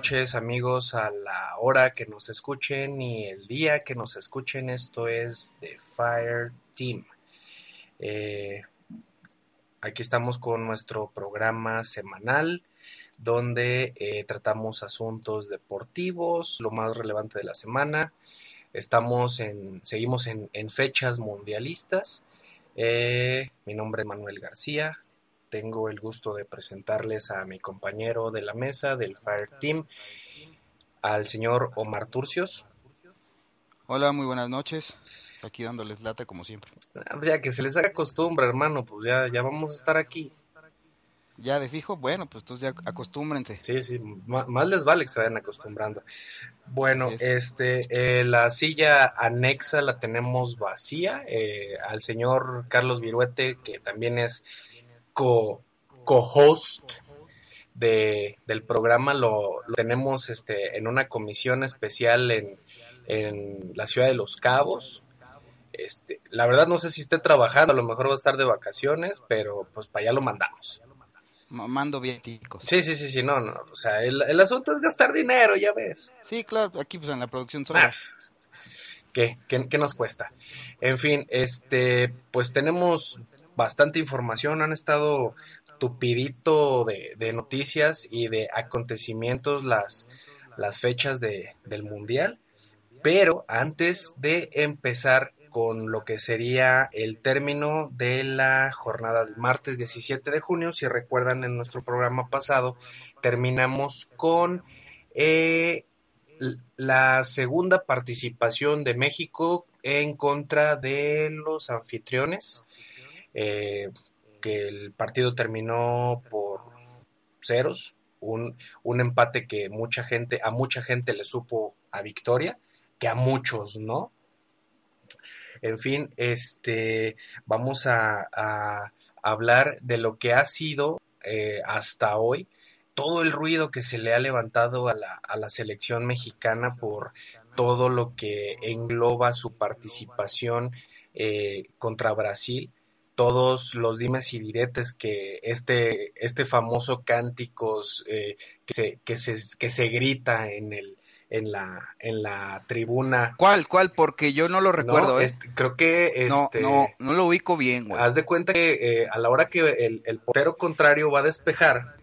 Noches amigos a la hora que nos escuchen y el día que nos escuchen. Esto es The Fire Team. Eh, aquí estamos con nuestro programa semanal donde eh, tratamos asuntos deportivos, lo más relevante de la semana. Estamos en, seguimos en, en fechas mundialistas. Eh, mi nombre es Manuel García, tengo el gusto de presentarles a mi compañero de la mesa del Fire Team, al señor Omar Turcios. Hola, muy buenas noches. Aquí dándoles lata como siempre. Ah, Ya que se les haga costumbre, hermano, pues ya, ya vamos a estar aquí. Ya de fijo, bueno, pues entonces ya acostúmbrense. Sí, sí, más les vale que se vayan acostumbrando. Bueno, este, eh, la silla anexa la tenemos vacía. eh, al señor Carlos Viruete, que también es co- co-host de, del programa, lo, lo tenemos este, en una comisión especial en, en la ciudad de Los Cabos. Este, la verdad no sé si esté trabajando, a lo mejor va a estar de vacaciones, pero pues para allá lo mandamos. Ma- Mando viáticos. Sí, sí, sí, sí, no, no, o sea, el, el asunto es gastar dinero, ya ves. Sí, claro, aquí pues en la producción Ah, solo. pues, ¿Qué, qué, qué nos cuesta? En fin, este, pues tenemos bastante información, han estado tupidito de, noticias y de acontecimientos las, las fechas de, del Mundial, pero antes de empezar con lo que sería el término de la jornada del martes 17 de junio, si recuerdan en nuestro programa pasado, terminamos con eh, la segunda participación de México en contra de los anfitriones, eh, que el partido terminó por ceros, un, un empate que mucha gente, a mucha gente le supo a victoria, que a muchos no. En fin, este, vamos a, hablar de lo que ha sido eh, hasta hoy todo el ruido que se le ha levantado a la, a la selección mexicana por todo lo que engloba su participación eh, contra Brasil, todos los dimes y diretes que este, este famoso cánticos eh, que, se, que, se, que se grita en, el, en, la, en la tribuna. ¿Cuál, cuál? Porque yo no lo recuerdo, ¿no? ¿eh? Este, creo que No, este, no, no lo ubico bien, güey. Haz de cuenta que eh, a la hora que el, el portero contrario va a despejar,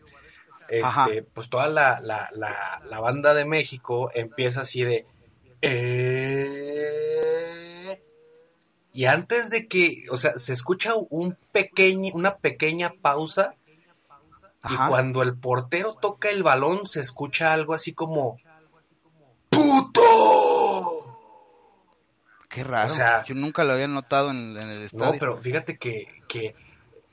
este, pues toda la, la, la, la banda de México empieza así de... "Eh", Y antes de que, o sea, se escucha un pequeño, una pequeña pausa y cuando el portero toca el balón se escucha algo así como... ¡Puto! Qué raro. o sea- yo nunca lo había notado en, en el estadio. No, pero fíjate que, que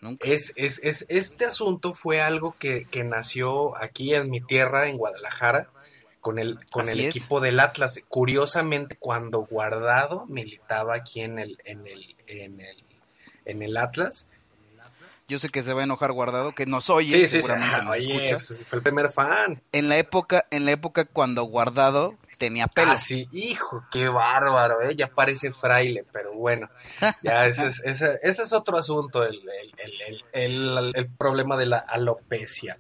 Nunca. Es, es, es, este asunto fue algo que, que nació aquí en mi tierra, en Guadalajara, con el, con el es. equipo del Atlas. Curiosamente, cuando Guardado militaba aquí en el, en el, en el, en el Atlas. Yo sé que se va a enojar guardado, que nos oye, Sí, sí, sí. nos oye, escucha. fue el primer fan. En la época, en la época cuando guardado tenía pelo. Ah, sí, hijo, qué bárbaro, ¿eh? Ya parece fraile, pero bueno, ya ese es, ese, ese es otro asunto, el, el, el- el problema de la alopecia.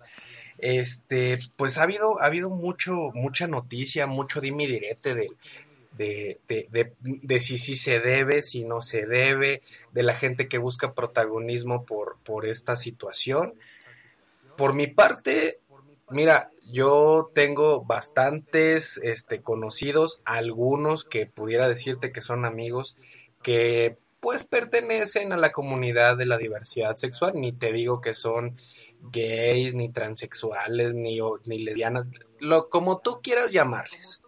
Este, pues ha habido, ha habido mucho, mucha noticia, mucho dime direte de, de, de, de, si sí se debe, si no se debe, de la gente que busca protagonismo por, por esta situación. Por mi parte, mira, yo tengo bastantes este, conocidos, algunos que pudiera decirte que son amigos, que pues pertenecen a la comunidad de la diversidad sexual. Ni te digo que son gays, ni transexuales, ni, ni lesbianas, lo, como tú quieras llamarles.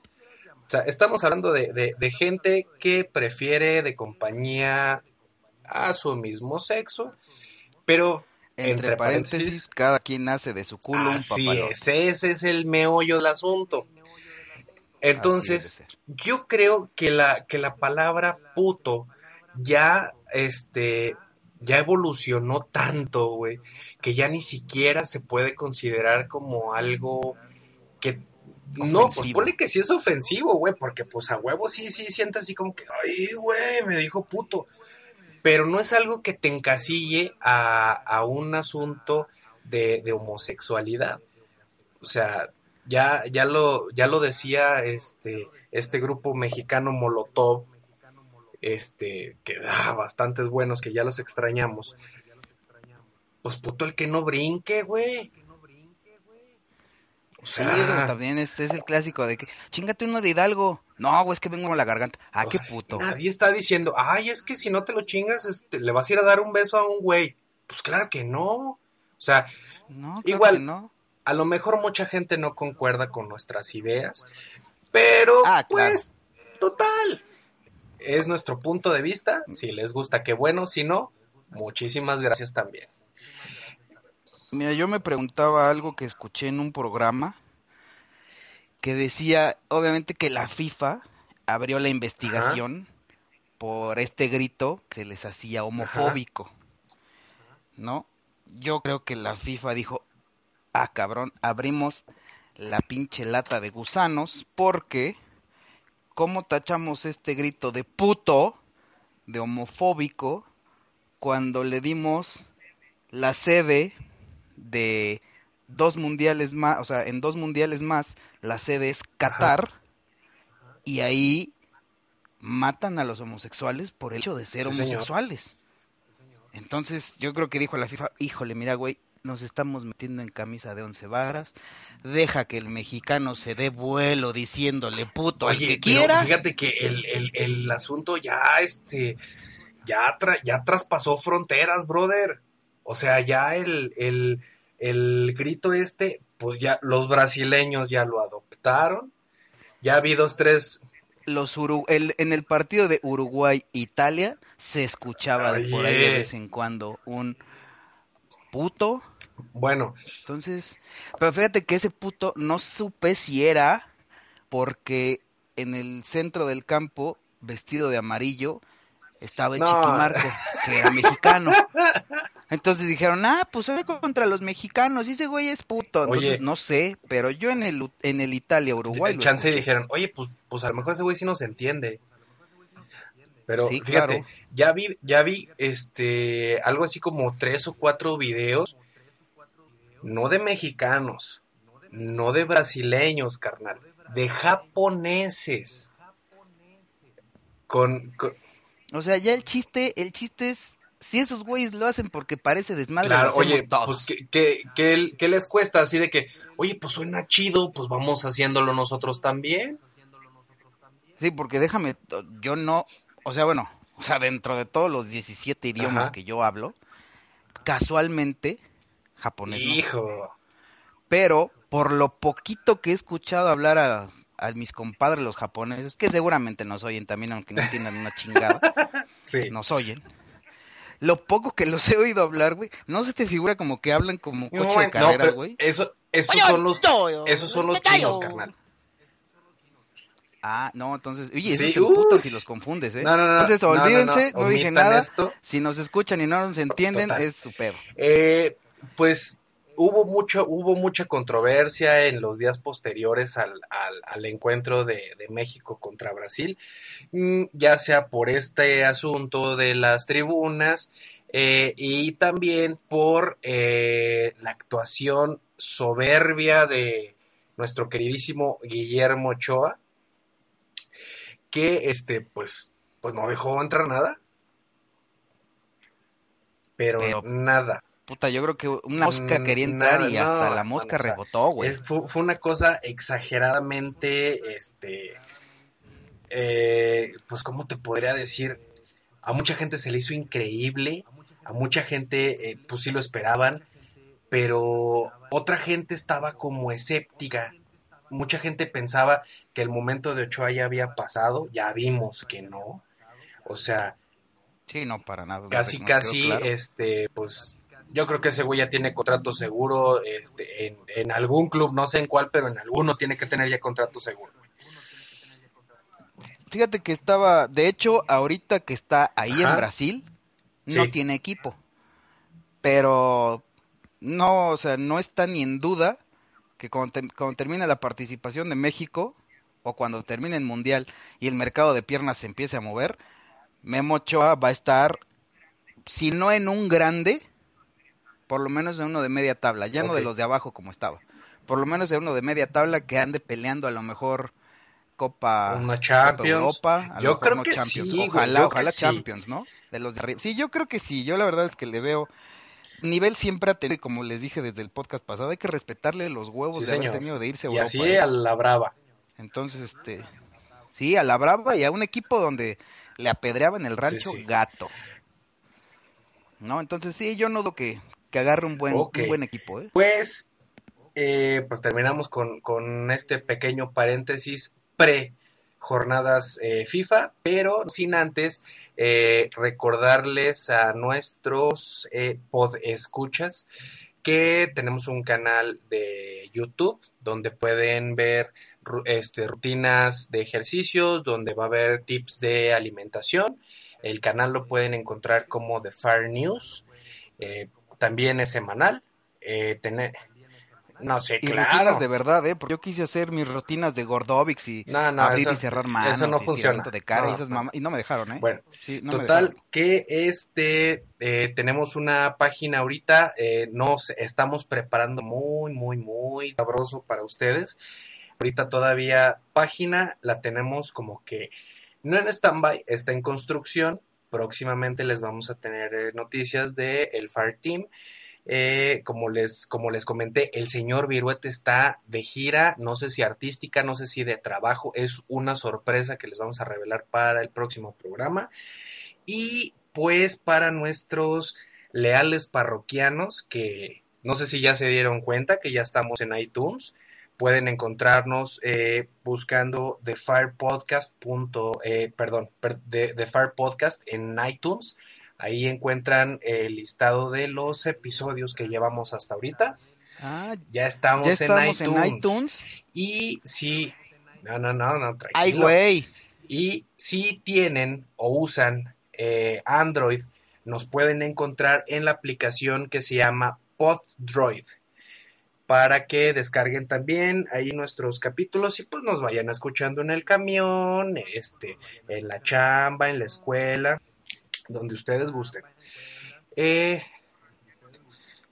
O sea, estamos hablando de, de, gente que prefiere de compañía a su mismo sexo, pero entre, paréntesis, cada quien nace de su culo así es, ese es el meollo del asunto. Entonces, yo creo que la, que la palabra puto ya, este, ya evolucionó tanto, güey, que ya ni siquiera se puede considerar como algo que... No, pues que sí es ofensivo, güey, porque pues a huevo sí, sí siente así como que, ay, güey, me dijo puto. Pero no es algo que te encasille a, a un asunto de, de homosexualidad. O sea, ya, ya lo, ya lo decía este, este grupo mexicano Molotov, este, que da bastantes buenos, que ya los extrañamos. Pues puto el que no brinque, güey. O sea, también este es el clásico de que, chingate uno de Hidalgo. No, güey, es que vengo a la garganta. Ah, qué puto. Nadie está diciendo, ay, es que si no te lo chingas, este, le vas a ir a dar un beso a un güey. Pues claro que no. O sea, igual, no. a lo mejor mucha gente no concuerda con nuestras ideas, pero ah, pues, total, es nuestro punto de vista. Si les gusta, qué bueno. Si no, muchísimas gracias también. Mira, yo me preguntaba algo que escuché en un programa que decía, obviamente, que la FIFA abrió la investigación por este grito que se les hacía homofóbico. ¿No? Yo creo que la FIFA dijo, ah, cabrón, abrimos la pinche lata de gusanos porque ¿cómo tachamos este grito de puto, de homofóbico, cuando le dimos la sede de dos mundiales más, o sea, en dos mundiales más, la sede es Qatar, y ahí matan a los homosexuales por el hecho de ser homosexuales. Entonces, yo creo que dijo la FIFA, híjole, mira, güey, nos estamos metiendo en camisa de once varas, deja que el mexicano se dé vuelo diciéndole puto al que quiera. Fíjate que el, el, el, asunto ya, este, ya, ya traspasó fronteras, brother. O sea, ya el, el, el grito este, pues ya los brasileños ya lo adoptaron. Ya vi dos, tres los el, en el partido de Uruguay-Italia se escuchaba por ahí de vez en cuando un puto bueno. Entonces, pero fíjate que ese puto no supe si era porque en el centro del campo, vestido de amarillo, estaba el Chiquimarco, que era mexicano. Entonces dijeron, ah, pues ve contra los mexicanos, y ese güey es puto. Entonces, no sé, pero yo en el, en el Italia-Uruguay. chance dijeron, oye, pues, pues a lo mejor ese güey sí nos entiende. Pero fíjate, ya vi, ya vi este algo así como tres o cuatro videos no de mexicanos, no de brasileños, carnal, de japoneses. Con, O sea, ya el chiste, el chiste es, si esos güeyes lo hacen porque parece desmadre, claro, oye, pues ¿qué, les cuesta? Así de que, oye, pues suena chido, pues vamos haciéndolo nosotros también. Sí, porque déjame, yo no, o sea, bueno, o sea, dentro de todos los 17 idiomas que yo hablo, casualmente japonés. Hijo. Pero por lo poquito que he escuchado hablar a, mis compadres los japoneses, que seguramente nos oyen también, aunque no entiendan una chingada, sí. nos oyen. Lo poco que los he oído hablar, güey, no se te figura como que hablan como coche de carreras, güey. eso, esos son los, esos son los chinos, carnal. Ah, no, entonces, oye, eso es puto si los confundes, ¿eh? No, no, no, entonces, olvídense, no, dije nada. Si nos escuchan y no nos entienden, es su pedo. Eh, pues hubo mucho, hubo mucha controversia en los días posteriores al, al, encuentro de, México contra Brasil, mm, ya sea por este asunto de las tribunas eh, y también por eh, la actuación soberbia de nuestro queridísimo Guillermo Ochoa, que este, pues, pues no dejó entrar nada. pero nada puta, yo creo que una mosca quería entrar y hasta la mosca rebotó, güey. Fue, una cosa exageradamente, este, eh, pues, ¿cómo te podría decir? a mucha gente se le hizo increíble, a mucha gente eh, pues sí lo esperaban, pero otra gente estaba como escéptica. Mucha gente pensaba que el momento de Ochoa ya había pasado, ya vimos que no. O sea, Sí, no, para nada. casi, no casi, claro. este, pues yo creo que ese güey ya tiene contrato seguro este, en, en algún club, no sé en cuál, pero en alguno tiene que tener ya contrato seguro. Fíjate que estaba, de hecho, ahorita que está ahí Ajá. en Brasil, no Sí. tiene equipo. Pero no, o sea, no está ni en duda que cuando, te- cuando termine la participación de México o cuando termine el Mundial y el mercado de piernas se empiece a mover, Memo Ochoa va a estar, si no en un grande, por lo menos en uno de media tabla, ya no de los de abajo como estaba. Por lo menos en uno de media tabla que ande peleando a lo mejor Copa, Una Copa Champions. Europa, a lo Yo mejor creo no que Champions. sí, Ojalá, ojalá sí. Champions, ¿no? De los de arriba. Sí, yo creo que sí. Yo la verdad es que le veo nivel siempre ha tenido, como les dije desde el podcast pasado, hay que respetarle los huevos Sí, de haber tenido de irse a Y Europa. así ¿eh? a la brava. Entonces, este, sí, a la brava y a un equipo donde le apedreaban el rancho sí. gato. ¿No? Entonces, sí, yo no dudo que, que agarre un buen, un buen equipo, ¿eh? Pues, eh, pues terminamos con, con este pequeño paréntesis pre jornadas eh, FIFA, pero sin antes eh, recordarles a nuestros eh, pod escuchas que tenemos un canal de YouTube donde pueden ver este, rutinas de ejercicios, donde va a haber tips de alimentación. El canal lo pueden encontrar como The Fire News. Eh, también es semanal. Tener... No sé, Y claro. rutinas de verdad, ¿eh? Porque yo quise hacer mis rutinas de Gordovics y No, no, abrir eso- y cerrar manos. eso no y funciona. estiramiento de cara y, No, esas y no me dejaron, ¿eh? Bueno, Sí, no me Total, dejaron. que este eh, tenemos una página ahorita, eh, nos estamos preparando muy, muy, muy sabroso para ustedes. Ahorita todavía página la tenemos como que no en stand-by, está en construcción. Próximamente les vamos a tener eh, noticias de el Fire Team. Eh, como les, como les comenté, el señor Viruete está de gira, no sé si artística, no sé si de trabajo, es una sorpresa que les vamos a revelar para el próximo programa. Y pues para nuestros leales parroquianos que no sé si ya se dieron cuenta que ya estamos en iTunes, pueden encontrarnos eh, buscando The Fire Podcast. punto, eh, perdón, per- de, The Fire Podcast en iTunes. Ahí encuentran el listado de los episodios que llevamos hasta ahorita. Ah, Ya estamos, ya estamos en, en iTunes. iTunes. Y si, no, no, no, no, tranquilo. Ay, güey. Y si tienen o usan eh, Android, nos pueden encontrar en la aplicación que se llama PodDroid para que descarguen también ahí nuestros capítulos y pues nos vayan escuchando en el camión, este, en la chamba, en la escuela, donde ustedes gusten. Eh,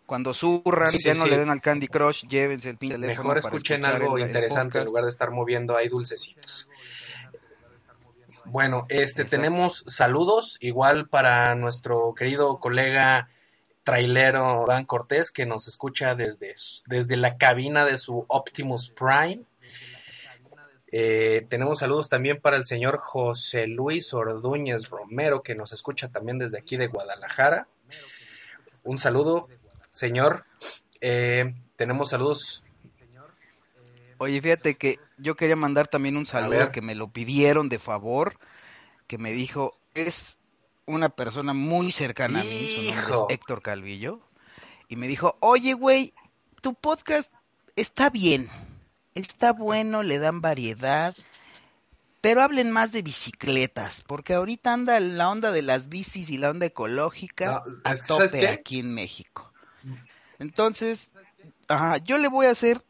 Cuando surran, Sí, sí, ya no sí. le den al Candy Crush, llévense el pinche teléfono mejor para escuchen algo el- el interesante en lugar de estar moviendo ahí dulcecitos. Bueno, este Exacto. tenemos saludos igual para nuestro querido colega trailero Dan Cortés que nos escucha desde, desde la cabina de su Optimus Prime. Eh, tenemos saludos también para el señor José Luis Ordúñez Romero que nos escucha también desde aquí de Guadalajara. Un saludo, señor. Eh, tenemos saludos. Oye, fíjate que yo quería mandar también un saludo que me lo pidieron de favor, que me dijo, es una persona muy cercana a mí, su nombre es Héctor Calvillo, y me dijo, oye, güey, tu podcast está bien, está bueno, le dan variedad, pero hablen más de bicicletas, porque ahorita anda la onda de las bicis y la onda ecológica No, a que, ¿sabes tope aquí en México. Entonces, ajá, yo le voy a hacer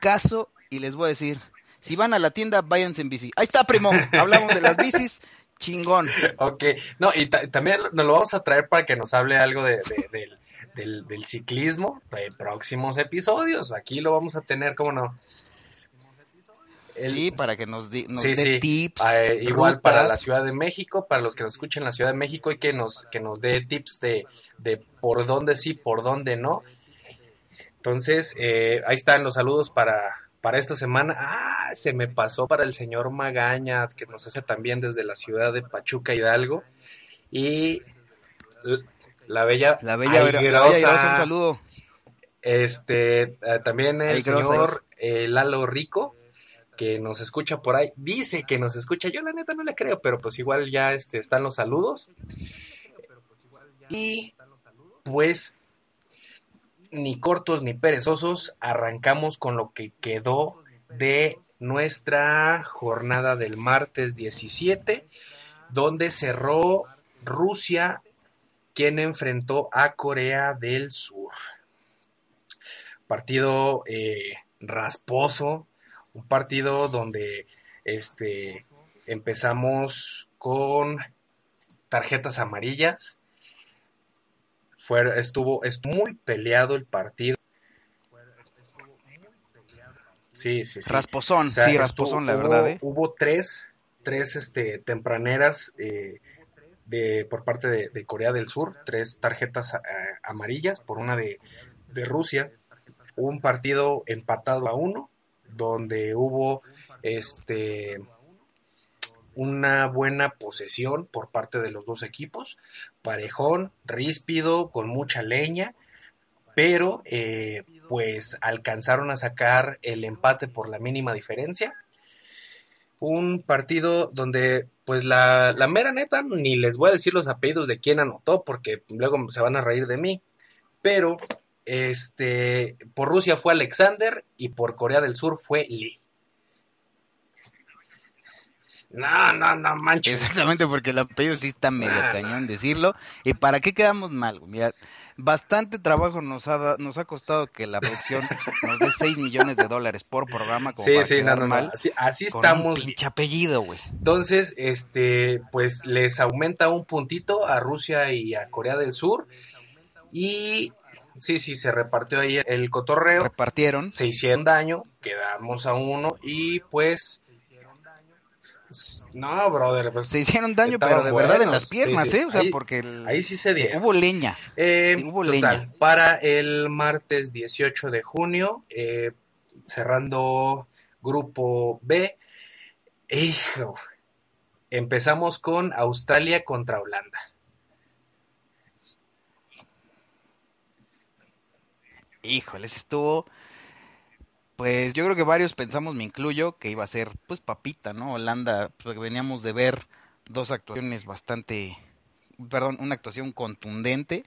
caso y les voy a decir, si van a la tienda, váyanse en bici. Ahí está, primo, hablamos de las bicis, chingón. Ok, no, y ta- también nos lo vamos a traer para que nos hable algo de, de- del, del- del ciclismo en próximos episodios. Aquí lo vamos a tener, ¿cómo no? El- Sí, para que nos, di- nos sí, dé sí. tips. Eh, igual para la. Ciudad de México, para los que nos escuchen en la Ciudad de México y que nos, que nos dé tips de, de por dónde sí, por dónde no. Entonces, eh, ahí están los saludos para, para esta semana. Ah, se me pasó para el señor Magaña, que nos hace también desde la ciudad de Pachuca Hidalgo. Y la bella, la bella, Aigrosa, un saludo. Este, eh, también el señor eh, Lalo Rico, que nos escucha por ahí, dice que nos escucha, yo la neta no le creo, pero pues igual ya este, están los saludos. Y pues ni cortos ni perezosos, arrancamos con lo que quedó de nuestra jornada del martes 17, donde cerró Rusia, quien enfrentó a Corea del Sur. Partido eh, rasposo, un partido donde este, empezamos con tarjetas amarillas. Fue, estuvo, estuvo muy peleado el partido. Sí, sí, sí. Rasposón, sí, rasposón, la verdad. ¿eh? Hubo tres, tres este, tempraneras eh, de, por parte de, Corea del Sur, tres tarjetas eh, amarillas, por una de, de Rusia. Un partido empatado a uno, donde hubo este una buena posesión por parte de los dos equipos, parejón, ríspido, con mucha leña, pero eh, pues alcanzaron a sacar el empate por la mínima diferencia. Un partido donde pues la, la mera neta, ni les voy a decir los apellidos de quién anotó porque luego se van a reír de mí, pero este, por Rusia fue Alexander y por Corea del Sur fue Lee. No, no, no manches. Exactamente, porque el apellido sí está medio cañón decirlo. ¿Y para qué quedamos mal? Mira, bastante trabajo nos ha, nos ha costado que la producción nos dé 6 millones de dólares por programa. Como sí, sí, no, no, Así, así estamos. Un pinche apellido, güey. Entonces, este, pues les aumenta un puntito a Rusia y a Corea del Sur. Y sí, sí, se repartió ahí el cotorreo. Repartieron. Se hicieron daño, quedamos a uno y pues no, brother. Pues, se hicieron daño, pero de verdad en las piernas, ¿eh? O sea, porque ahí sí se dio. Hubo leña. Eh, hubo leña. Para el martes 18 de junio, eh, cerrando grupo B, hijo, empezamos con Australia contra Holanda. Híjoles, estuvo pues yo creo que varios pensamos, me incluyo, que iba a ser pues papita, ¿no? Holanda, pues veníamos de ver dos actuaciones bastante, perdón, una actuación contundente.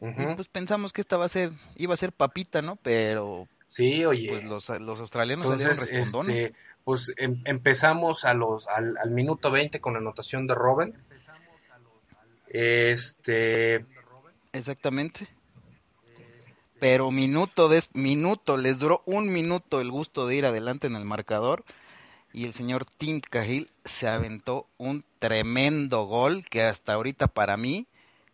Y pues pensamos que esta va a ser, iba a ser papita, ¿no? Pero sí, oye, pues los, australianos salieron respondones. Este, pues em, empezamos a los al, al minuto 20 con anotación de Robin. Este exactamente pero minuto de minuto, les duró un minuto el gusto de ir adelante en el marcador y el señor Tim Cahill se aventó un tremendo gol que hasta ahorita para mí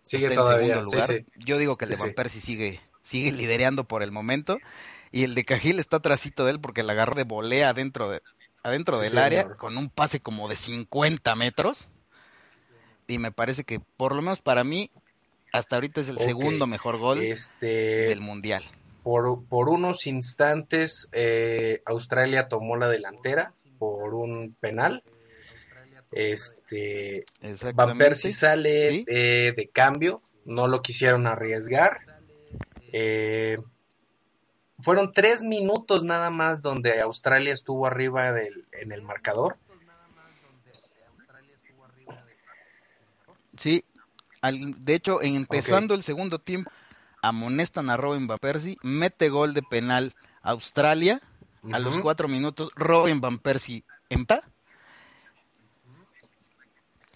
sigue está en segundo lugar. Yo digo que el de Van Persie sigue sigue liderando por el momento y el de Cahill está trasito de él porque la agarró de volea adentro de adentro del área con un pase como de 50 metros y me parece que por lo menos para mí hasta ahorita es el segundo mejor gol este, del Mundial. Por, por unos instantes eh, Australia tomó la delantera por un penal. Este Van Persie sale de cambio, no lo quisieron arriesgar. Eh, fueron tres minutos nada más donde Australia estuvo arriba del, en el marcador. Sí, de hecho, en empezando el segundo tiempo, amonestan a Robin Van Persie, mete gol de penal Australia, a los cuatro minutos Robin Van Persie empata.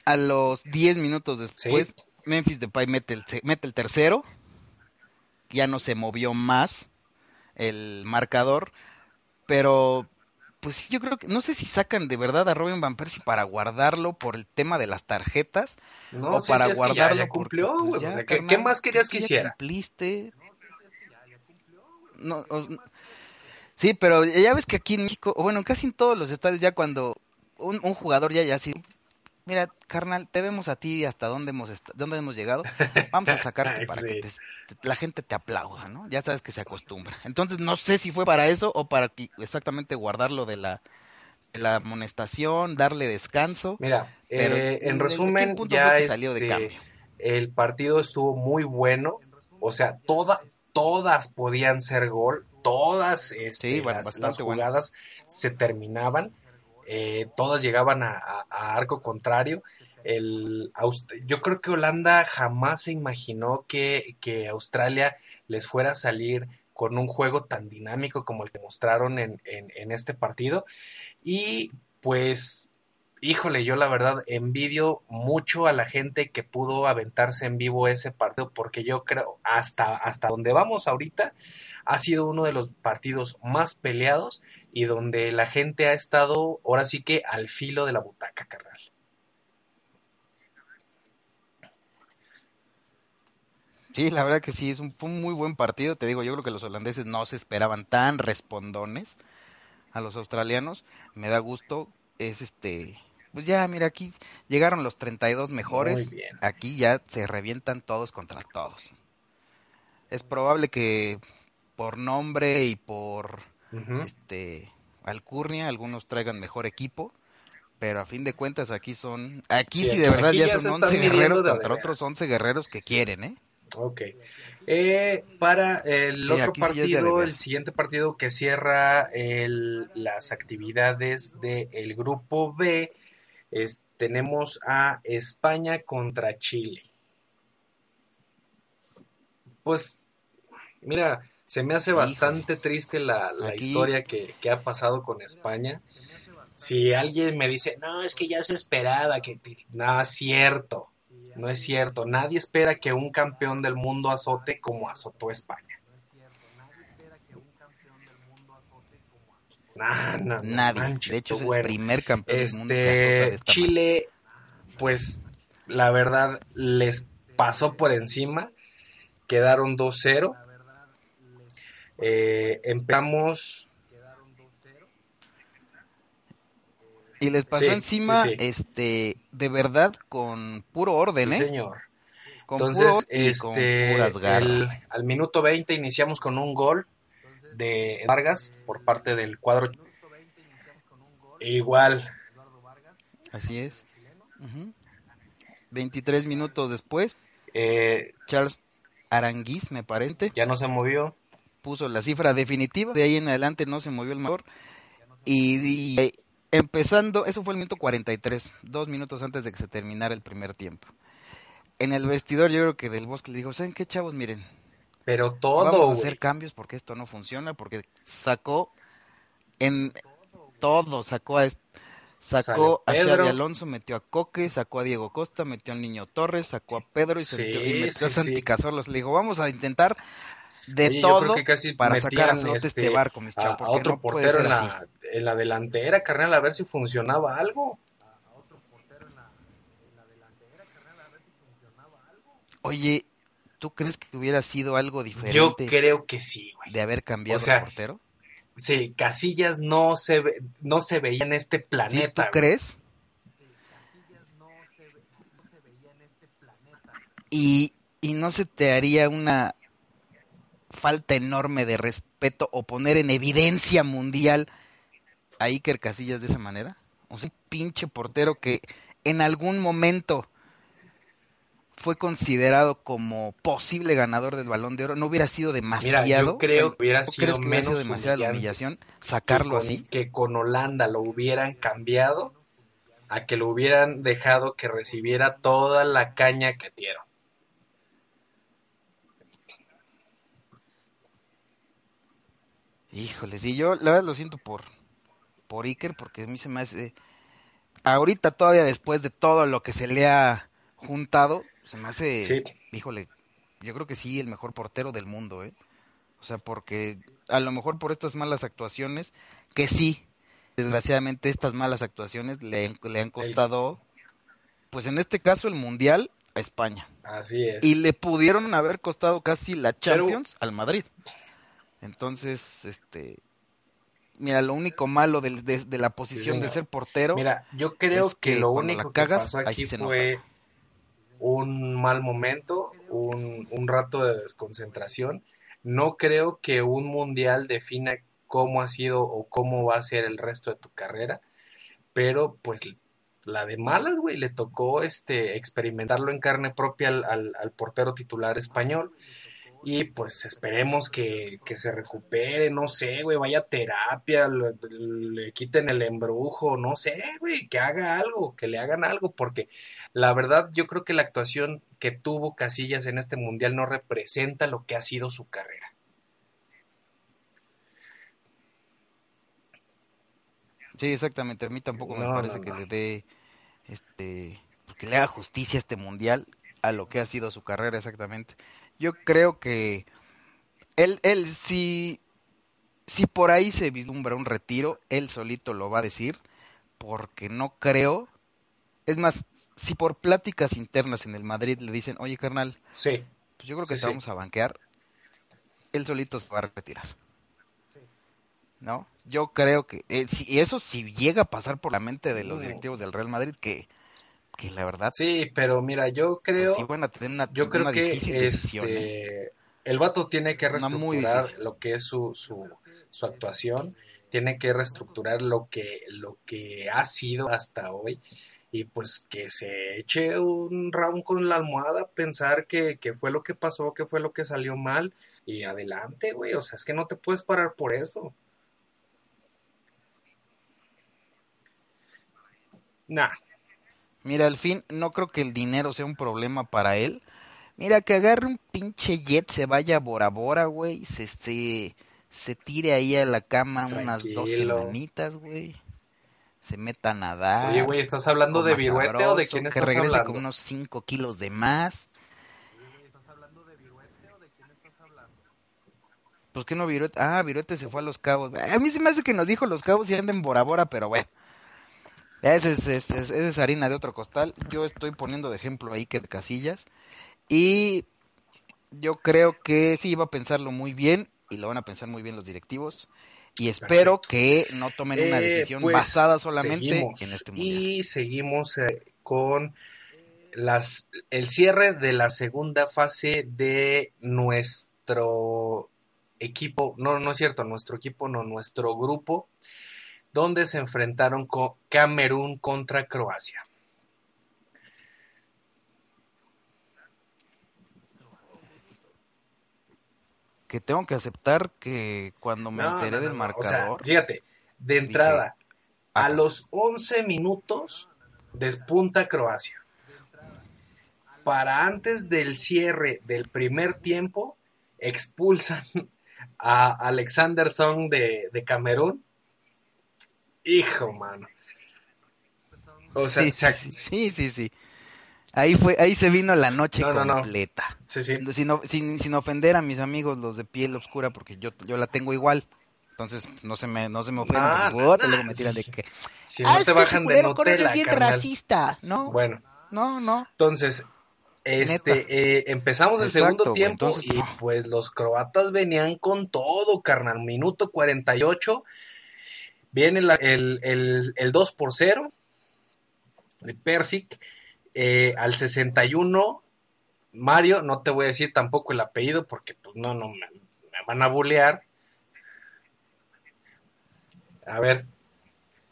A los diez minutos después, Memphis Depay mete el, mete el tercero, ya no se movió más el marcador, pero pues yo creo que no sé si sacan de verdad a Robin Van Persie para guardarlo por el tema de las tarjetas no, o para guardarlo cumplió, pues, ¿qué, más querías que hiciera? Cumpliste. No, sí, pero ya ves que aquí en México, bueno, casi en todos los estadios ya cuando un, un jugador ya ya así mira, carnal, te vemos a ti hasta dónde hemos, dónde hemos llegado, vamos a sacarte para que la gente te aplauda, ¿no? Ya sabes que se acostumbra. Entonces, no sé si fue para eso o para exactamente guardarlo de la la amonestación, darle descanso. Mira, pero eh, en resumen, ¿qué punto ya salió de este, cambio? el partido estuvo muy bueno. O sea, toda, todas podían ser gol, todas este, Sí, bueno, las, bueno. jugadas se terminaban, eh, todas llegaban a, arco contrario. Yo creo que Holanda jamás se imaginó que, Australia les fuera a salir con un juego tan dinámico como el que mostraron en, en- en este partido. Y pues, híjole, yo la verdad envidio mucho a la gente que pudo aventarse en vivo ese partido porque yo creo hasta, hasta donde vamos ahorita ha sido uno de los partidos más peleados y donde la gente ha estado ahora sí que al filo de la butaca, carnal. Sí, la verdad que sí, es un, fue un muy buen partido. Te digo, yo creo que los holandeses no se esperaban tan respondones a los australianos. Me da gusto. Es este. Pues ya, mira, aquí llegaron los 32 mejores. Muy bien. Aquí ya se revientan todos contra todos. Es probable que por nombre y por Este alcurnia algunos traigan mejor equipo. Pero a fin de cuentas aquí son, aquí Sí, sí de verdad ya son están 11 midiendo guerreros de contra de otros veras. 11 guerreros que quieren, ¿eh? Ok. Eh, para el Sí, otro de de partido, el siguiente partido que cierra el- las actividades del grupo B, es- tenemos a España contra Chile. Pues, mira, se me hace Híjole. bastante triste la, la Aquí- historia que, que ha pasado con España. Si alguien me dice, no, es que ya se esperaba, que no es cierto, no es cierto. Nadie espera que un campeón del mundo azote como azotó España. Nah, Nadie. manches, de hecho, es el bueno. primer campeón del mundo que azota de Este, esta Chile, pues, la verdad, les pasó por encima. Quedaron 2-0. Eh, empezamos. Y les pasó Sí, encima, sí, sí. este, de verdad, con puro orden, Sí, ¿eh? señor. Con puro Entonces, orden y con este, puras garras. el- al minuto 20 iniciamos con un gol de Vargas por parte del cuadro. Igual, Así es. Ujú. 23 minutos después, eh, Charles Aranguiz, me parece, ya no se movió. Puso la cifra definitiva. De ahí en adelante no se movió el mejor. Y, y, eh, empezando, eso fue el minuto 43, dos minutos antes de que se terminara el primer tiempo. En el vestidor, yo creo que del Bosque le dijo: ¿Saben qué, chavos? Miren, Pero todo, vamos a hacer cambios porque esto no funciona. Porque sacó en todo, sacó a, sacó a Xavi. Alonso, metió a Coque, sacó a Diego Costa, metió al Niño Torres, sacó a Pedro y, se Sí, metió, y metió a Santi sí. Cazorla. Le dijo: Vamos a intentar de Oye, yo creo todo que casi para sacar a flote este, este, barco, mis a, chavos. a otro no portero en así. la, en la delantera, carnal, a ver si funcionaba algo. Oye, ¿tú crees que hubiera sido algo Yo diferente creo que sí, güey. de haber cambiado O sea, portero? Sí, Casillas no se, ve- no se veía en este ¿Sí, planeta. ¿Tú güey. crees? Y, y no se te haría una falta enorme de respeto o poner en evidencia mundial a Iker Casillas de esa manera? O sea, un pinche portero que en algún momento fue considerado como posible ganador del Balón de Oro, ¿no hubiera sido demasiado? Mira, yo creo O sea, que hubiera ¿tú sido crees que hubiera sido menos demasiada la humillación que sacarlo con, así? que con Holanda lo hubieran cambiado a que lo hubieran dejado que recibiera toda la caña que dieron. Híjole, sí, yo la verdad lo siento por, por Iker, porque a mí se me hace, ahorita todavía después de todo lo que se le ha juntado, se me hace, Sí. híjole, yo creo que sí, el mejor portero del mundo, ¿eh? O sea, porque a lo mejor por estas malas actuaciones, que sí, desgraciadamente estas malas actuaciones le, le han costado, pues en este caso el Mundial a España. Así es. Y le pudieron haber costado casi la Pero- Champions al Madrid. Entonces, este, mira, lo único malo del- de, de la posición de ser portero, Mira, yo creo es que, que lo la único cagas, que pasó aquí fue un mal momento, un, un rato de desconcentración. No creo que un mundial defina cómo ha sido o cómo va a ser el resto de tu carrera. pero pues la de malas, güey, le tocó este experimentarlo en carne propia al, al, al portero titular español y pues esperemos que, que se recupere, no sé, güey, vaya a terapia, le, le, quiten el embrujo, no sé, güey, que haga algo, que le hagan algo, porque la verdad yo creo que la actuación que tuvo Casillas en este mundial no representa lo que ha sido su carrera. Sí, exactamente, a mí tampoco no, me parece no, no. que le dé, este, que le haga justicia a este mundial a lo que ha sido su carrera exactamente yo creo que él, él si, si por ahí se vislumbra un retiro, él solito lo va a decir, porque no creo, es más, si por pláticas internas en el Madrid le dicen, oye carnal, sí. pues yo creo que sí, te vamos a banquear, él solito se va a retirar. ¿No? Yo creo que, eh, si, eso si llega a pasar por la mente de los directivos del Real Madrid, que la verdad. Sí, pero mira, yo creo. Pues sí tener una, yo creo una que decisión, este, ¿eh? el vato tiene que reestructurar lo que es su, su, su, actuación, tiene que reestructurar lo que, lo que ha sido hasta hoy. Y pues que se eche un round con la almohada, pensar que, que fue lo que pasó, que fue lo que salió mal, y adelante, güey. O sea, es que no te puedes parar por eso. Nah, Mira, al fin no creo que el dinero sea un problema para él. Mira, que agarre un pinche jet, se vaya a Bora Bora, güey, se, se, se tire ahí a la cama Tranquilo. unas dos semanitas, güey. Se meta a nadar. Oye, güey, ¿estás hablando de Viruete o de quién estás Que regrese hablando? con unos 5 kilos de más. Pues que no Viruete. Ah, Viruete se fue a los cabos. A mí se me hace que nos dijo los cabos y anda en Bora Bora, pero bueno. Esa es, es, es, es, harina de otro costal. Yo estoy poniendo de ejemplo ahí que Casillas. Y yo creo que sí iba a pensarlo muy bien y lo van a pensar muy bien los directivos. Y espero Perfecto. que no tomen una decisión eh, pues, basada solamente seguimos, en este mundial. Y seguimos eh, con las el cierre de la segunda fase de nuestro equipo. No, no es cierto, nuestro equipo, no, nuestro grupo donde se enfrentaron con Camerún contra Croacia. Que tengo que aceptar que cuando me no, enteré no, del marcador. O sea, fíjate, de entrada, dije, a los 11 minutos despunta Croacia. Para antes del cierre del primer tiempo, expulsan a Alexander Song de, de Camerún Hijo, mano. O sea, sí, sea, sí, sí, sí. Ahí fue, ahí se vino la noche no, completa. No, sí, sí. Sin, sin, sin, ofender a mis amigos los de piel oscura, porque yo, yo la tengo igual. Entonces no se me, no se me ofenden. Ah, luego me tiran de que. Si no ah, te es que bajan de Nutella, bien carnal. racista, ¿no? Bueno. No, no. Entonces, este, eh, empezamos el Exacto, segundo tiempo entonces, y no. pues los croatas venían con todo, carnal. Minuto 48 Viene la, el, el, el, 2 por 0 de Persic. Eh, al 61, Mario, no te voy a decir tampoco el apellido porque pues no, no, me, me van a bulear. A ver.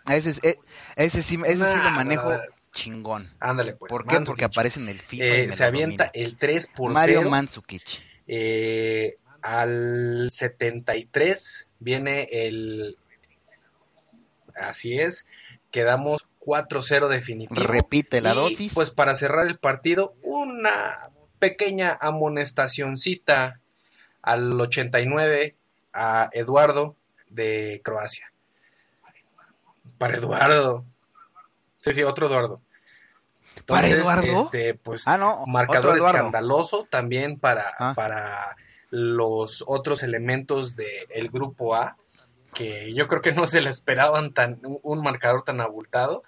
Ese, es, eh, ese sí, ese nah, sí lo manejo chingón. Ándale, pues. ¿Por qué? Mandzukic. Porque aparece en el FIFA. Eh, y se avienta domina. el 3 por Mario 0. Mandzukic. Eh, al 73 viene el Así es, quedamos 4-0 definitivo. Repite la y, dosis. Pues para cerrar el partido, una pequeña amonestacioncita al 89 a Eduardo de Croacia. Para Eduardo. Sí, sí, otro Eduardo. Entonces, ¿Para Eduardo? Este, pues, ah, no, marcador escandaloso también para, ah. para los otros elementos del grupo A que yo creo que no se le esperaban tan un marcador tan abultado.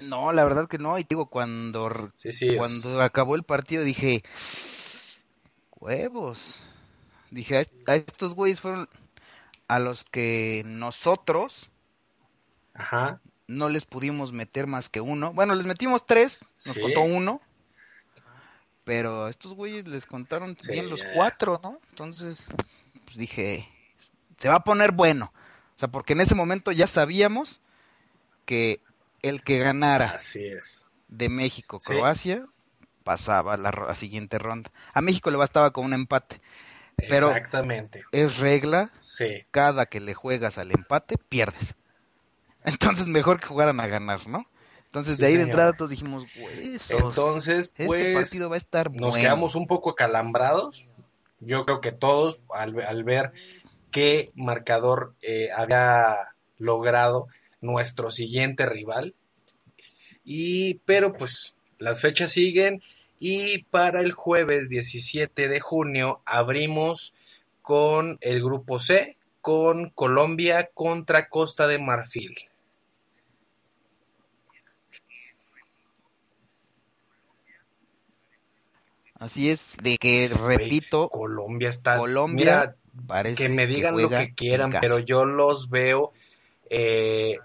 No, la verdad que no, y digo, cuando, sí, sí, cuando es... acabó el partido dije, huevos, dije, a estos güeyes fueron a los que nosotros Ajá. no les pudimos meter más que uno, bueno, les metimos tres, nos sí. contó uno, pero a estos güeyes les contaron sí, bien los cuatro, ¿no? Entonces, pues dije, se va a poner bueno. O sea, porque en ese momento ya sabíamos que el que ganara Así es. de México, Sí. Croacia, pasaba a la, la siguiente ronda. A México le bastaba con un empate. Pero- Exactamente. Es regla, Sí. cada que le juegas al empate, pierdes. Entonces mejor que jugaran a ganar, ¿no? Entonces Sí, de ahí de entrada todos dijimos, huesos. Entonces, este pues, partido va a estar nos bueno. quedamos un poco acalambrados. Yo creo que todos, al, al ver qué marcador eh, había logrado nuestro siguiente rival. Y, pero pues, las fechas siguen. Y para el jueves 17 de junio abrimos con el grupo C, con Colombia contra Costa de Marfil. Así es, de que repito, Colombia está. Colombia mira, parece que me digan lo que quieran, pero yo los veo eh,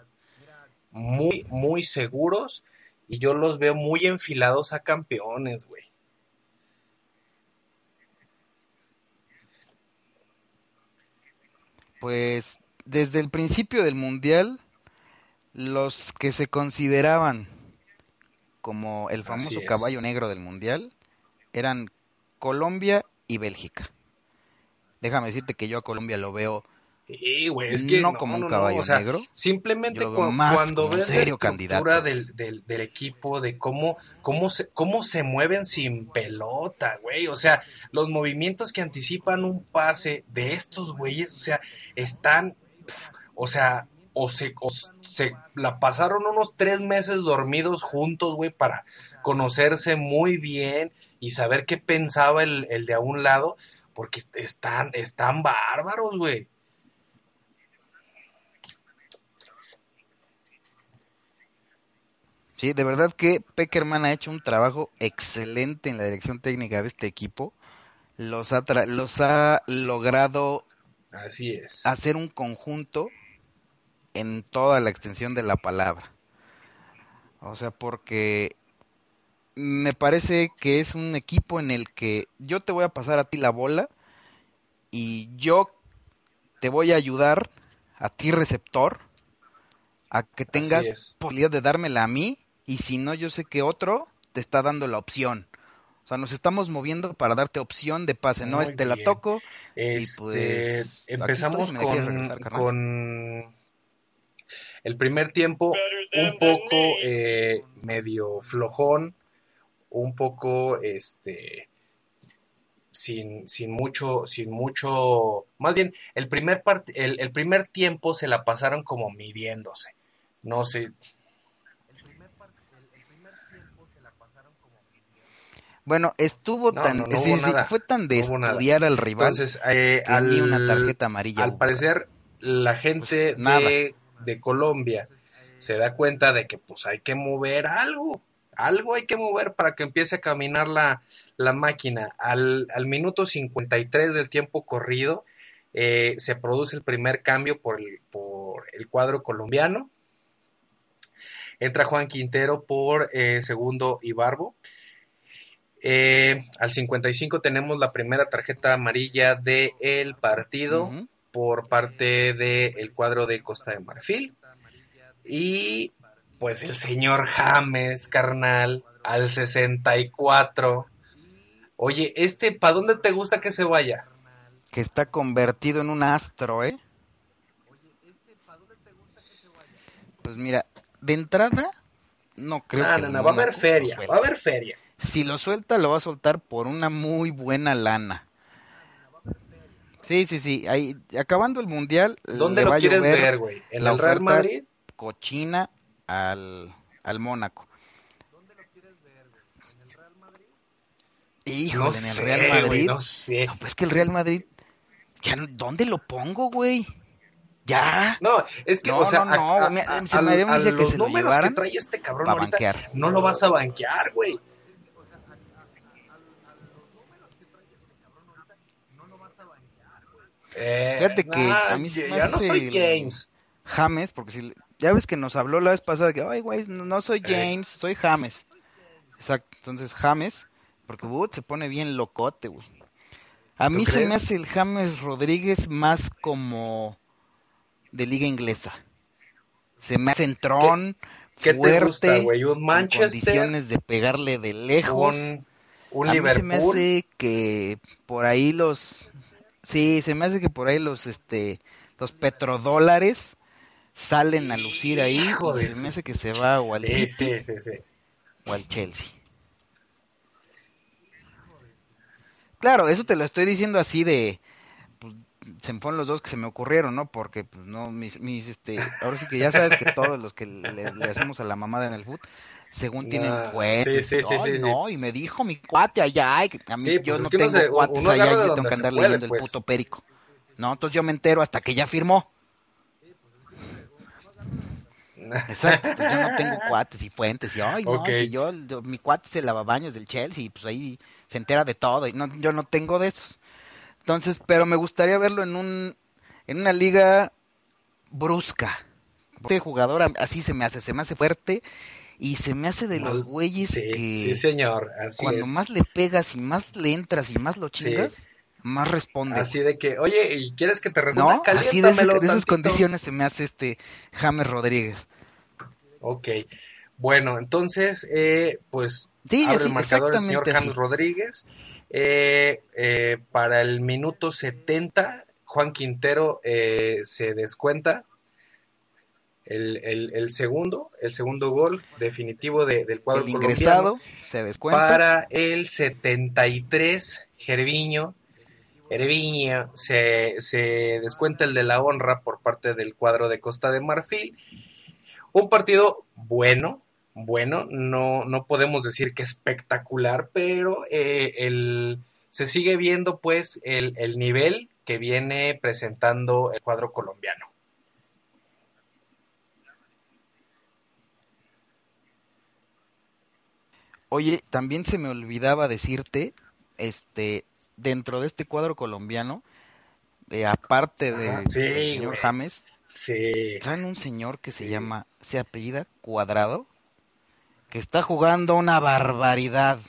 muy, muy seguros y yo los veo muy enfilados a campeones, güey. Pues desde el principio del mundial, los que se consideraban como el famoso caballo negro del mundial eran Colombia y Bélgica. Déjame decirte que yo a Colombia lo veo Sí, güey, es que no no, como un no, caballo o sea, negro. Simplemente cu- más cuando ves la estructura candidato. del, del, del equipo, de cómo, cómo, se, cómo se mueven sin pelota, güey. O sea, los movimientos que anticipan un pase de estos güeyes, o sea, están, o sea, o se, o se la pasaron unos tres meses dormidos juntos, güey, para conocerse muy bien y saber qué pensaba el, el de a un lado, porque están, están bárbaros, güey. Sí, de verdad que Peckerman ha hecho un trabajo excelente en la dirección técnica de este equipo. Los ha, tra- los ha logrado Así es. hacer un conjunto en toda la extensión de la palabra. O sea, porque me parece que es un equipo en el que yo te voy a pasar a ti la bola y yo te voy a ayudar a ti receptor a que tengas posibilidad de dármela a mí y si no yo sé que otro te está dando la opción. O sea, nos estamos moviendo para darte opción de pase, no Muy es te la bien. toco Este, pues, aquí empezamos con, con el primer tiempo un poco eh, medio flojón, un poco este sin, sin mucho, sin mucho, más bien el primer part- el, el primer tiempo se la pasaron como midiéndose. No sé. Bueno, estuvo No, tan, no, no sí, sí, fue tan de nada. estudiar al rival Entonces, eh, que al- una tarjeta amarilla Al hubo. parecer, la gente Pues, nada. De, Colombia se da cuenta de que pues hay que mover algo, algo hay que mover para que empiece a caminar la, la máquina. Al, al minuto 53 del tiempo corrido eh, se produce el primer cambio por el, por el cuadro colombiano. Entra Juan Quintero por eh, segundo Ibarbo. Eh, al 55 tenemos la primera tarjeta amarilla del partido. Por parte del cuadro de Costa de Marfil. Y pues el señor James, carnal, al 64. Oye, este, ¿para dónde te gusta que se vaya? Que está convertido en un astro, ¿eh? Pues mira, de entrada, no creo No, que no, va a haber feria, va a haber feria. Si lo suelta, lo va a soltar por una muy buena lana. Sí, sí, sí. Ahí, acabando el mundial, ¿Dónde le lo quieres ver, güey? ¿En la el Real Madrid? cochina al, al Mónaco. Híjole, No en el sé, Real güey, Madrid. no sé. No, pues que el Real Madrid. ya ¿Dónde lo pongo, güey? Ya. No, es que, No, o sea, no, no, a, a- se me dio a que los se lo números llevaran que trae este cabrón para ahorita, banquear. no lo vas a banquear, güey. Eh, Fíjate que nah, a mí se me no hace soy el- James. James, porque si ya ves que nos habló la vez pasada que, ay, güey, no, no soy Eh. James, soy James. Exacto, entonces James, porque Wood se pone bien locote, güey. A mí se me hace el James Rodríguez más como de liga inglesa. Se me hace entrón, ¿Qué te fuerte, gusta, güey? ¿Un con Manchester? condiciones de pegarle de lejos. Un, un a mí Liverpool. se me hace que por ahí los sí, se me hace que por ahí los este los petrodólares salen a lucir ahí Hijo se me hace que se va o al Sí, City sí, sí, sí. o al Chelsea. Claro, eso te lo estoy diciendo así de pues, se me fueron los dos que se me ocurrieron, ¿no? Porque pues no mis, mis este, ahora sí que ya sabes que todos los que le, le hacemos a la mamada en el fútbol según tienen fuentes, sí, sí, sí, no, y me dijo mi cuate allá, ay, que a mí pues yo no tengo se- cuates uno allá, yo tengo que se andar puede, leyendo el pues. puto perico. No, entonces yo me entero hasta que ya firmó. Exacto, yo no tengo cuates y fuentes y ay, no, Ok. que yo, yo- mi cuate es el lavabaños del Chelsea y pues ahí se entera de todo y no, yo no tengo de esos. Entonces, pero me gustaría verlo en un en una liga brusca. Este jugador así se me hace, se me hace fuerte y se me hace de No, los güeyes Sí, que sí, señor. Así cuando es. más le pegas y más le entras y más lo Sí. chingas, más responde. Así de que, oye, ¿y quieres que te ¿No? responda? Así de, ese- Caliéntamelo de esas condiciones se me hace este James Rodríguez. Ok. Bueno, entonces, eh, pues Sí, abre el marcador el señor James. Rodríguez. Eh, eh, para el minuto 70, Juan Quintero eh, se descuenta el, el- el segundo, el segundo gol definitivo de- del cuadro El colombiano. ingresado se descuenta. Para el 73, Gerviño, Gerviño se, se descuenta el de la honra por parte del cuadro de Costa de Marfil. Un partido bueno, bueno, no, no podemos decir que espectacular, pero eh, el, se sigue viendo pues el, el nivel que viene presentando el cuadro colombiano. Oye, también se me olvidaba decirte, este, dentro de este cuadro colombiano, eh, aparte de, sí, del señor güey. James, Sí. traen un señor que se Sí. llama, se apellida Cuadrado, que está jugando una barbaridad.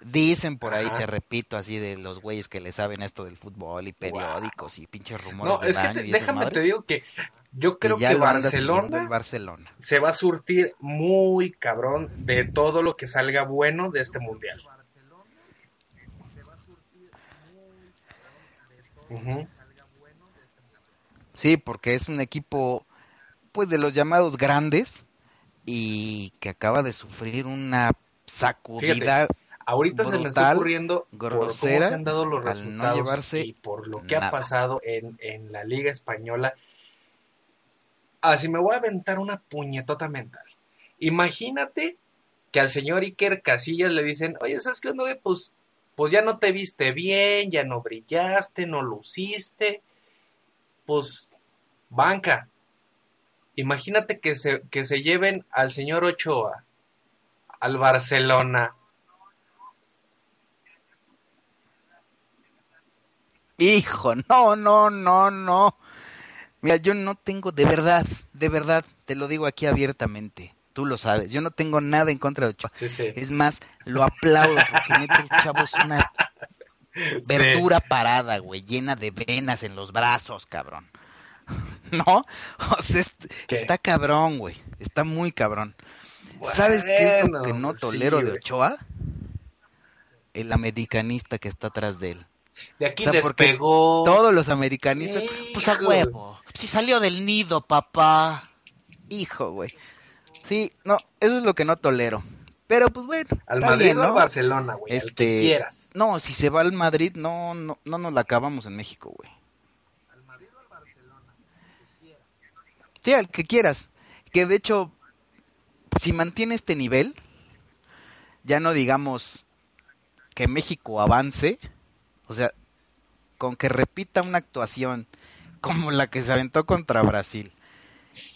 Dicen por ahí, Ajá. te repito, así de los güeyes que le saben esto del fútbol y periódicos y pinches rumores No, de es que te- déjame te digo que yo creo que Barcelona el Barcelona. se va a surtir muy cabrón de todo lo que salga bueno de este mundial. Sí, porque es un equipo, pues, de los llamados grandes y que acaba de sufrir una sacudida Ahorita se me está ocurriendo por cómo grosera, se han dado los no resultados llevarse y por lo que ha pasado en, en la Liga Española. Así me voy a aventar una puñetota mental. Imagínate que al señor Iker Casillas le dicen, oye, ¿sabes qué onda? Pues, pues ya no te viste bien, ya no brillaste, no luciste, pues banca. Imagínate que se, que se lleven al señor Ochoa, al Barcelona. Hijo, no, no, no, no. Mira, yo no tengo, de verdad, de verdad, te lo digo aquí abiertamente. Tú lo sabes, yo no tengo nada en contra de Ochoa. Sí, sí. Es más, lo aplaudo porque neta el chavo es una verdura parada, güey, llena de venas en los brazos, cabrón. ¿No? O sea, está cabrón, güey. Está muy cabrón. ¿Sabes qué es lo que no tolero de. Ochoa? El americanista que está atrás de él. De aquí O sea, despegó. Todos los americanistas, pues a huevo. Si salió del nido, papá. Hijo, güey. Sí, no, eso es lo que no tolero. Pero pues bueno, Al Madrid bien, o al ¿no? Barcelona, güey. Al que Este, quieras. No, si se va al Madrid, no, no, no nos la acabamos en México, güey. Sí, al que quieras. Que de hecho, si mantiene este nivel, ya no digamos que México avance, o sea, con que repita una actuación como la que se aventó contra Brasil.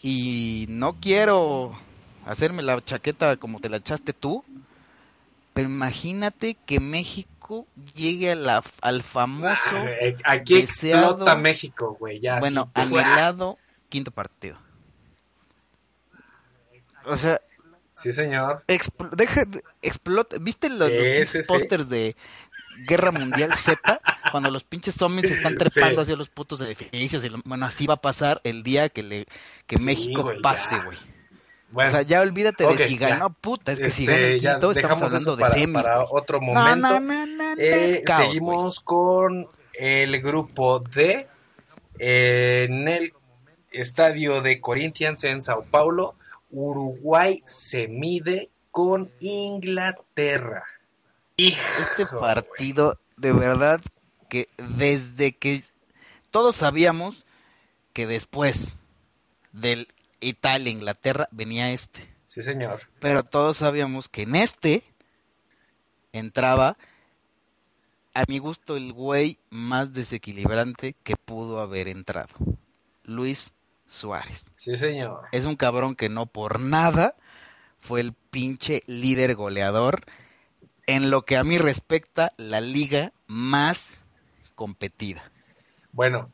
Y no quiero hacerme la chaqueta como te la echaste tú, pero imagínate que México llegue a la, al famoso, Ah, eh, aquí deseado- explota México, güey. Ya bueno, anhelado quinto partido. O sea, Sí, señor. expl- deja, de- explota. ¿Viste los, sí. pósters de Guerra Mundial Z, cuando los pinches zombies se están trepando Sí. hacia los putos edificios. Y lo- bueno, así va a pasar el día que, le, que Sí, México güey, pase, güey. Bueno, o sea, ya olvídate de si ganó, puta, es que si este, gana el quinto, estamos hablando eso de para, semis. para otro momento. no, no, Eh, caos, seguimos con el grupo D en el estadio de Corinthians en Sao Paulo. Uruguay se mide con Inglaterra. Este Hijo, partido, de verdad, que desde que todos sabíamos que después del Italia-Inglaterra venía este. Sí, señor. Pero todos sabíamos que en este entraba, a mi gusto, el güey más desequilibrante que pudo haber entrado. Luis Suárez. Sí, señor. Es un cabrón que no por nada fue el pinche líder goleador en lo que a mí respecta la liga más competida. Bueno,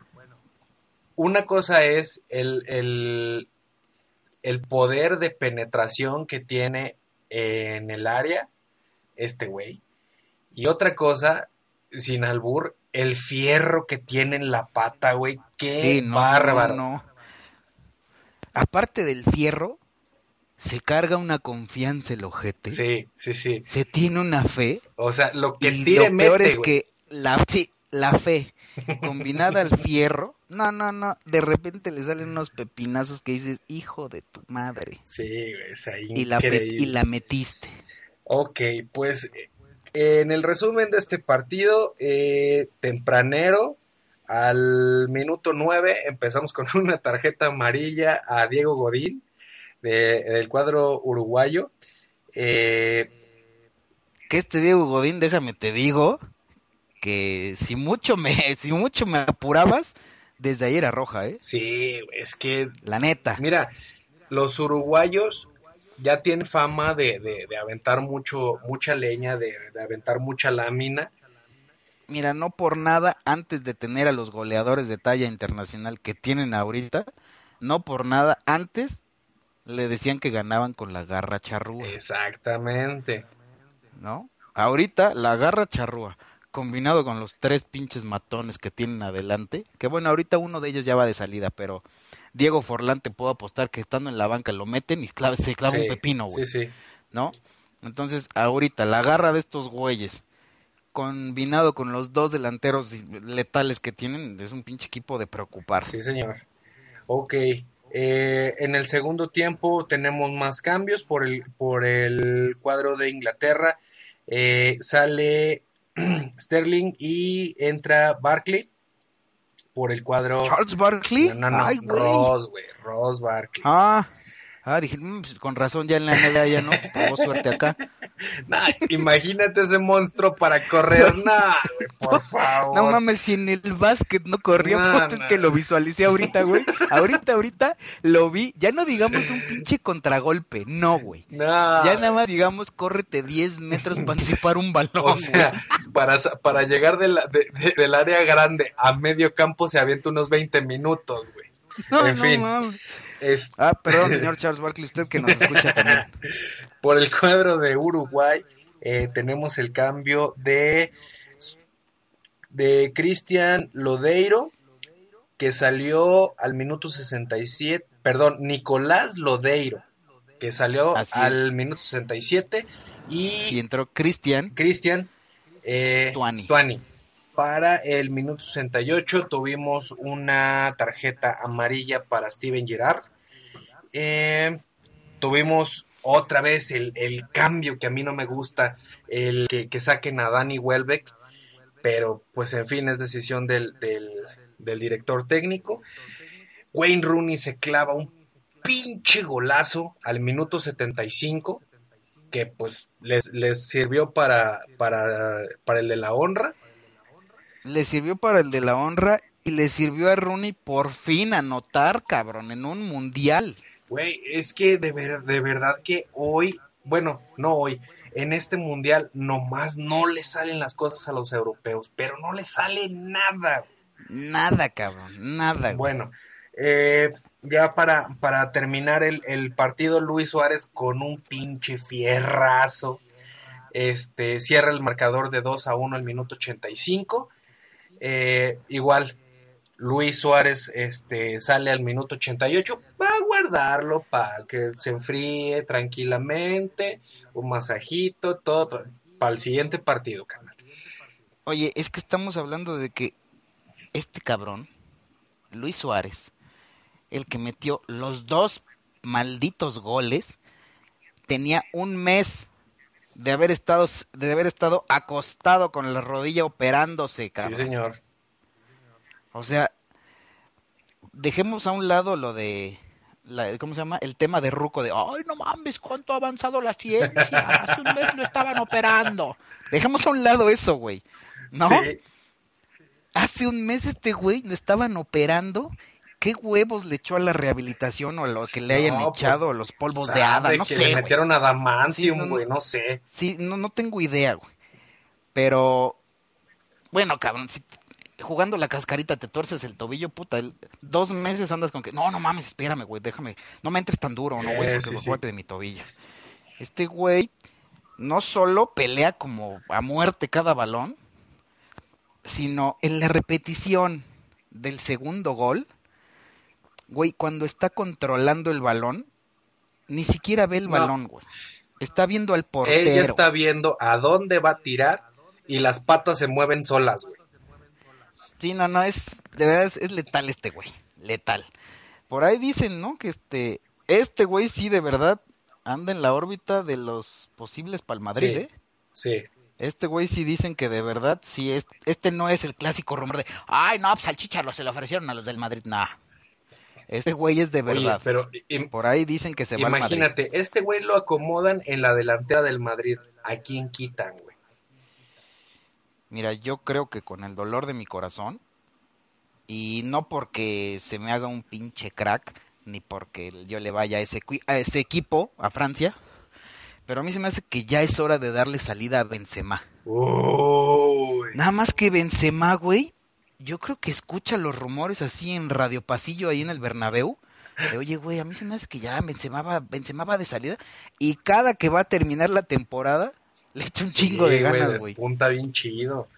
una cosa es el, el, el poder de penetración que tiene en el área este güey. Y otra cosa, sin albur, el fierro que tiene en la pata, güey. Qué Sí, no, bárbaro. no, no. Aparte del fierro, se carga una confianza el ojete. Sí, sí, sí. Se tiene una fe. O sea, lo que y tire lo peor mete, es que la, sí, la fe combinada al fierro, no, no, no, de repente le salen unos pepinazos que dices, hijo de tu madre. Sí, güey, es ahí Y la, y la metiste. Ok, pues eh, en el resumen de este partido, eh, tempranero, al minuto 9, empezamos con una tarjeta amarilla a Diego Godín de- del cuadro uruguayo. Eh, Que este Diego Godín, déjame te digo, que si mucho me, si mucho me apurabas, desde ahí era roja, ¿eh? sí, es que, La neta. mira, los uruguayos ya tienen fama de, de- de aventar mucho, mucha leña, de, de aventar mucha lámina. Mira, no por nada, antes de tener a los goleadores de talla internacional que tienen ahorita, no por nada, antes le decían que ganaban con la garra charrúa, Exactamente. ¿no? Ahorita la garra charrúa, combinado con los tres pinches matones que tienen adelante, que bueno, ahorita uno de ellos ya va de salida, pero Diego Forlán te puedo apostar que estando en la banca lo meten y se clava Sí, un pepino, güey. Sí, sí. ¿no? Entonces, ahorita la garra de estos güeyes, combinado con los dos delanteros letales que tienen, es un pinche equipo de preocuparse. Sí, señor. Ok. Eh, en el segundo tiempo tenemos más cambios por el, por el cuadro de Inglaterra. Eh, sale Sterling y entra Barkley por el cuadro. Charles Barkley, No, no, no, ay, güey. Ross, güey. Ross Barkley. Ah, ah, dije, "Mm, pues, con razón ya en la NBA ya no, probó suerte acá. Nah, imagínate ese monstruo para correr. Nah, güey, por favor. No mames, si en el básquet no corría, No, puta, es que lo visualicé ahorita, güey. Ahorita, ahorita lo vi, ya no digamos un pinche contragolpe, no, güey. Nah. Ya nada más digamos, córrete 10 metros para anticipar un balón, O sea, güey. para, para llegar de la- de- de- del área grande a medio campo se avienta unos 20 minutos, güey. No, en no fin. mames. Es, Ah, perdón, señor Charles Barkley, usted que nos escucha también. por el cuadro de Uruguay eh, tenemos el cambio de, de Cristian Lodeiro, que salió al minuto 67, perdón, Nicolás Lodeiro, que salió al minuto 67, y, Y entró Cristian. Cristian eh, Stuani. Stuani. Para el minuto 68 tuvimos una tarjeta amarilla para Steven Gerrard. Eh, tuvimos otra vez el, el cambio que a mí no me gusta, el que, que saquen a Danny Welbeck, pero pues en fin es decisión del, del, del director técnico. Wayne Rooney se clava un pinche golazo al minuto 75 que pues les, les sirvió para, para, para el de la honra. Le sirvió para el de la honra y le sirvió a Rooney por fin anotar, cabrón, en un mundial. Güey, es que de, ver, de verdad que hoy, bueno, no hoy, en este mundial nomás no le salen las cosas a los europeos, pero no le sale nada. Nada, cabrón, nada. güey. Bueno, eh, ya para, para terminar el, el partido, Luis Suárez con un pinche fierrazo. este, cierra el marcador de 2 a 1 al minuto 85. Eh, igual, Luis Suárez este, sale al minuto 88, va a guardarlo para que se enfríe tranquilamente, un masajito, todo para el siguiente partido. Oye, es que estamos hablando de que este cabrón, Luis Suárez, el que metió los dos malditos goles, tenía un mes de haber estado de haber estado acostado con la rodilla operándose, cabrón. Sí, señor. O sea, dejemos a un lado lo de la, ¿cómo se llama? El tema de Ruco de, ay, no mames, cuánto ha avanzado la ciencia. Hace un mes lo estaban operando. Dejemos a un lado eso, güey. ¿No? Sí. Hace un mes este güey lo estaban operando. ¿Qué huevos le echó a la rehabilitación o a lo que le hayan No, pues, echado, los polvos de hada? No que sé. le güey. metieron adamantium, Sí, no, güey, no sé. Sí, no, no tengo idea, güey. Pero, bueno, cabrón, si jugando la cascarita te tuerces el tobillo, puta, el- dos meses andas con que, no, no mames, espérame, güey, déjame, no me entres tan duro, no, güey, porque sí, me sí. de mi tobillo. Este güey no solo pelea como a muerte cada balón, sino en la repetición del segundo gol, güey, cuando está controlando el balón, ni siquiera ve el No. balón, güey. Está viendo al portero. Ella está viendo a dónde va a tirar y las patas se mueven solas, güey. Sí, no, no, es, de verdad es, es letal este güey, letal. Por ahí dicen, ¿no? Que este, este güey sí de verdad anda en la órbita de los posibles para el Madrid, Sí. ¿eh? Sí. Este güey sí dicen que de verdad sí es, este no es el clásico rumor de, ay, no, pues al Chicharo se le ofrecieron a los del Madrid, nah. Este güey es de Oye, verdad. pero im- Por ahí dicen que se va al Madrid. imagínate, este güey lo acomodan en la delantera del Madrid. ¿A quién quitan, güey? Mira, yo creo que con el dolor de mi corazón, y no porque se me haga un pinche crack, ni porque yo le vaya a ese, cui- a ese equipo, a Francia, pero a mí se me hace que ya es hora de darle salida a Benzema. Uy. Nada más que Benzema, güey, yo creo que escucha los rumores así en Radio Pasillo ahí en el Bernabéu, de, oye, güey, a mí se me hace que ya Benzema va, Benzema va de salida, y cada que va a terminar la temporada, le echa un Sí, chingo de ganas, güey Despunta bien chido.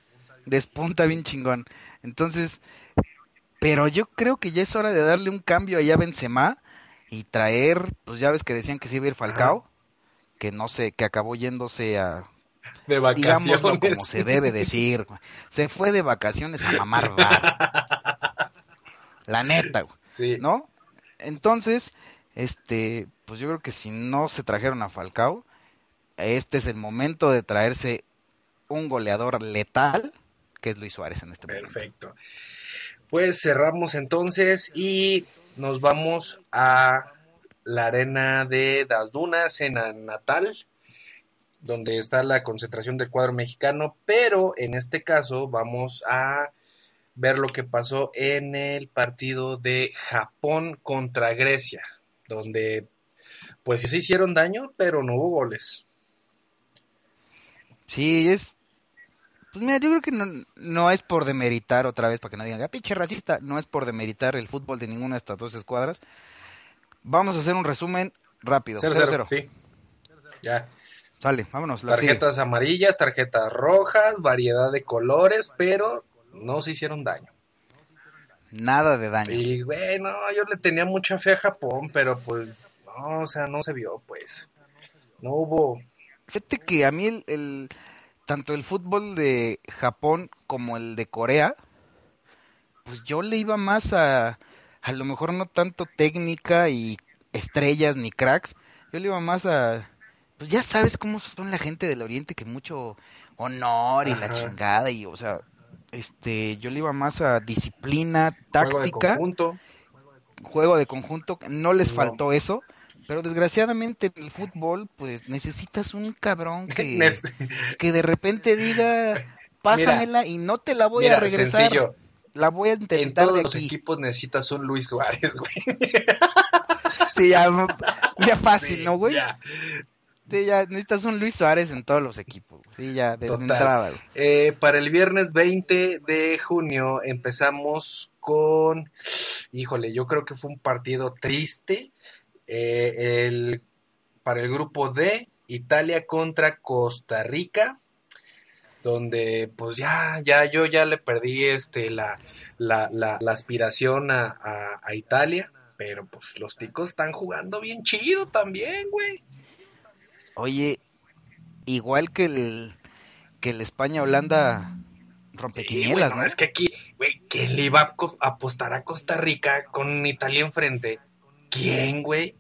despunta bien chingón. Entonces, pero yo creo que ya es hora de darle un cambio allá a Benzema y traer, pues ya ves que decían que se iba a ir Falcao, que no sé, que acabó yéndose a, De vacaciones. digámoslo como se debe decir, se fue de vacaciones a mamar bar. La neta, güey, Sí. ¿no? Entonces, este, pues yo creo que si no se trajeron a Falcao, este es el momento de traerse un goleador letal, que es Luis Suárez en este momento. Perfecto. Pues cerramos entonces y nos vamos a la arena de Das Dunas en Natal, donde está la concentración del cuadro mexicano, pero en este caso vamos a ver lo que pasó en el partido de Japón contra Grecia, donde pues sí se hicieron daño, pero no hubo goles. Sí, es. Pues mira, yo creo que no, no es por demeritar otra vez, para que no digan, ah, pinche racista, no es por demeritar el fútbol de ninguna de estas dos escuadras. Vamos a hacer un resumen rápido. 0-0, 0-0. sí. Ya. Sale, vámonos. La que sigue. Tarjetas amarillas, tarjetas rojas, variedad de colores, pero no se hicieron daño. Nada de daño. Y, güey, no, yo le tenía mucha fe a Japón, pero pues, no, o sea, no se vio, pues. No hubo. Fíjate que a mí el, el- tanto el fútbol de Japón como el de Corea, pues yo le iba más a, a lo mejor no tanto técnica y estrellas ni cracks, yo le iba más a, pues ya sabes cómo son la gente del Oriente, que mucho honor y la chingada y, o sea, este, yo le iba más a disciplina, Juego de táctica conjunto. juego de conjunto, no les No. faltó eso, pero desgraciadamente en el fútbol, pues necesitas un cabrón que, que de repente diga, pásamela y no te la voy Mira, a regresar, sencillo. la voy a En intentar todos de los equipos necesitas un Luis Suárez, güey. Sí, ya, ya fácil, Sí, ¿no, güey? ya. Sí, ya necesitas un Luis Suárez en todos los equipos, sí, ya, de, Total. entrada. Eh, para el viernes 20 de junio empezamos con, híjole, yo creo que fue un partido triste. Eh, el, para el grupo D Italia contra Costa Rica, donde pues ya, ya, yo ya le perdí este la, la, la, la aspiración a, a, a Italia, pero pues los ticos están jugando bien chido también, güey. Oye, igual que el que el España-Holanda rompequinielas, Sí, ¿no? Es que aquí, güey, ¿quién le iba a apostar a Costa Rica con Italia enfrente? ¿Quién, güey?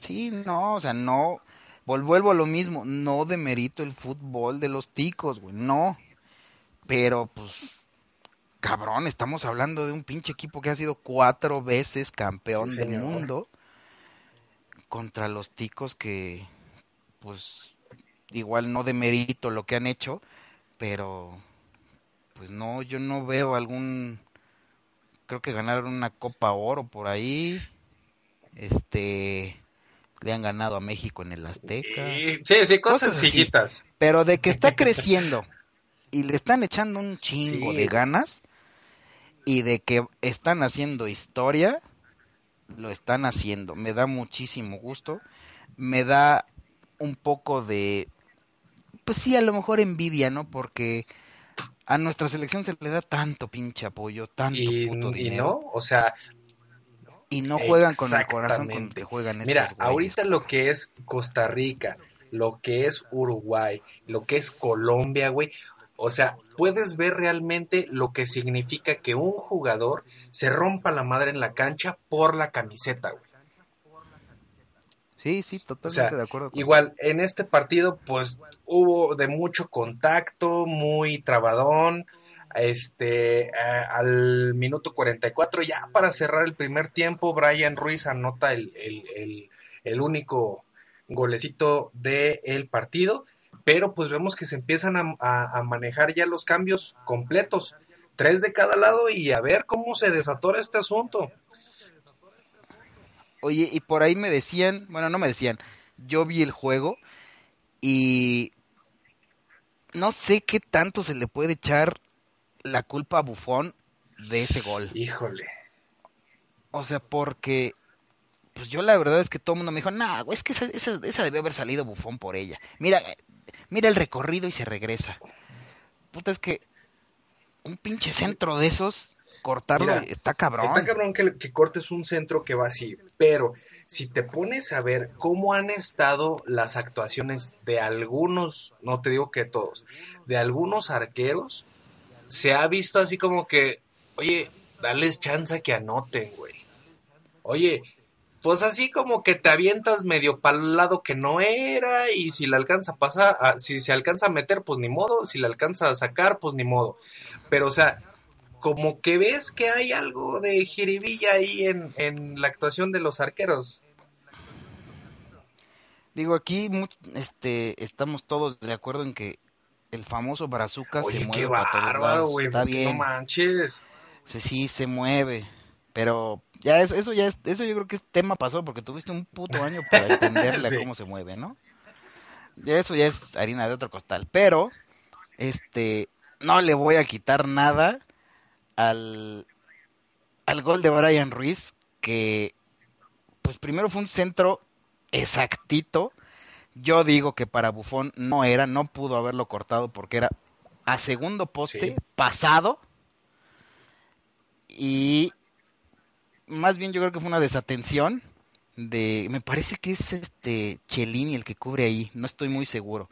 Sí, no, o sea, no. Vuelvo a lo mismo, no demerito el fútbol de los ticos, güey, no. Pero, pues, cabrón, estamos hablando de un pinche equipo que ha sido cuatro veces campeón Sí, del señor. mundo contra los ticos que, pues, igual no demerito lo que han hecho, pero, pues no, yo no veo algún, creo que ganaron una Copa Oro por ahí, este, le han ganado a México en el Azteca. Sí, sí, cosas, Cosas así. sencillitas. Pero de que está creciendo y le están echando un chingo Sí. de ganas y de que están haciendo historia, lo están haciendo. Me da muchísimo gusto. Me da un poco de, pues sí, a lo mejor envidia, ¿no? Porque a nuestra selección se le da tanto pinche apoyo, tanto Y, puto y dinero. no, o sea, Y no juegan con el corazón con el que juegan estos mira, güeyes. ahorita lo que es Costa Rica, lo que es Uruguay, lo que es Colombia, güey, o sea, puedes ver realmente lo que significa que un jugador se rompa la madre en la cancha por la camiseta, güey. Sí, sí, O totalmente sea, de acuerdo. con- igual en este partido, pues hubo de mucho contacto, muy trabadón. Este, eh, al minuto 44, ya para cerrar el primer tiempo, Brian Ruiz anota el, el, el, el único golecito del partido. Pero pues vemos que se empiezan a, a- a manejar ya los cambios completos. Tres de cada lado y a ver cómo se desatora este asunto. Oye, y por ahí me decían, bueno, no me decían, yo vi el juego y no sé qué tanto se le puede echar la culpa a Bufón de ese gol. Híjole. O sea, porque pues yo la verdad es que todo el mundo me dijo, nah, güey, es que esa, esa, esa debió haber salido Bufón por ella. Mira, mira el recorrido y se regresa. Puta, es que un pinche centro de esos, cortarlo Mira, está cabrón. Está cabrón que, que cortes un centro que va así, pero si te pones a ver cómo han estado las actuaciones de algunos, no te digo que todos, de algunos arqueros, se ha visto así como que, oye, dales chance que anoten, güey. Oye, pues así como que te avientas medio para el lado que no era y si le alcanza a pasar, si se alcanza a meter, pues ni modo, si le alcanza a sacar, pues ni modo. Pero, o sea, como que ves que hay algo de jiribilla ahí en, en la actuación de los arqueros. Digo, aquí este, estamos todos de acuerdo en que el famoso Brazuca se mueve qué para todos lados. Está pues que no bien, manches. sí, sí, se mueve. Pero ya eso, eso ya es, eso yo creo que es tema pasado porque tuviste un puto año para entenderle Sí. a cómo se mueve, ¿no? Ya eso ya es harina de otro costal. Pero, este, no le voy a quitar nada al, al gol de Brian Ruiz, que, pues primero fue un centro exactito. Yo digo que para Bufón no era, no pudo haberlo cortado porque era a segundo poste, Sí. pasado. Y más bien yo creo que fue una desatención de, me parece que es este Chelini el que cubre ahí, no estoy muy seguro.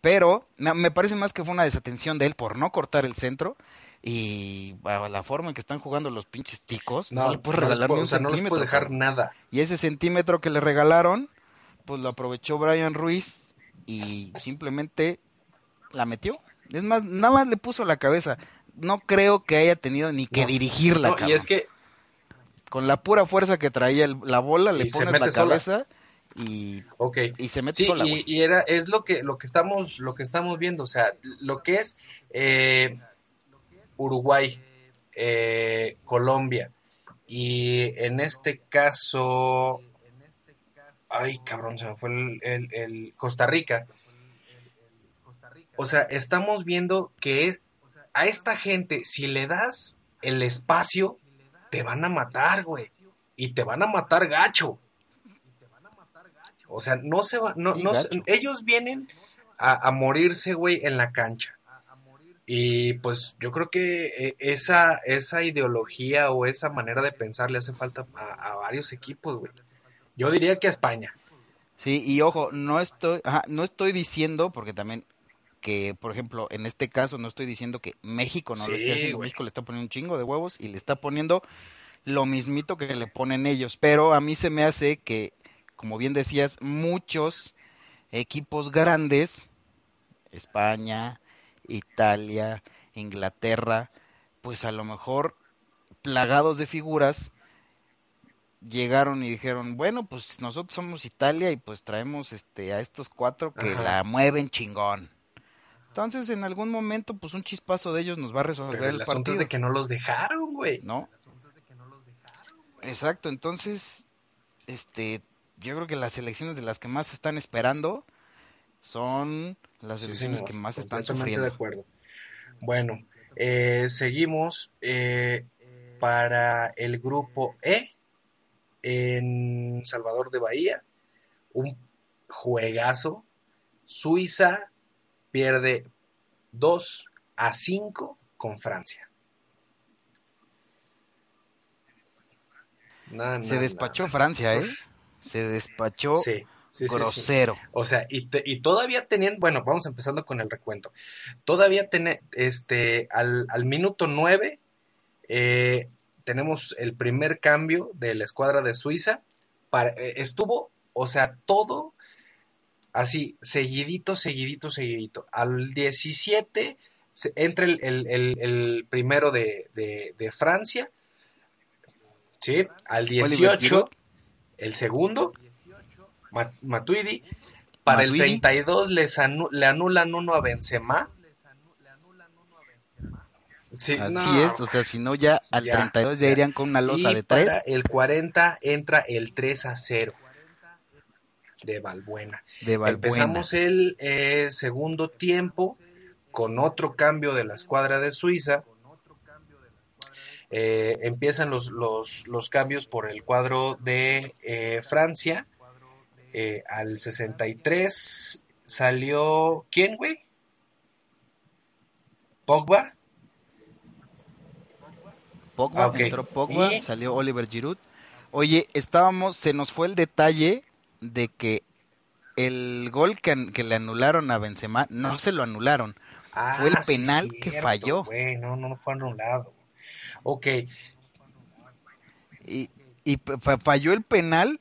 Pero me, me parece más que fue una desatención de él por no cortar el centro y a la forma en que están jugando los pinches ticos, no, le puedes no les regalar puedo- ni un o sea, no les centímetro. puedo dejar cabrón. nada. Y ese centímetro que le regalaron, pues lo aprovechó Brian Ruiz y simplemente la metió. Es más, nada más le puso la cabeza. No creo que haya tenido ni que No, dirigirla, No, y es que, Con la pura fuerza que traía el- la bola, le pones la sola. cabeza y, ok. y se mete Sí, sola, y, y era, es lo que, lo que estamos, lo que estamos viendo, o sea, lo que es eh, Uruguay, eh, Colombia, y en este caso, ay cabrón, se me fue el, el- el Costa Rica. O sea, estamos viendo que es- a esta gente, si le das el espacio, te van a matar, güey. Y te van a matar gacho. O sea, no se va, no, no, ellos vienen a, a morirse, güey, en la cancha. Y pues yo creo que eh, esa, esa ideología o esa manera de pensar le hace falta a, a varios equipos, güey. Yo diría que a España. Sí, y ojo, no estoy, ajá, no estoy diciendo, porque también que, por ejemplo, en este caso no estoy diciendo que México no lo esté haciendo, güey. México le está poniendo un chingo de huevos y le está poniendo lo mismito que le ponen ellos, pero a mí se me hace que, como bien decías, muchos equipos grandes, España, Italia, Inglaterra, pues a lo mejor plagados de figuras, llegaron y dijeron, bueno, pues nosotros somos Italia y pues traemos este a estos cuatro que Ajá. la mueven chingón. Entonces, en algún momento, pues un chispazo de ellos nos va a resolver Pero el el asunto partido, es de que no los dejaron, güey. ¿no? Exacto, entonces, este, yo creo que las elecciones de las que más se están esperando son las Sí, señor, que más están sufriendo. de acuerdo. Bueno, eh, seguimos eh, para el grupo E en Salvador de Bahía. Un juegazo. Suiza pierde 2 a 5 con Francia. Na, Se na, despachó. Francia, ¿eh? Se despachó Sí, sí, sí, sí. grosero. O sea, y, te- y todavía tenían, bueno, vamos empezando con el recuento. Todavía tiene, este, al, al minuto 9, tenemos el primer cambio de la escuadra de Suiza. Para, eh, estuvo, o sea, todo así, seguidito, seguidito, seguidito. Al 17 se- entra el, el- el- el primero de, de- de Francia. Sí, al Oliver 18 Giroud. el segundo, Ma- Matuidi. Para el Matuidi. 32 les anu- le anulan uno a Benzema. Sí, Así no. es, o sea, si no ya al Ya, 32 ya irían con una losa de para 3 el 40 entra el 3 a 0 de Valbuena. de Valbuena. Empezamos el eh, segundo tiempo con otro cambio de la escuadra de Suiza. Eh, empiezan los, los, los cambios por el cuadro de eh, Francia. Eh, al 63 salió. ¿Quién, güey? Pogba. Pogba, Ah, entró Pogba, Y- salió Oliver Giroud. Oye, estábamos, se nos fue el detalle de que el gol que, le anularon a Benzema no se lo anularon. Fue el Ah, sí, penal que falló. güey, no, no fue anulado. Ok, Y, y falló el penal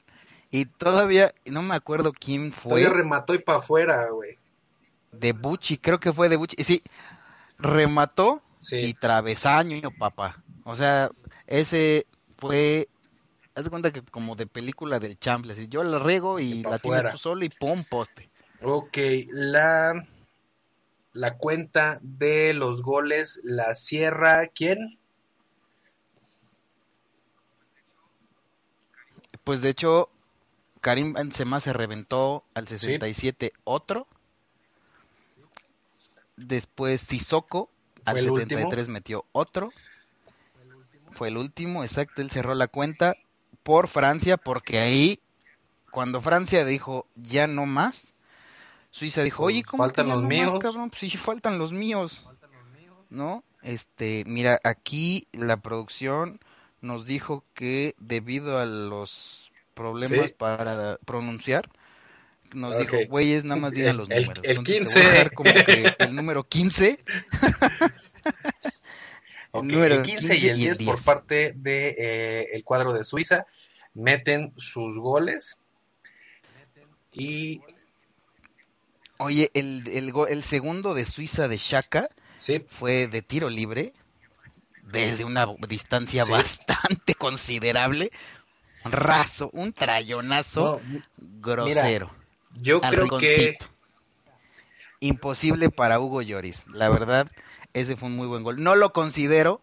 y todavía, no me acuerdo quién fue, todavía remató y para afuera, güey. de Bucci, creo que fue de Bucci. Sí, remató Sí. y travesaño, papá. O sea, ese fue, haz de cuenta que como de película del Champions, así, yo la rego y la tienes fuera. tú solo y pum, poste. Ok, la, la cuenta de los goles la cierra ¿quién? Pues de hecho, Karim Benzema se reventó al 67 otro. Después Sissoko al ¿Fue el 73 metió otro. Fue el último, exacto, él cerró la cuenta por Francia porque ahí cuando Francia dijo ya no más, Suiza dijo, "Oye, ¿cómo faltan que ya los no más, míos". cabrón? Pues sí, faltan los míos." ¿No? Este, mira, aquí la producción nos dijo que debido a los problemas Sí. para pronunciar, nos Ok. dijo, güeyes, nada más digan El- los el- números. el te 15. voy a dejar como que el número 15. Ok, número el 15 y el 10, por 10. parte de eh, el cuadro de Suiza meten sus goles y Oye, el, el, el segundo de Suiza de Shaka sí, fue de tiro libre desde una distancia Sí. bastante considerable. Raso, un trayonazo no, grosero. yo creo que. Imposible para Hugo Lloris. La verdad, ese fue un muy buen gol. No lo considero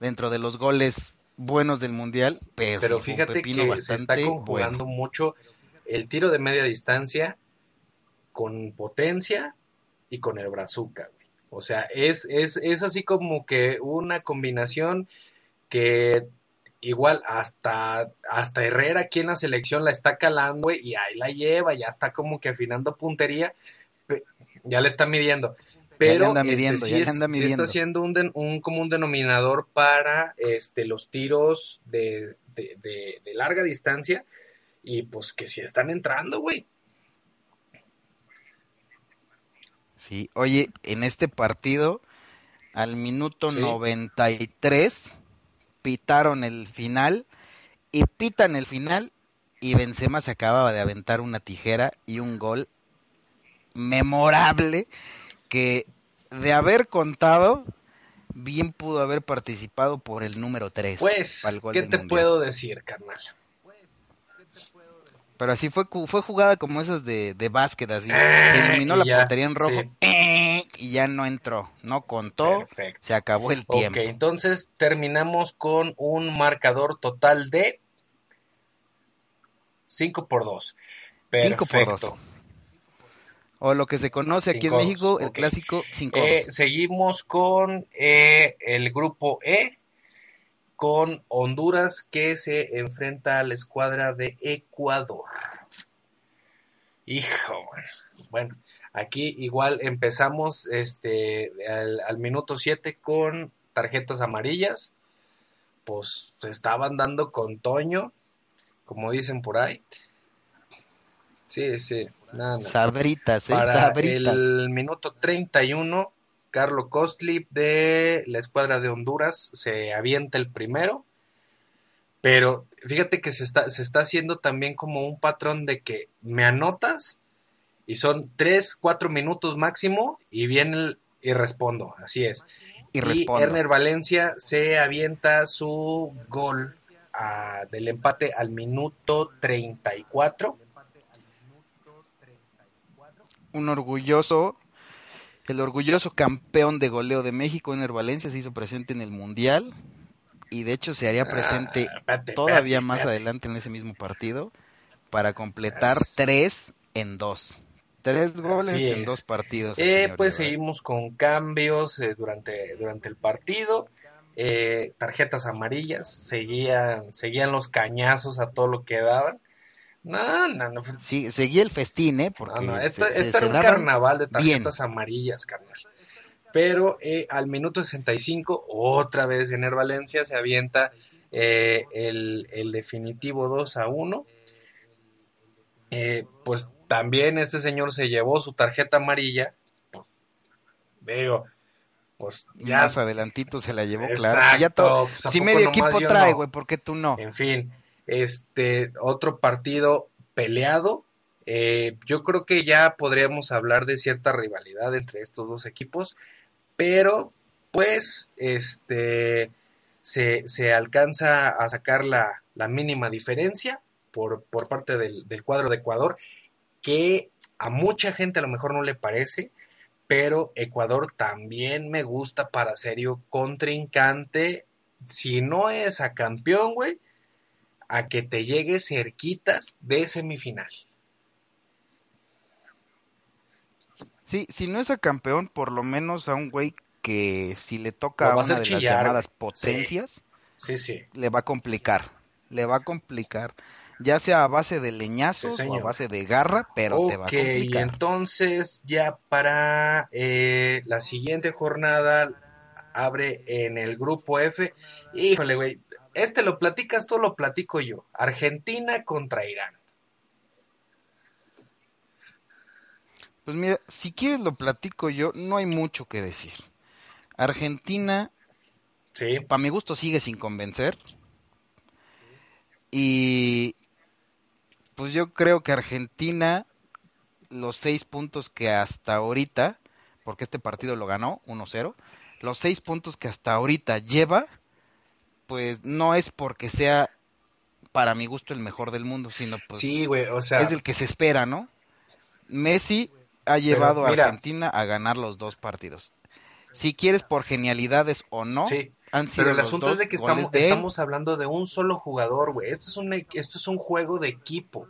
dentro de los goles buenos del Mundial, pero, pero sí fue un fíjate que se está bastante conjugando bueno. mucho el tiro de media distancia con potencia y con el brazuca, güey. O sea, es, es, es así como que una combinación que igual hasta, hasta Herrera aquí en la selección la está calando, güey, y ahí la lleva, ya está como que afinando puntería, ya le está midiendo. Pero anda este, midiendo, sí ya le es- anda sí está siendo un, un común denominador para este, los tiros de, de, de- de larga distancia y pues que si están entrando, güey. Sí, oye, en este partido, al minuto Sí. 93, pitaron el final y pitan el final y Benzema se acababa de aventar una tijera y un gol memorable que de haber contado, bien pudo haber participado por el número 3. Pues, ¿qué te puedo decir, carnal? Pero así fue, fue jugada como esas de, de básquet, así. Ah, se iluminó la ya, portería en rojo sí. eh, y ya no entró. No contó, Perfecto. se acabó el tiempo. Ok, entonces terminamos con un marcador total de 5 por 2. Cinco por Perfecto. dos. O lo que se conoce aquí en México, dos, el clásico 5 Eh, seguimos con eh, el grupo E, con Honduras que se enfrenta a la escuadra de Ecuador. Hijo, bueno, aquí igual empezamos este al, al minuto 7 con tarjetas amarillas. Pues se estaban dando con Toño, como dicen por ahí. Sí, sí, nada, nada. Sabritas, eh, Para sabritas. el minuto 31, Carlo Kostlip de la escuadra de Honduras se avienta el primero. Pero fíjate que se está, se está haciendo también como un patrón de que me anotas y son 3, 4 minutos máximo y viene el, y respondo. Así es. Y respondo. Erner Valencia se avienta su gol ah, del empate al minuto 34. Un orgulloso, el orgulloso campeón de goleo de México, Ener Valencia, se hizo presente en el Mundial. Y de hecho se haría presente Ah, espérate, todavía espérate, más espérate. adelante en ese mismo partido para completar tres en dos. Tres goles en dos partidos. Eh, pues seguimos con cambios eh, durante, durante el partido. Eh, tarjetas amarillas, seguían, seguían los cañazos a todo lo que daban. No, no, no. Sí, seguía el festín, ¿eh? Porque no, no, esto, se- esto se era un carnaval de bien. tarjetas amarillas, carnal. Pero eh, al minuto 65, otra vez Ener Valencia se avienta eh, el, el definitivo 2 a 1. Eh, pues también este señor se llevó su tarjeta amarilla. Digo, pues ya. Más adelantito se la llevó, claro. Exacto, ya to- pues, ¿a si medio equipo trae, no? güey, ¿por qué tú no? En fin, este otro partido peleado. Eh, yo creo que ya podríamos hablar de cierta rivalidad entre estos dos equipos, pero pues este se, se alcanza a sacar la, la mínima diferencia por, por parte del, del cuadro de Ecuador, que a mucha gente a lo mejor no le parece, pero Ecuador también me gusta para serio contrincante. Si no es a campeón, güey, a que te llegue cerquitas de semifinal. Sí, si no es a campeón, por lo menos a un güey que si le toca a una de las llamadas potencias, Sí, sí. le va a complicar. Le va a complicar. Ya sea a base de leñazos Sí, o a base de garra, pero te va a Ok, y complicar. entonces ya para eh, la siguiente jornada abre en el grupo F. Híjole, güey, este lo platicas tú, lo platico yo. Argentina contra Irán. Pues mira, si quieres lo platico yo, no hay mucho que decir. Argentina, Sí, para mi gusto, sigue sin convencer. Y pues yo creo que Argentina, los seis puntos que hasta ahorita, porque este partido lo ganó 1-0, los seis puntos que hasta ahorita lleva, pues no es porque sea para mi gusto el mejor del mundo, sino pues sí, güey, o sea, es el que se espera, ¿no? Messi ha llevado mira. a Argentina a ganar los dos partidos. Si quieres por genialidades o no, sí. Han sido Pero el asunto es de que estamos, de estamos hablando de un solo jugador, güey. Esto es un, e- esto es un juego de equipo.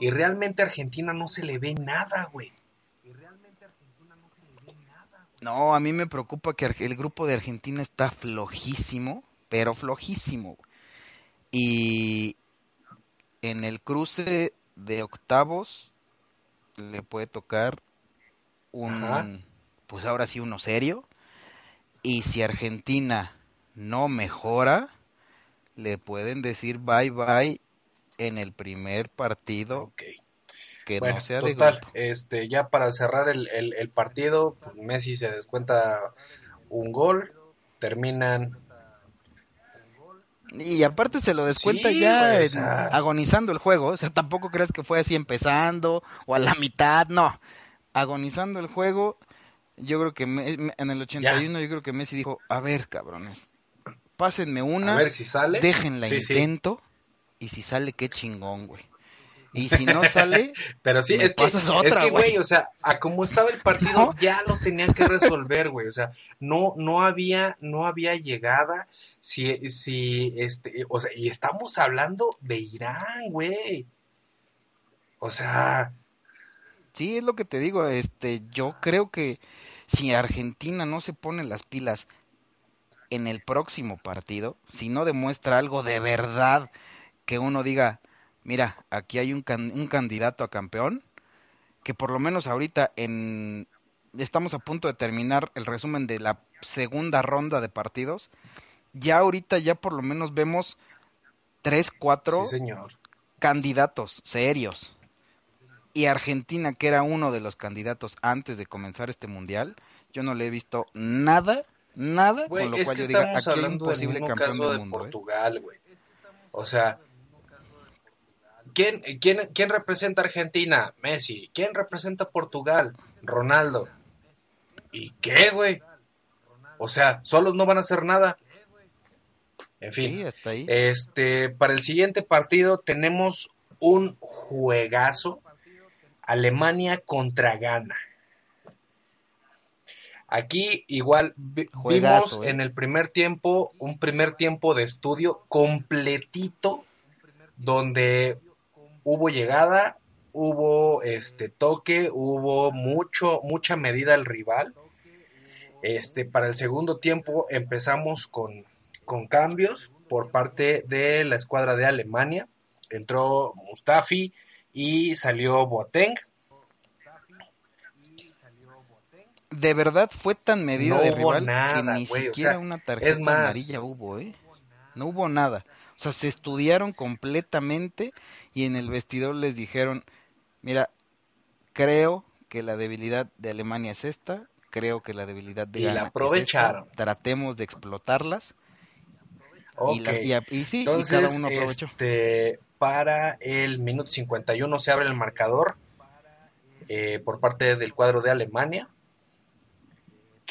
Y realmente a Argentina no se le ve nada, güey. No, a mí me preocupa que el grupo de Argentina está flojísimo, pero flojísimo. Y en el cruce de octavos le puede tocar un, Ajá. pues ahora sí uno serio. Y si Argentina no mejora, le pueden decir bye bye en el primer partido que Bueno, no sea de grupo. este, ya para cerrar el, el- el partido, pues, Messi se descuenta un gol, terminan Y aparte se lo descuenta Sí, ya en- agonizando el juego. O sea, tampoco crees que fue así empezando o a la mitad. No. Agonizando el juego. Yo creo que me- en el 81 yo creo que Messi dijo, a ver, cabrones, pásenme una, a ver si sale. déjenla Sí, sí. intento, y si sale, qué chingón, güey. Y si no sale, Pero sí, Me es que, pasas otra, es que, güey. o sea, a como estaba el partido, No. ya lo tenía que resolver, güey. O sea, no, no había, no había llegada. Si, si, este, o sea, y estamos hablando de Irán, güey. O sea, sí, es lo que te digo, este, yo creo que si Argentina no se pone las pilas en el próximo partido, si no demuestra algo de verdad que uno diga, mira, aquí hay un, can- un candidato a campeón, que por lo menos ahorita en estamos a punto de terminar el resumen de la segunda ronda de partidos, ya ahorita ya por lo menos vemos tres, cuatro sí, señor. candidatos serios. Y Argentina, que era uno de los candidatos antes de comenzar este mundial, yo no le he visto nada, nada Güey, con lo es cual que yo diga, aquí hay un posible campeón caso del de mundo. ¿eh? Portugal, güey. O sea, ¿quién, quién, ¿quién representa a Argentina? Messi. ¿Quién representa a Portugal? Ronaldo. ¿Y qué, güey? O sea, solos no van a hacer nada. En fin. Sí, hasta ahí. Este, para el siguiente partido tenemos un juegazo. Alemania contra Ghana. Aquí igual vi- Juegazo, vimos eh. en el primer tiempo un primer tiempo de estudio completito donde hubo llegada, hubo este toque, hubo mucho mucha medida al rival. Este para el segundo tiempo empezamos con con cambios por parte de la escuadra de Alemania. Entró Mustafi y salió Boateng. De verdad fue tan medida No de rival nada, que ni o siquiera sea, una tarjeta es más- amarilla hubo, ¿eh? No hubo nada. O sea, se estudiaron completamente y en el vestidor les dijeron, mira, creo que la debilidad de Alemania es esta, creo que la debilidad de Y la Ghana es esta, aprovecharon. tratemos de explotarlas. Ok. Y, la- y sí, y Entonces, cada uno aprovechó. este, para el minuto 51 se abre el marcador eh, por parte del cuadro de Alemania.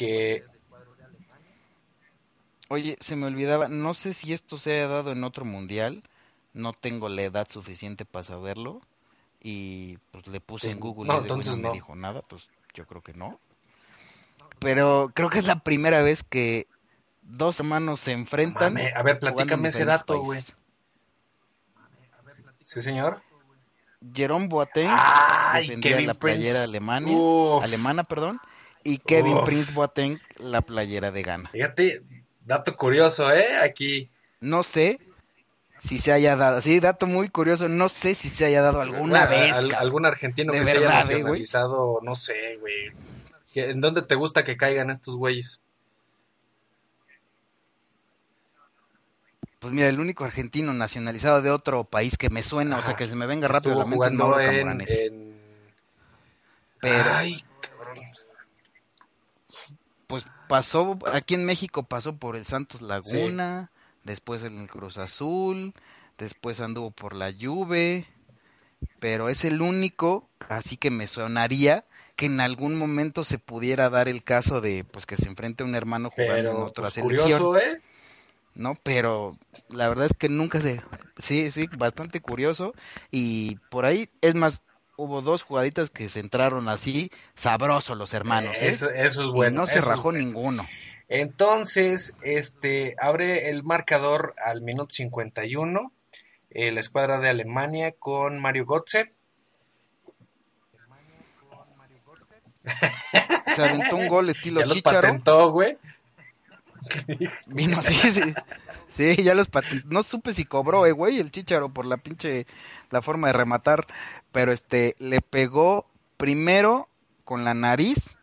Que Oye, se me olvidaba, no sé si esto se haya dado en otro mundial, no tengo la edad suficiente para saberlo y pues le puse en Google no, y entonces no me dijo nada, pues yo creo que no. Pero creo que es la primera vez que dos hermanos se enfrentan. Mame, a ver, platícame ese dato, güey. Sí, señor. Jerome Boateng Ay, defendía Kevin la playera Prince. Uf. alemana, perdón, y Kevin Uf. Prince Boateng la playera de Ghana. Fíjate, dato curioso, ¿eh? Aquí. No sé si se haya dado, sí, dato muy curioso, no sé si se haya dado alguna Bueno, vez. al- algún argentino que se haya eh, nacionalizado, no sé, güey. ¿Qué- ¿En dónde te gusta que caigan estos güeyes? Pues mira, el único argentino nacionalizado de otro país que me suena, o sea, que se me venga rápido la mente es jugando Mauro en, en- Pero Ay, cabrón. pues pasó, aquí en México pasó por el Santos Laguna, después en el Cruz Azul, después anduvo por la Juve, pero es el único, así que me sonaría que en algún momento se pudiera dar el caso de pues que se enfrente un hermano jugando en Pero, otra pues, selección. curioso, ¿eh? ¿no? Pero la verdad es que nunca se... Sí, sí, bastante curioso. Y por ahí, es más, hubo dos jugaditas que se entraron así, sabrosos los hermanos, ¿eh? Eso, eso es Y bueno. no se rajó bueno. ninguno. Entonces, este, abre el marcador al minuto 51, eh, la escuadra de Alemania con Mario Götze. Se aventó un gol estilo Ya los Chícharo. patentó, güey. Vino así, sí. Sí, ya los patentó. No supe si cobró, eh, güey, el chicharo por la pinche, la forma de rematar. Pero este, le pegó primero con la nariz.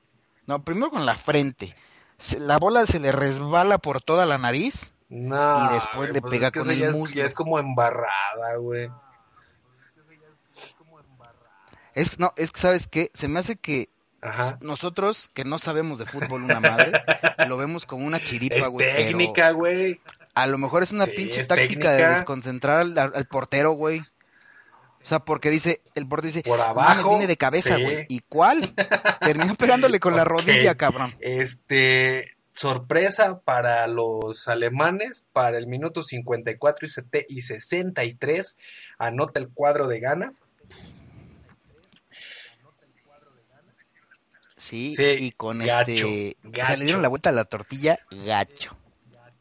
No, primero con la frente. Se- la bola se le resbala por toda la nariz. No, Y después le pues pega es que con el ya es- ya es como embarrada, güey. Es, no, es que, ¿sabes qué? Se me hace que Ajá. nosotros, que no sabemos de fútbol una madre, lo vemos como una chiripa, güey. técnica, güey. A lo mejor es una Sí, pinche es táctica de desconcentrar al, al portero, güey. O sea, porque dice, el portero dice, Por "No abajo, viene de cabeza, sí. güey. ¿Y cuál? Terminó pegándole con la rodilla, cabrón. Este, sorpresa para los alemanes, para el minuto 54 y, sete- y 63, anota el cuadro de gana. Sí, Sí, y con gacho, este... O sea, gacho. le dieron la vuelta a la tortilla gacho.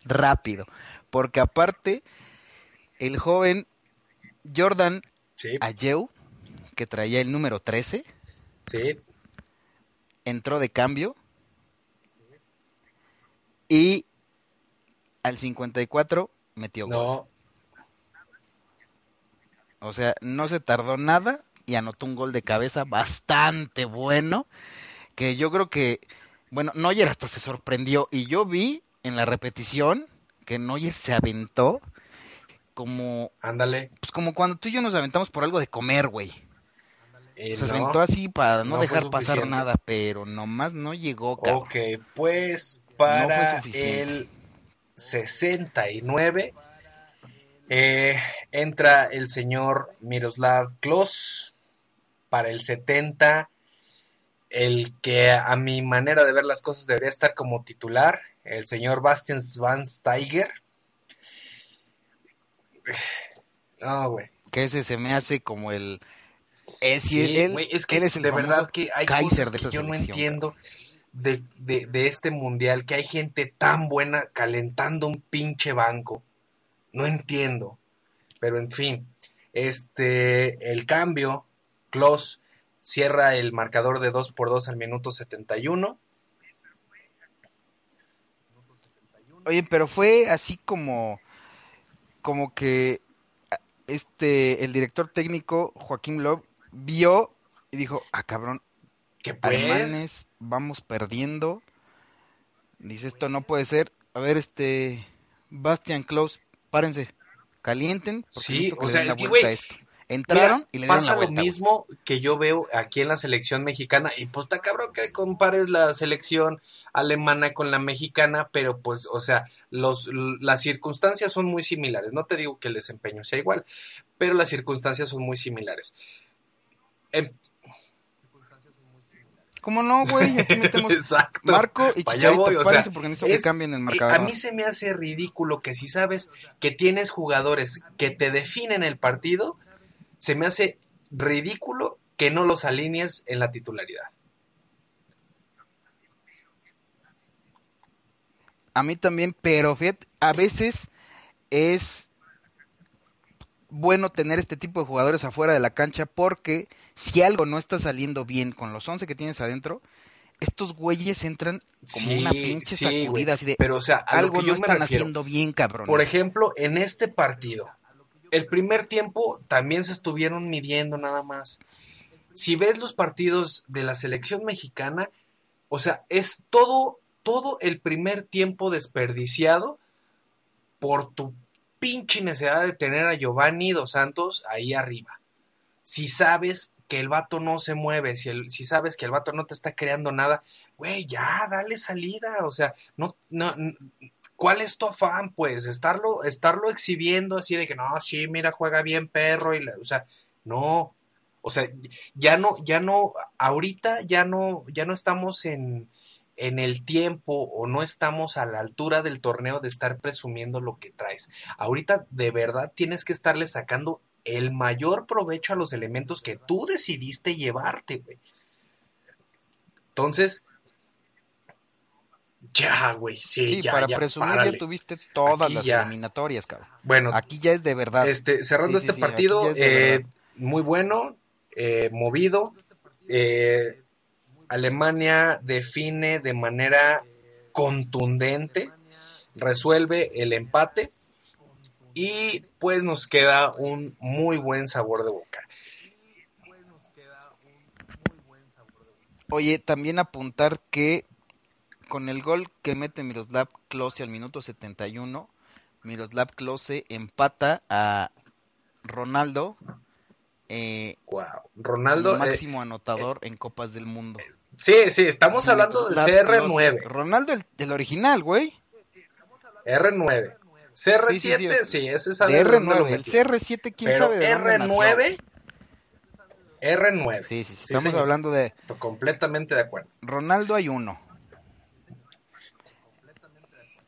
Rápido. Porque aparte, el joven Jordan Sí, Ayew, que traía el número 13, sí, entró de cambio y al 54 metió gol. no, O sea, no se tardó nada y anotó un gol de cabeza bastante bueno. Que yo creo que, bueno, Neuer hasta se sorprendió. Y yo vi en la repetición que Neuer se aventó como, ándale. pues como cuando tú y yo nos aventamos por algo de comer, güey. Eh, se no. aventó así para no, dejar pasar nada, pero nomás no llegó, cabrón. Ok, pues para el 69 eh, entra el señor Miroslav Klose. Para el 70, el que a mi manera de ver las cosas debería estar como titular, el señor Bastian Schweinsteiger. No, güey. Que ese se me hace como el... Es, Sí, él, es que él es el de verdad que hay Kaiser cosas que yo no entiendo de, de, de este mundial, que hay gente tan buena calentando un pinche banco. No entiendo. Pero en fin, este, el cambio, Klos cierra el marcador de 2 por 2 al minuto 71. Oye, pero fue así como, como que a- este, el director técnico Joaquín Love vio y dijo, ah, cabrón, Que pues, alemanes, vamos perdiendo. Dice, esto no puede ser. A ver, este, Bastian Klaus, párense, calienten, porque Sí, o sea, es que, vuelta a güey, esto. Entraron Mira, y le dieron pasa la vuelta. lo mismo que yo veo aquí en la selección mexicana y pues está cabrón que compares la selección alemana con la mexicana, pero pues, o sea, los, las circunstancias son muy similares. No te digo que el desempeño sea igual, pero las circunstancias son muy similares. Em- ¿Cómo no, güey? Aquí metemos Exacto. Marco y Chicharito, voy, o sea, párense porque necesito es- que cambien el Eh, marcador. A mí se me hace ridículo que si sabes que tienes jugadores que te definen el partido, se me hace ridículo que no los alinees en la titularidad. A mí también, pero fíjate, a veces es bueno tener este tipo de jugadores afuera de la cancha porque si algo no está saliendo bien con los 11 que tienes adentro, estos güeyes entran como Sí, una pinche sí, sacudida así de Pero, o sea, algo no están refiero, haciendo bien, cabrón. Por ejemplo, en este partido, el primer tiempo también se estuvieron midiendo nada más. Si ves los partidos de la selección mexicana, o sea, es todo, todo el primer tiempo desperdiciado por tu pinche necesidad de tener a Giovanni Dos Santos ahí arriba. Si sabes que el vato no se mueve, si, si sabes que el vato no te está creando nada, güey, ya, dale salida, o sea, no, no, ¿cuál es tu afán? Pues estarlo, estarlo exhibiendo así de que no, sí, mira, juega bien perro, y la- o sea, no, o sea, ya no, ya no, ahorita ya no, ya no estamos en, en el tiempo o no estamos a la altura del torneo de estar presumiendo lo que traes. Ahorita de verdad tienes que estarle sacando el mayor provecho a los elementos que tú decidiste llevarte, güey. Entonces, ya, güey, sí, sí, ya, para ya, presumir párale. ya tuviste todas Aquí las ya. eliminatorias, cabrón. Bueno, Aquí ya es de verdad. este, cerrando Sí, este sí, partido, es eh, muy bueno, eh, movido. eh, Alemania define de manera contundente, resuelve el empate y pues nos queda un muy buen sabor de boca. Oye, también apuntar que con el gol que mete Miroslav Klose al minuto 71, Miroslav Klose empata a Ronaldo. Eh, wow. Ronaldo. El máximo anotador en Copas del Mundo. Sí, sí, estamos hablando del CR9. Ronaldo, el, el original, güey. R9. CR7, sí, ese es de R9. El CR7, quién sabe de R9. R9. Sí, sí, sí estamos hablando de. Completamente de acuerdo. Ronaldo hay uno.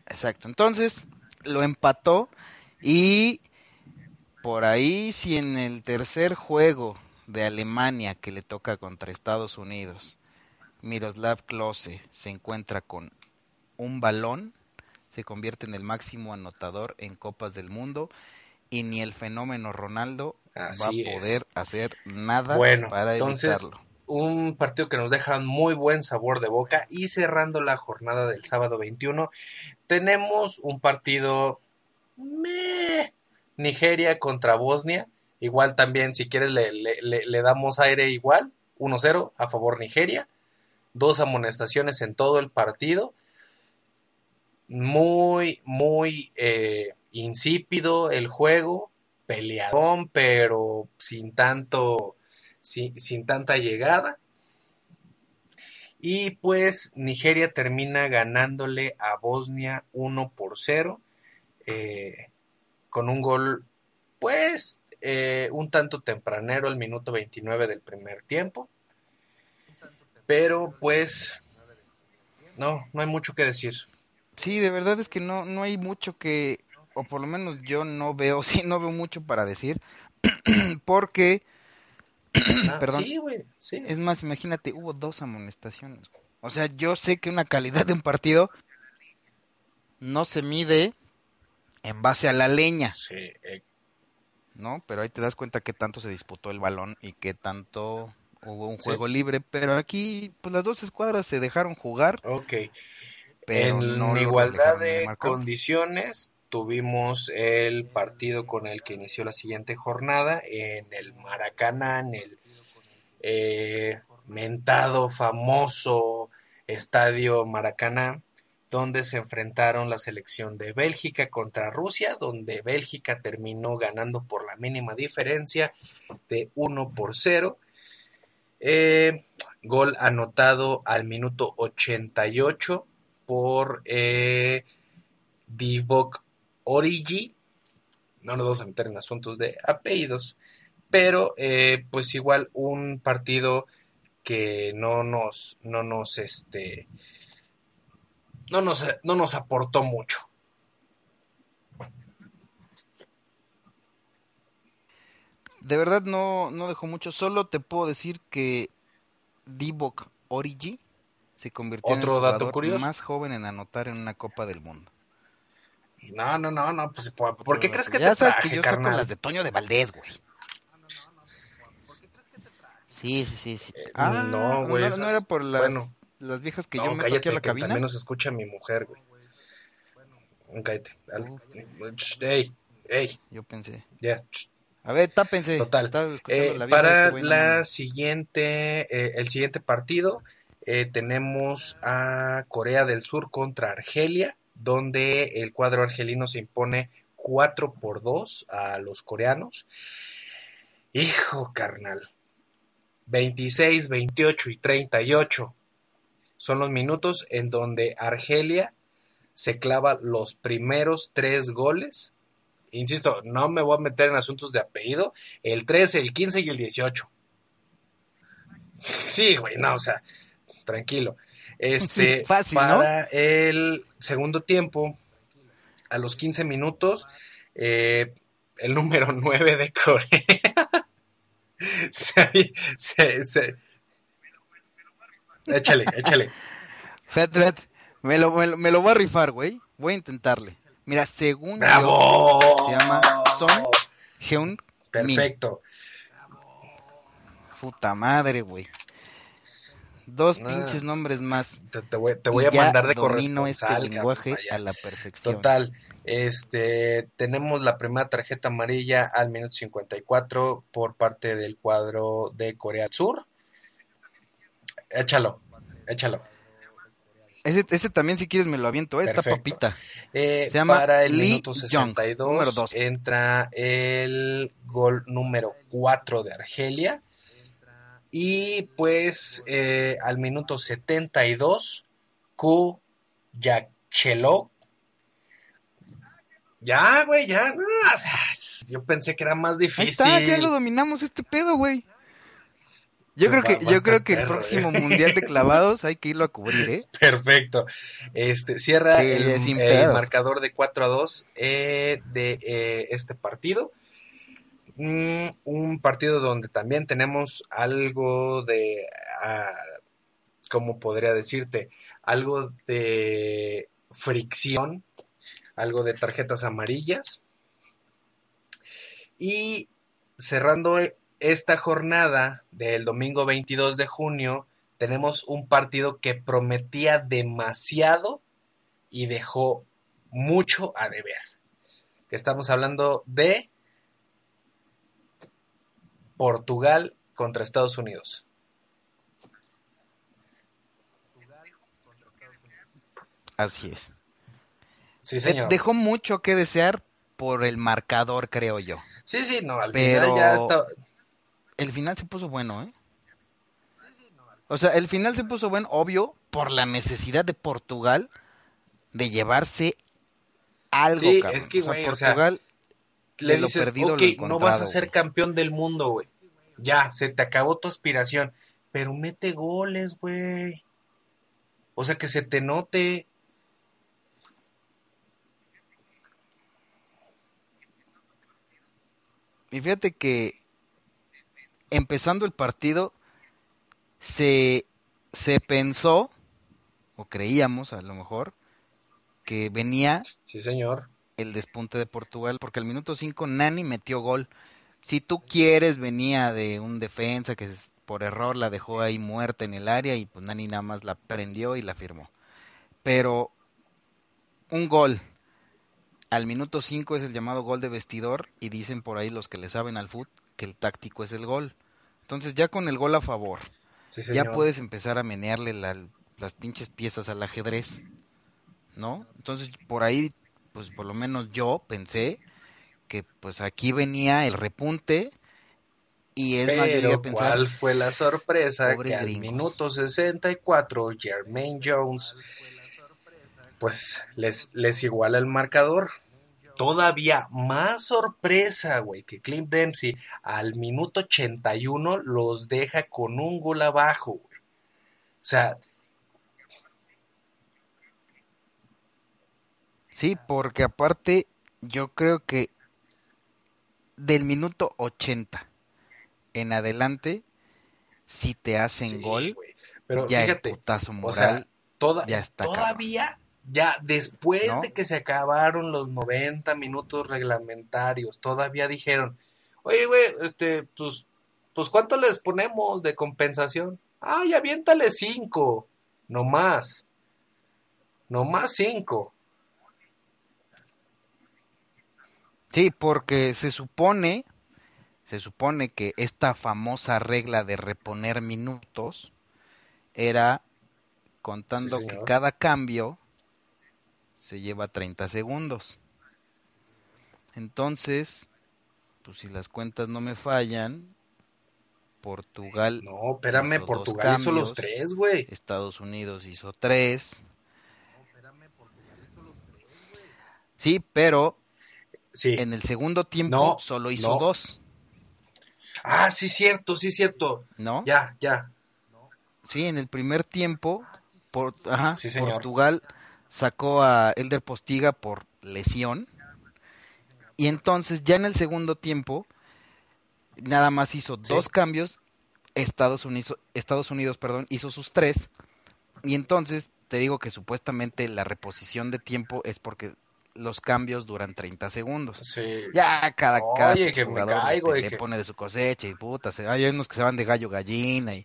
Exacto. Entonces, lo empató y por ahí, si en el tercer juego de Alemania que le toca contra Estados Unidos, Miroslav Klose se encuentra con un balón, se convierte en el máximo anotador en Copas del Mundo y ni el fenómeno Ronaldo va a poder hacer nada bueno, para entonces, Un partido que nos deja muy buen sabor de boca y cerrando la jornada del sábado 21 tenemos un partido Nigeria contra Bosnia. Igual también, si quieres, le, le, le damos aire igual. 1-0 a favor Nigeria. Dos amonestaciones en todo el partido muy, muy eh, insípido el juego, peleadón, pero sin tanto, sin, tanta llegada. Y pues Nigeria termina ganándole a Bosnia 1 por 0, eh, con un gol, pues, eh, un tanto tempranero, el minuto 29 del primer tiempo. Pero pues, no, no hay mucho que decir. Sí, de verdad es que no, no hay mucho que, o por lo menos yo no veo, sí, no veo mucho para decir, porque, ah, perdón, sí, güey, sí. es más, imagínate, hubo dos amonestaciones. O sea, yo sé que una calidad de un partido no se mide en base a la leña. Sí, eh. ¿No? Pero ahí te das cuenta que tanto se disputó el balón y que tanto hubo un juego libre. Pero aquí, pues las dos escuadras se dejaron jugar. Ok en igualdad de condiciones tuvimos el partido con el que inició la siguiente jornada en el Maracaná, en el eh, mentado, famoso estadio Maracaná, donde se enfrentaron la selección de Bélgica contra Rusia, donde Bélgica terminó ganando por la mínima diferencia de 1 por 0. Eh, gol anotado al minuto 88 por eh, Divok Origi. No nos vamos a meter en asuntos de apellidos, pero eh, pues igual un partido que no nos, no nos, este, no nos, no nos aportó mucho. De verdad no, no dejó mucho, solo te puedo decir que Divok Origi se convirtió en el jugador más joven en anotar en una Copa del Mundo. No, no, no, no, pues ¿por, qué crees que ya te sabes que yo saco las de Toño de Valdés, güey. Sí, sí, sí, sí. Eh, ah, no, güey. No, era por las, bueno, las viejas que yo meto aquí a la que cabina. También nos escucha mi mujer, güey. Cállate. Ey, ey. Yo pensé. Ya. A ver, tápense. Total. Eh, la para este la siguiente, eh, el siguiente partido eh, tenemos a Corea del Sur contra Argelia, donde el cuadro argelino se impone 4 por 2 a los coreanos. Hijo carnal. 26, 28 y 38 son los minutos en donde Argelia se clava los primeros tres goles. Insisto, no me voy a meter en asuntos de apellido. El 13, el 15 y el 18. Sí, güey, no, o sea, tranquilo. Este, para el segundo tiempo, a los 15 minutos, eh, el número 9 de Corea. se, Échale, échale. Me lo, me, lo, voy a rifar, güey. Voy a intentarle. Mira, según ¡Bravo! se llama Son Heun Perfecto. Puta madre, güey. Dos pinches nombres más. Te, te voy, te voy a mandar de domino este corresponsal, lenguaje cabrón, a la perfección. Total, este, tenemos la primera tarjeta amarilla al minuto 54 por parte del cuadro de Corea del Sur. Échalo, échalo. Ese, ese también, si quieres, me lo aviento. Esta Perfecto. papita. Eh, Se llama para el Lee minuto Young, 62 número dos. entra el gol número 4 de Argelia. Y pues eh, al minuto 72, Ku Yakchelov. Ya, güey, ya. no, yo pensé que era más Ahí difícil. está, ya lo dominamos este pedo, güey. Yo Pues creo que, yo creo que el próximo eh. mundial de clavados hay que irlo a cubrir, ¿eh? Perfecto. Este cierra Sí, el, marcador de 4 a 2 eh, de eh, este partido. Un partido donde también tenemos algo de, ah, ¿cómo podría decirte? Algo de fricción, algo de tarjetas amarillas. Y cerrando esta jornada del domingo 22 de junio, tenemos un partido que prometía demasiado y dejó mucho a deber. Estamos hablando de Portugal contra Estados Unidos. Así es. Sí, señor. Dejó mucho que desear por el marcador, creo yo. Sí, sí, no, al Pero- final ya está. El final se puso bueno, ¿eh? O sea, el final se puso bueno, obvio, por la necesidad de Portugal de llevarse algo, Sí, cabrón. es que, O sea, güey, o sea, Portugal, Le de dices, lo ok, no vas a ser güey". campeón del mundo, güey. Ya, se te acabó tu aspiración. Pero mete goles, güey. O sea, que se te note. Y fíjate que empezando el partido se, se pensó, o creíamos a lo mejor, que venía Sí, señor. El despunte de Portugal, porque al minuto 5 Nani metió gol. Si tú quieres, venía de un defensa que por error la dejó ahí muerta en el área y pues Nani nada más la prendió y la firmó. Pero un gol al minuto 5 es el llamado gol de vestidor y dicen por ahí los que le saben al fútbol que el táctico es el gol. Entonces ya con el gol a favor, Sí, ya puedes empezar a menearle la- las pinches piezas al ajedrez, ¿no? Entonces por ahí, pues por lo menos yo pensé que pues aquí venía el repunte y es Pero pensar, ¿cuál fue la sorpresa? Que al gringos. minuto 64 Jermaine Jones pues les, les iguala el marcador. Todavía más sorpresa, güey, que Clint Dempsey al minuto 81 los deja con un gol abajo, güey. O sea, sí, porque aparte yo creo que del minuto 80 en adelante, si te hacen sí, gol. Pero ya fíjate, el putazo o moral, sea, toda- ya está todavía, ya después ¿No? de que se acabaron los 90 minutos reglamentarios, todavía dijeron, oye, güey, este, pues, pues, ¿cuánto les ponemos de compensación? Ay, aviéntale cinco, no más, no más cinco. Sí, porque se supone, se supone que esta famosa regla de reponer minutos era contando Sí, que cada cambio se lleva 30 segundos. Entonces, pues si las cuentas no me fallan, Portugal, No, espérame, Hizo Portugal hizo los tres, güey. Estados Unidos hizo 3. Sí, pero Sí. en el segundo tiempo No, solo hizo no. dos, Ah, sí, cierto, sí, cierto. ¿no? Ya, ya. Sí, en el primer tiempo, por, ajá, Sí. Portugal sacó a Elder Postiga por lesión. Y entonces, ya en el segundo tiempo, nada más hizo Sí. dos cambios. Estados Unidos, Estados Unidos perdón, hizo sus tres. Y entonces, te digo que supuestamente la reposición de tiempo es porque los cambios duran 30 segundos. Sí. Ya cada, cada Oye, que me jugador caigo, este, le que- pone de su cosecha y puta, se- hay unos que se van de gallo gallina y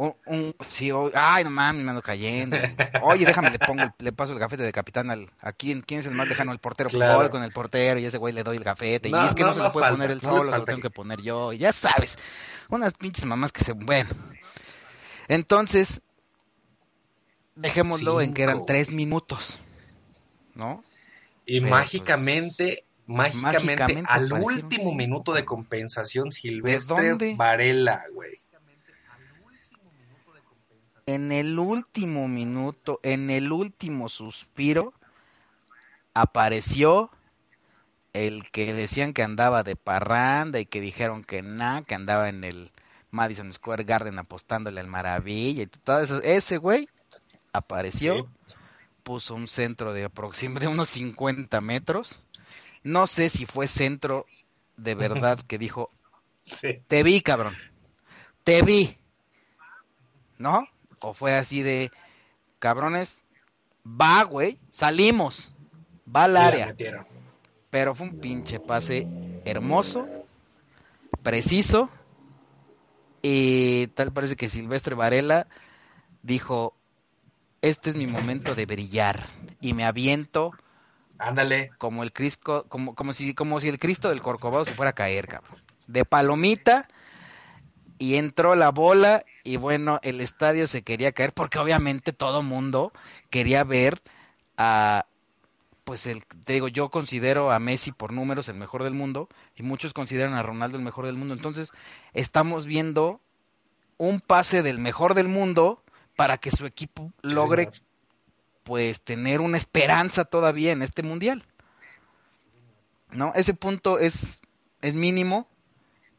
Un, un- sí, o- ay, no mames, me ando cayendo. Oye, déjame, le pongo, el- le paso el gafete de capitán al, a quién, quién es el más lejano, el portero. Pues Claro. voy con el portero y ese güey le doy el gafete. No, y es que no, no, se lo puede falta, poner él no solo, se lo tengo que- poner yo. Y ya sabes, unas pinches mamás que se, bueno. Entonces, dejémoslo en que eran tres minutos, ¿no? Y Pero, mágicamente, mágicamente, mágicamente al último minuto de compensación, Silvestre? Varela, güey. En el último minuto, en el último suspiro, apareció el que decían que andaba de parranda y que dijeron que nada, que andaba en el Madison Square Garden apostándole al maravilla y todo eso. Ese güey apareció, Sí. Puso un centro de aproximadamente unos 50 metros. No sé si fue centro de verdad que dijo, Sí. te vi, cabrón. Te vi. ¿No? O fue así de, cabrones, va, güey, salimos. Va al área. Pero fue un pinche pase hermoso, preciso. Y tal parece que Silvestre Varela dijo, este es mi momento de brillar. Y me aviento Ándale. como el Cristo, como, como si, como si el Cristo del Corcovado se fuera a caer, cabrón. De palomita, y entró la bola, y bueno, el estadio se quería caer, porque obviamente todo mundo quería ver a, pues el, te digo, yo considero a Messi por números el mejor del mundo, y muchos consideran a Ronaldo el mejor del mundo. Entonces, estamos viendo un pase del mejor del mundo para que su equipo logre pues tener una esperanza todavía en este mundial. ¿No? Ese punto es, es mínimo,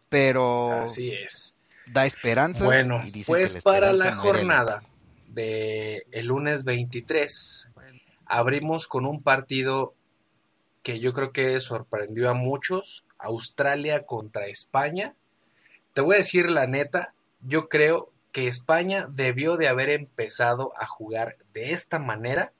pero Así es. da esperanza. Bueno, y pues para la jornada de el lunes 23 abrimos con un partido que yo creo que sorprendió a muchos, Australia contra España. Te voy a decir la neta, yo creo que España debió de haber empezado a jugar de esta manera,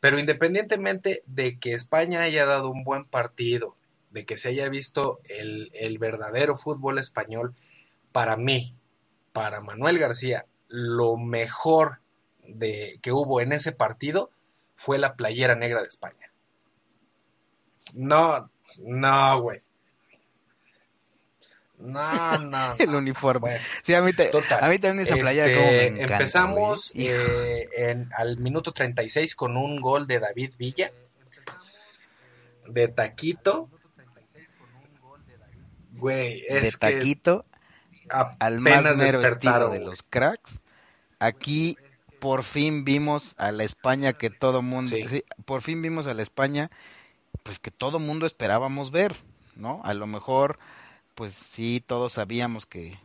pero independientemente de que España haya dado un buen partido, de que se haya visto el, verdadero fútbol español, para mí, para Manuel García, lo mejor de, que hubo en ese partido fue la playera negra de España. No, no, güey. No, no. el uniforme. Bueno, Sí, a mí, te- total. a mí también esa playera Este, como me encanta, empezamos eh, en, al minuto 36 con un gol de David Villa. De taquito. Güey, de que taquito al más mero estilo de los cracks. Aquí por fin vimos a la España que todo mundo, Sí. sí, por fin vimos a la España, pues que todo mundo esperábamos ver, ¿no? A lo mejor, pues sí, todos sabíamos que,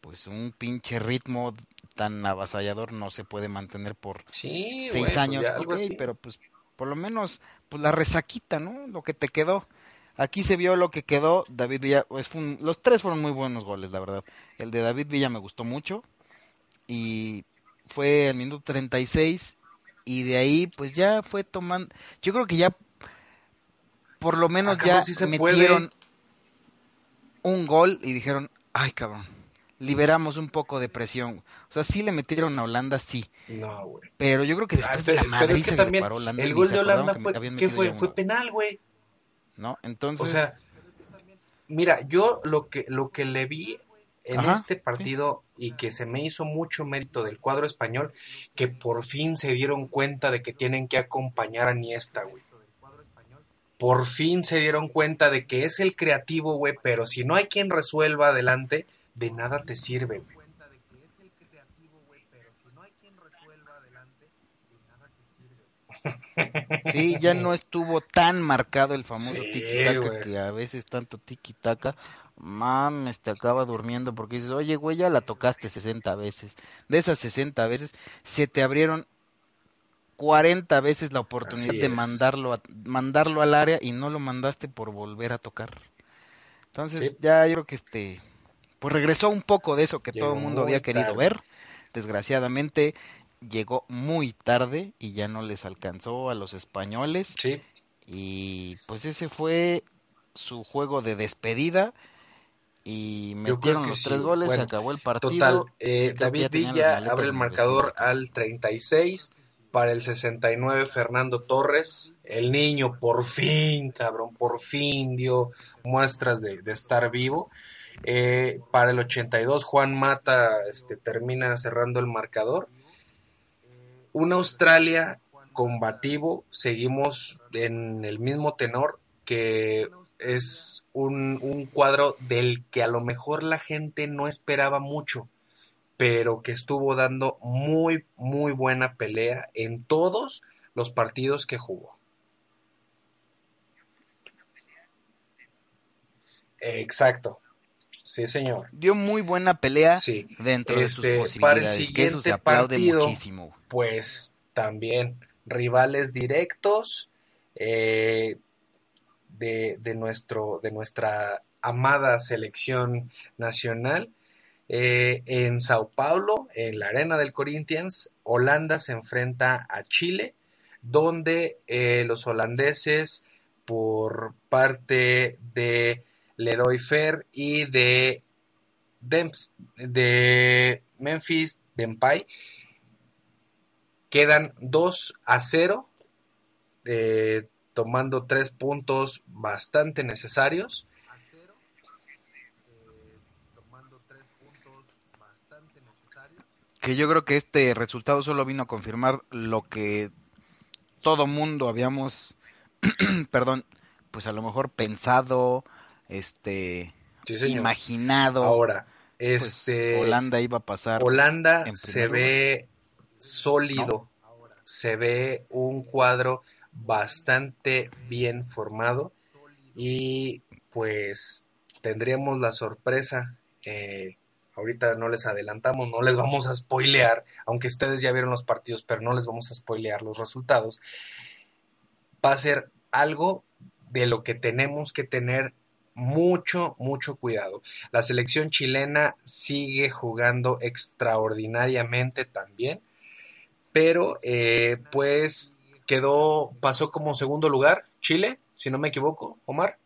pues un pinche ritmo tan avasallador no se puede mantener por Sí, seis pues años, ya algo ok, así. pero pues por lo menos, pues la resaquita, ¿no? Lo que te quedó. Aquí se vio lo que quedó. David Villa, pues, fue un- los tres fueron muy buenos goles, la verdad. El de David Villa me gustó mucho y fue el minuto 36 y de ahí pues ya fue tomando, yo creo que ya por lo menos ya sí se metieron un gol y dijeron, ay cabrón, liberamos un poco de presión. O sea, sí le metieron a Holanda, sí. No, güey. Pero yo creo que Ah, después de la Madrid es que se también le paró Holanda y el gol de Holanda fue, habían ¿qué metido fue? Fue penal, güey. ¿no? Entonces, O sea, mira, yo lo que lo que le vi en Ajá, este partido y que se me hizo mucho mérito del cuadro español, que por fin se dieron cuenta de que tienen que acompañar a Niesta, güey. Por fin se dieron cuenta de que es el creativo, güey, pero si no hay quien resuelva adelante, de nada te sirve, güey. sí, ya no estuvo tan marcado el famoso Sí, tiki-taka que a veces tanto tiki-taka, mames, te acaba durmiendo porque dices, oye, güey, ya la tocaste 60 veces. De esas 60 veces, se te abrieron 40 veces la oportunidad de mandarlo, a- mandarlo al área y no lo mandaste por volver a tocar. Entonces, Sí. ya yo creo que este, pues regresó un poco de eso que Llegó todo el mundo había querido tarde. ver. Desgraciadamente, llegó muy tarde y ya no les alcanzó a los españoles. Sí, Y pues ese fue su juego de despedida. y metieron los sí. tres goles, Bueno, se acabó el partido. Total, eh, David Villa abre el marcador al 36. Para el 69, Fernando Torres. El niño, por fin, cabrón, por fin dio muestras de, estar vivo. Eh, para el 82, Juan Mata este, termina cerrando el marcador. Un Australia combativo, seguimos en el mismo tenor que es un cuadro del que a lo mejor la gente no esperaba mucho, pero que estuvo dando muy, muy buena pelea en todos los partidos que jugó. Exacto. Sí, señor. Dio muy buena pelea Sí. dentro de Este, sus para el posibilidades, que eso siguiente se aplaude partido, muchísimo. pues también rivales directos eh, de, de nuestro, de nuestra amada selección nacional. Eh, en Sao Paulo, en la arena del Corinthians, Holanda se enfrenta a Chile, donde eh, los holandeses, por parte de Leroy Fer y de, Memphis Depay, quedan 2 a 0, eh, tomando tres puntos bastante necesarios. Que yo creo que este resultado solo vino a confirmar lo que todo mundo habíamos, perdón, pues a lo mejor pensado, este, Sí, señor. imaginado. Ahora, pues, este Holanda iba a pasar. Holanda se ve sólido, se ve un cuadro bastante bien formado y pues tendríamos la sorpresa, eh, ahorita no les adelantamos, no les vamos a spoilear, aunque ustedes ya vieron los partidos, pero no les vamos a spoilear los resultados, va a ser algo de lo que tenemos que tener mucho, mucho cuidado. La selección chilena sigue jugando extraordinariamente también, pero eh, pues quedó, pasó como segundo lugar Chile, si no me equivoco, Omar.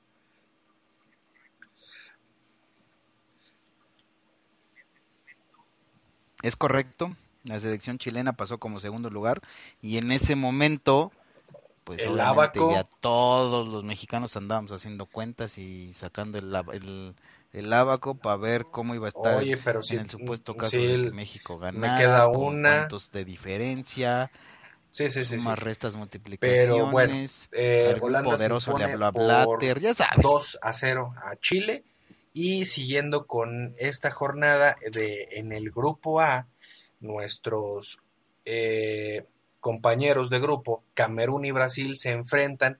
Es correcto. La selección chilena pasó como segundo lugar y en ese momento, pues El obviamente Ábaco. ya todos los mexicanos andábamos haciendo cuentas y sacando el, el, el abaco para ver cómo iba a estar Oye, pero sí, en el supuesto caso de que México me ganara, queda con una. de diferencia, Sí, sí, sí, sí. sumas, restas, multiplicaciones, Pero bueno, eh, se poderoso le habló a Blatter, ya sabes. 2 a 0 a Chile. Y siguiendo con esta jornada de, en el grupo A, nuestros eh, compañeros de grupo, Camerún y Brasil, se enfrentan,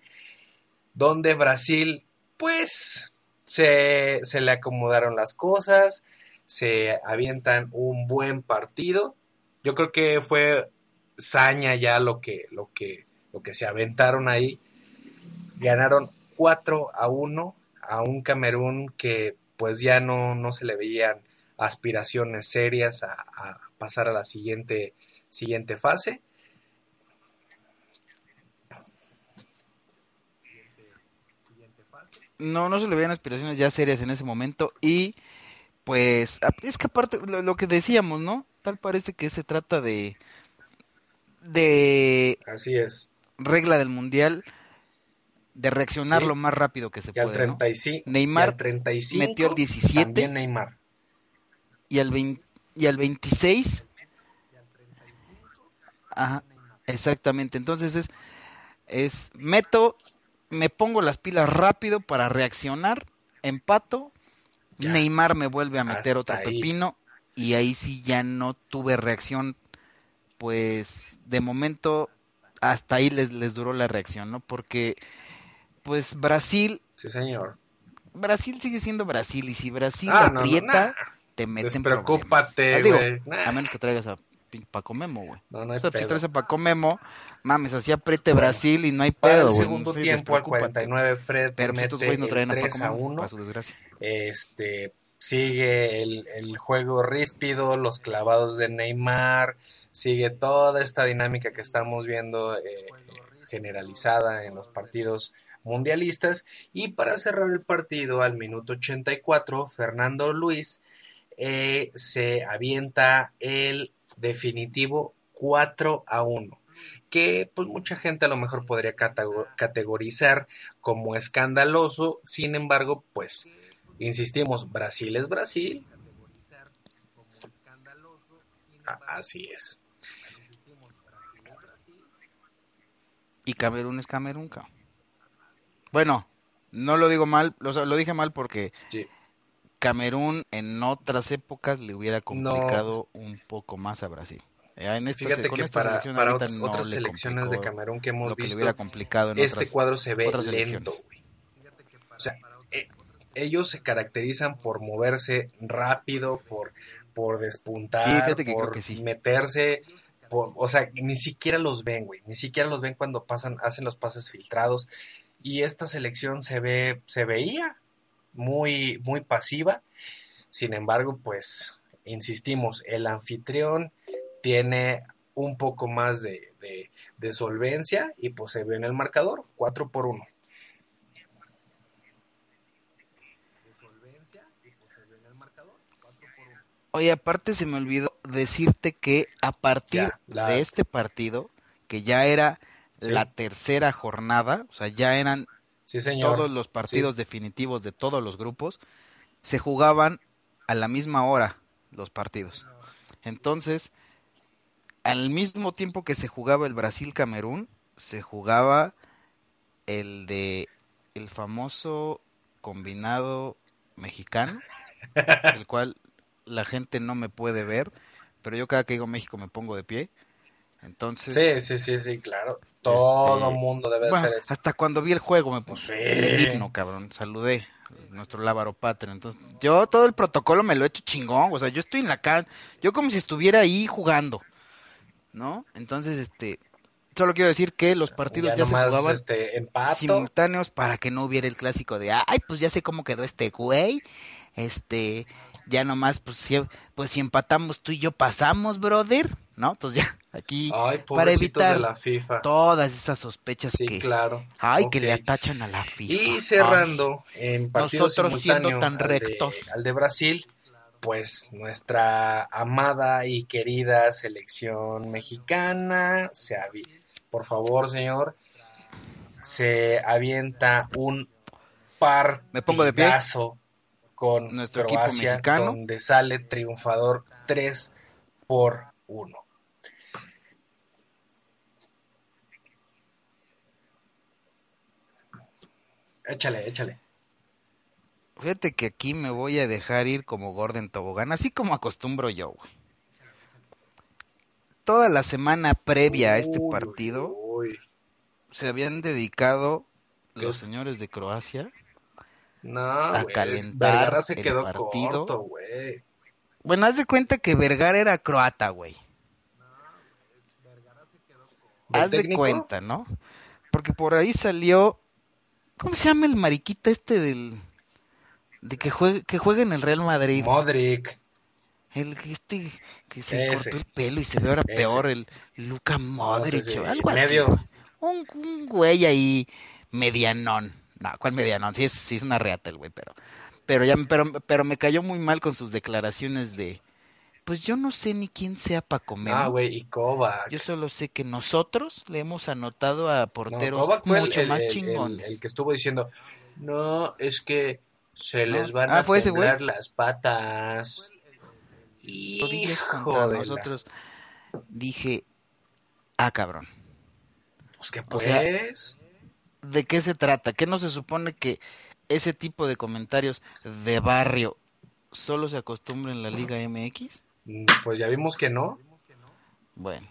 donde Brasil, pues, se, se le acomodaron las cosas, se avientan un buen partido. Yo creo que fue saña ya lo que, lo que, lo que se aventaron ahí. Ganaron 4 a 1 a un Camerún que pues ya no, no se le veían aspiraciones serias a, a pasar a la siguiente, siguiente fase. No, no se le veían aspiraciones ya serias en ese momento y pues es que aparte lo, lo que decíamos, ¿no? Tal parece que se trata de de Así es. regla del mundial de reaccionar Sí. lo más rápido que se Y al, puede, ¿no? 35, Neymar y al 35 metió el 17. También Neymar. Y al 20 y al 26 Ajá, exactamente. Entonces es es meto me pongo las pilas rápido para reaccionar, empato, Ya. Neymar me vuelve a meter Hasta otro ahí. pepino y ahí sí ya no tuve reacción, pues de momento hasta ahí les, les duró la reacción, ¿no? Porque pues Brasil, Sí, señor. Brasil sigue siendo Brasil y si Brasil Ah, no, no, aprieta, nah. te meten Despreocúpate. Ah, digo, güey. Nah. a menos que traigas a Paco Memo, güey. No, no hay O sea, si traes a Paco Memo, mames, así apriete Bueno, Brasil y no hay pedo, el güey. segundo tiempo, al despreocúpate. 49, Fred Pero pues, estos güeyes no traen a 3 Paco a Memo, 1. para su desgracia. Este, sigue el, el juego ríspido, los clavados de Neymar, sigue toda esta dinámica que estamos viendo eh, generalizada en los partidos mundialistas. Y para cerrar el partido al minuto 84, Fernando Luis eh, se avienta el definitivo 4 a 1 que pues mucha gente a lo mejor podría categorizar como escandaloso, sin embargo, pues insistimos, Brasil es Brasil. así es. Y Camerún es Camerún. Bueno, no lo digo mal, lo, lo dije mal porque Camerún en otras épocas le hubiera complicado un poco más a Brasil. En Fíjate que para, otras, selecciones de Camerún que hemos visto, complicado este cuadro se ve lento. O sea, eh, ellos se caracterizan por moverse rápido, por, por despuntar, por meterse, o sea, ni siquiera los ven, güey, ni siquiera los ven cuando pasan, hacen los pases filtrados. Y esta selección se ve, se veía muy, muy pasiva. Sin embargo, pues, insistimos, el anfitrión tiene un poco más de, solvencia y pues se ve en el marcador 4 por 1. Oye, aparte se me olvidó decirte que a partir de este partido, que ya era la tercera jornada, o sea, ya eran todos los partidos definitivos de todos los grupos, se jugaban a la misma hora los partidos. Entonces, al mismo tiempo que se jugaba el Brasil-Camerún, se jugaba el de el famoso combinado mexicano, el cual la gente no me puede ver, pero yo cada que digo México me pongo de pie. Entonces. Sí, sí, sí, sí, claro. Todo este, mundo debe hacer eso. Hasta cuando vi el juego me puse el himno, cabrón. Saludé nuestro Lávaro Patria. Entonces, yo todo el protocolo me lo he hecho chingón. O sea, yo estoy en la casa, yo como si estuviera ahí jugando. ¿no? Entonces, este, solo quiero decir que los partidos ya, se jugaban este, simultáneos para que no hubiera el clásico de, ay, pues ya sé cómo quedó este güey, este, ya nomás, pues si, pues si empatamos tú y yo pasamos, brother, ¿no? Entonces ya, aquí, para evitar todas esas sospechas que, claro. ay, que le atachan a la FIFA. Y cerrando, en partidos Nosotros siendo tan rectos. al de Brasil, pues nuestra amada y querida selección mexicana se por favor señor se avienta un par me pongo de pie con nuestro Croacia equipo mexicano donde sale triunfador 3 por 1 échale échale Fíjate que aquí me voy a dejar ir como Gordon Tobogán, así como acostumbro yo, güey. Toda la semana previa a este partido se habían dedicado los señores de Croacia a calentar se el quedó partido. Corto, bueno, haz de cuenta que Vergara era croata, güey. Haz de cuenta, ¿no? Porque por ahí salió, ¿cómo se llama el mariquita este del de que juegue, que juegue en el Real Madrid. Modric. El este que se cortó el pelo y se ve ahora peor, el Luca Modric, algo así. Un, un, güey ahí medianón. No, ¿cuál medianón? Sí es, sí es una reata el güey, pero pero ya pero, pero me cayó muy mal con sus declaraciones de pues yo no sé ni quién sea Paco Memo. Ah, güey, y Kovac. Yo solo sé que nosotros le hemos anotado a porteros mucho más chingones. el, que estuvo diciendo, no, es que se les van ah, a temblar las patas. Hijo de nosotros. Dije, ah, cabrón. Pues que pues. ¿De qué se trata? ¿Qué no se supone que ese tipo de comentarios de barrio solo se acostumbra en la Liga MX? Mm, pues ya vimos que no. Bueno.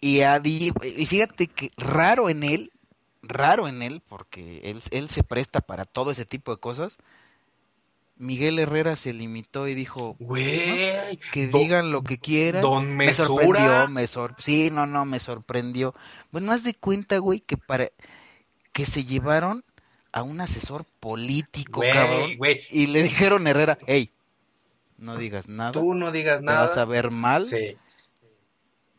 Y, y fíjate que raro en él raro en él, porque él, él se presta para todo ese tipo de cosas. Miguel Herrera se limitó y dijo, güey, que digan lo que quieran. Don Me sorprendió, me sor sí, no, no, me sorprendió. Bueno, haz de cuenta, güey, que para que se llevaron a un asesor político, cabrón, y le dijeron a Herrera, hey, no digas nada. Tú no digas nada. Te vas a ver mal. Sí.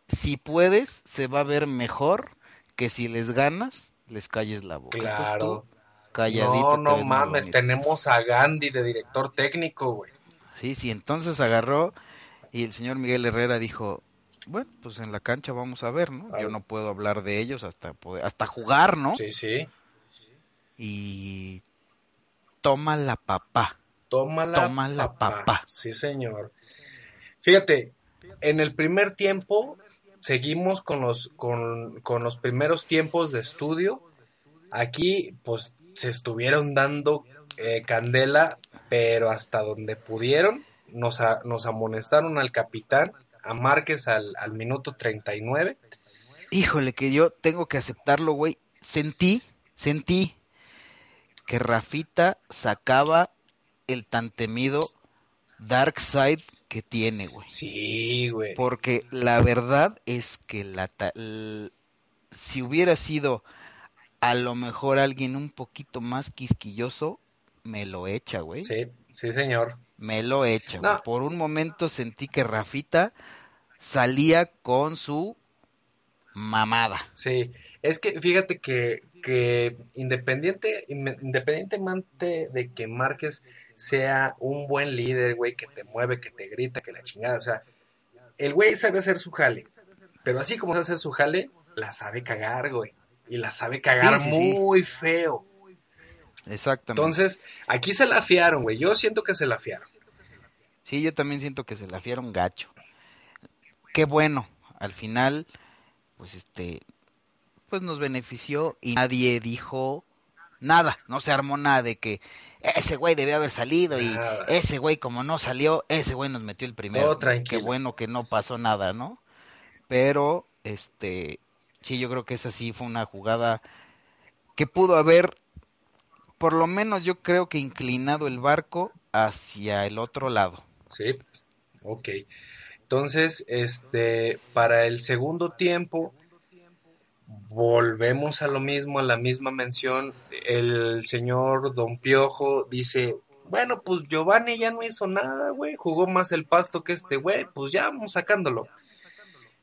Si puedes, se va a ver mejor que si les ganas les calles la boca. Claro. tú, calladito. No, no mames, tenemos a Gandhi de director técnico, güey. Sí, sí, entonces agarró y el señor Miguel Herrera dijo, bueno, pues en la cancha vamos a ver, ¿no? Yo no puedo hablar de ellos hasta poder- hasta jugar, ¿no? Sí, sí. Y toma la papá. Tómala, Tómala, papá. Sí, señor. Fíjate, en el primer tiempo seguimos con los, con, con los primeros tiempos de estudio. Aquí, pues, se estuvieron dando eh, candela, pero hasta donde pudieron. Nos, a- nos amonestaron al capitán, a Márquez al, al minuto 39. Híjole, que yo tengo que aceptarlo, güey. Sentí, sentí que Rafita sacaba el tan temido Dark Side que tiene, güey. Sí, güey. Porque la verdad es que la si hubiera sido a lo mejor alguien un poquito más quisquilloso, me lo echa, güey. Sí, sí, señor. Me lo echa, güey. Por un momento sentí que Rafita salía con su mamada. Sí, es que fíjate que, que independiente, in- independientemente de que Márquez sea un buen líder, güey, que te mueve, que te grita, que la chingada, o sea, el güey sabe hacer su jale, pero así como sabe hacer su jale, la sabe cagar, güey, y la sabe cagar Sí, sí, sí. muy feo. Exactamente. Entonces, aquí se la fiaron, güey, yo siento que se la fiaron. Sí, yo también siento que se la fiaron gacho. Qué bueno, al final, pues este, pues nos benefició y nadie dijo nada, no se armó nada de que ese güey debió haber salido y ese güey como no salió, ese güey nos metió el primero. Tranquilo. Qué bueno que no pasó nada, ¿no? Pero, este, sí, yo creo que esa sí fue una jugada que pudo haber, por lo menos yo creo que inclinado el barco hacia el otro lado. Sí, ok. Entonces, este, para el segundo tiempo, volvemos a lo mismo, a la misma mención. El señor Don Piojo dice, bueno, pues Giovanni ya no hizo nada, güey, jugó más el pasto que este güey, pues ya vamos sacándolo.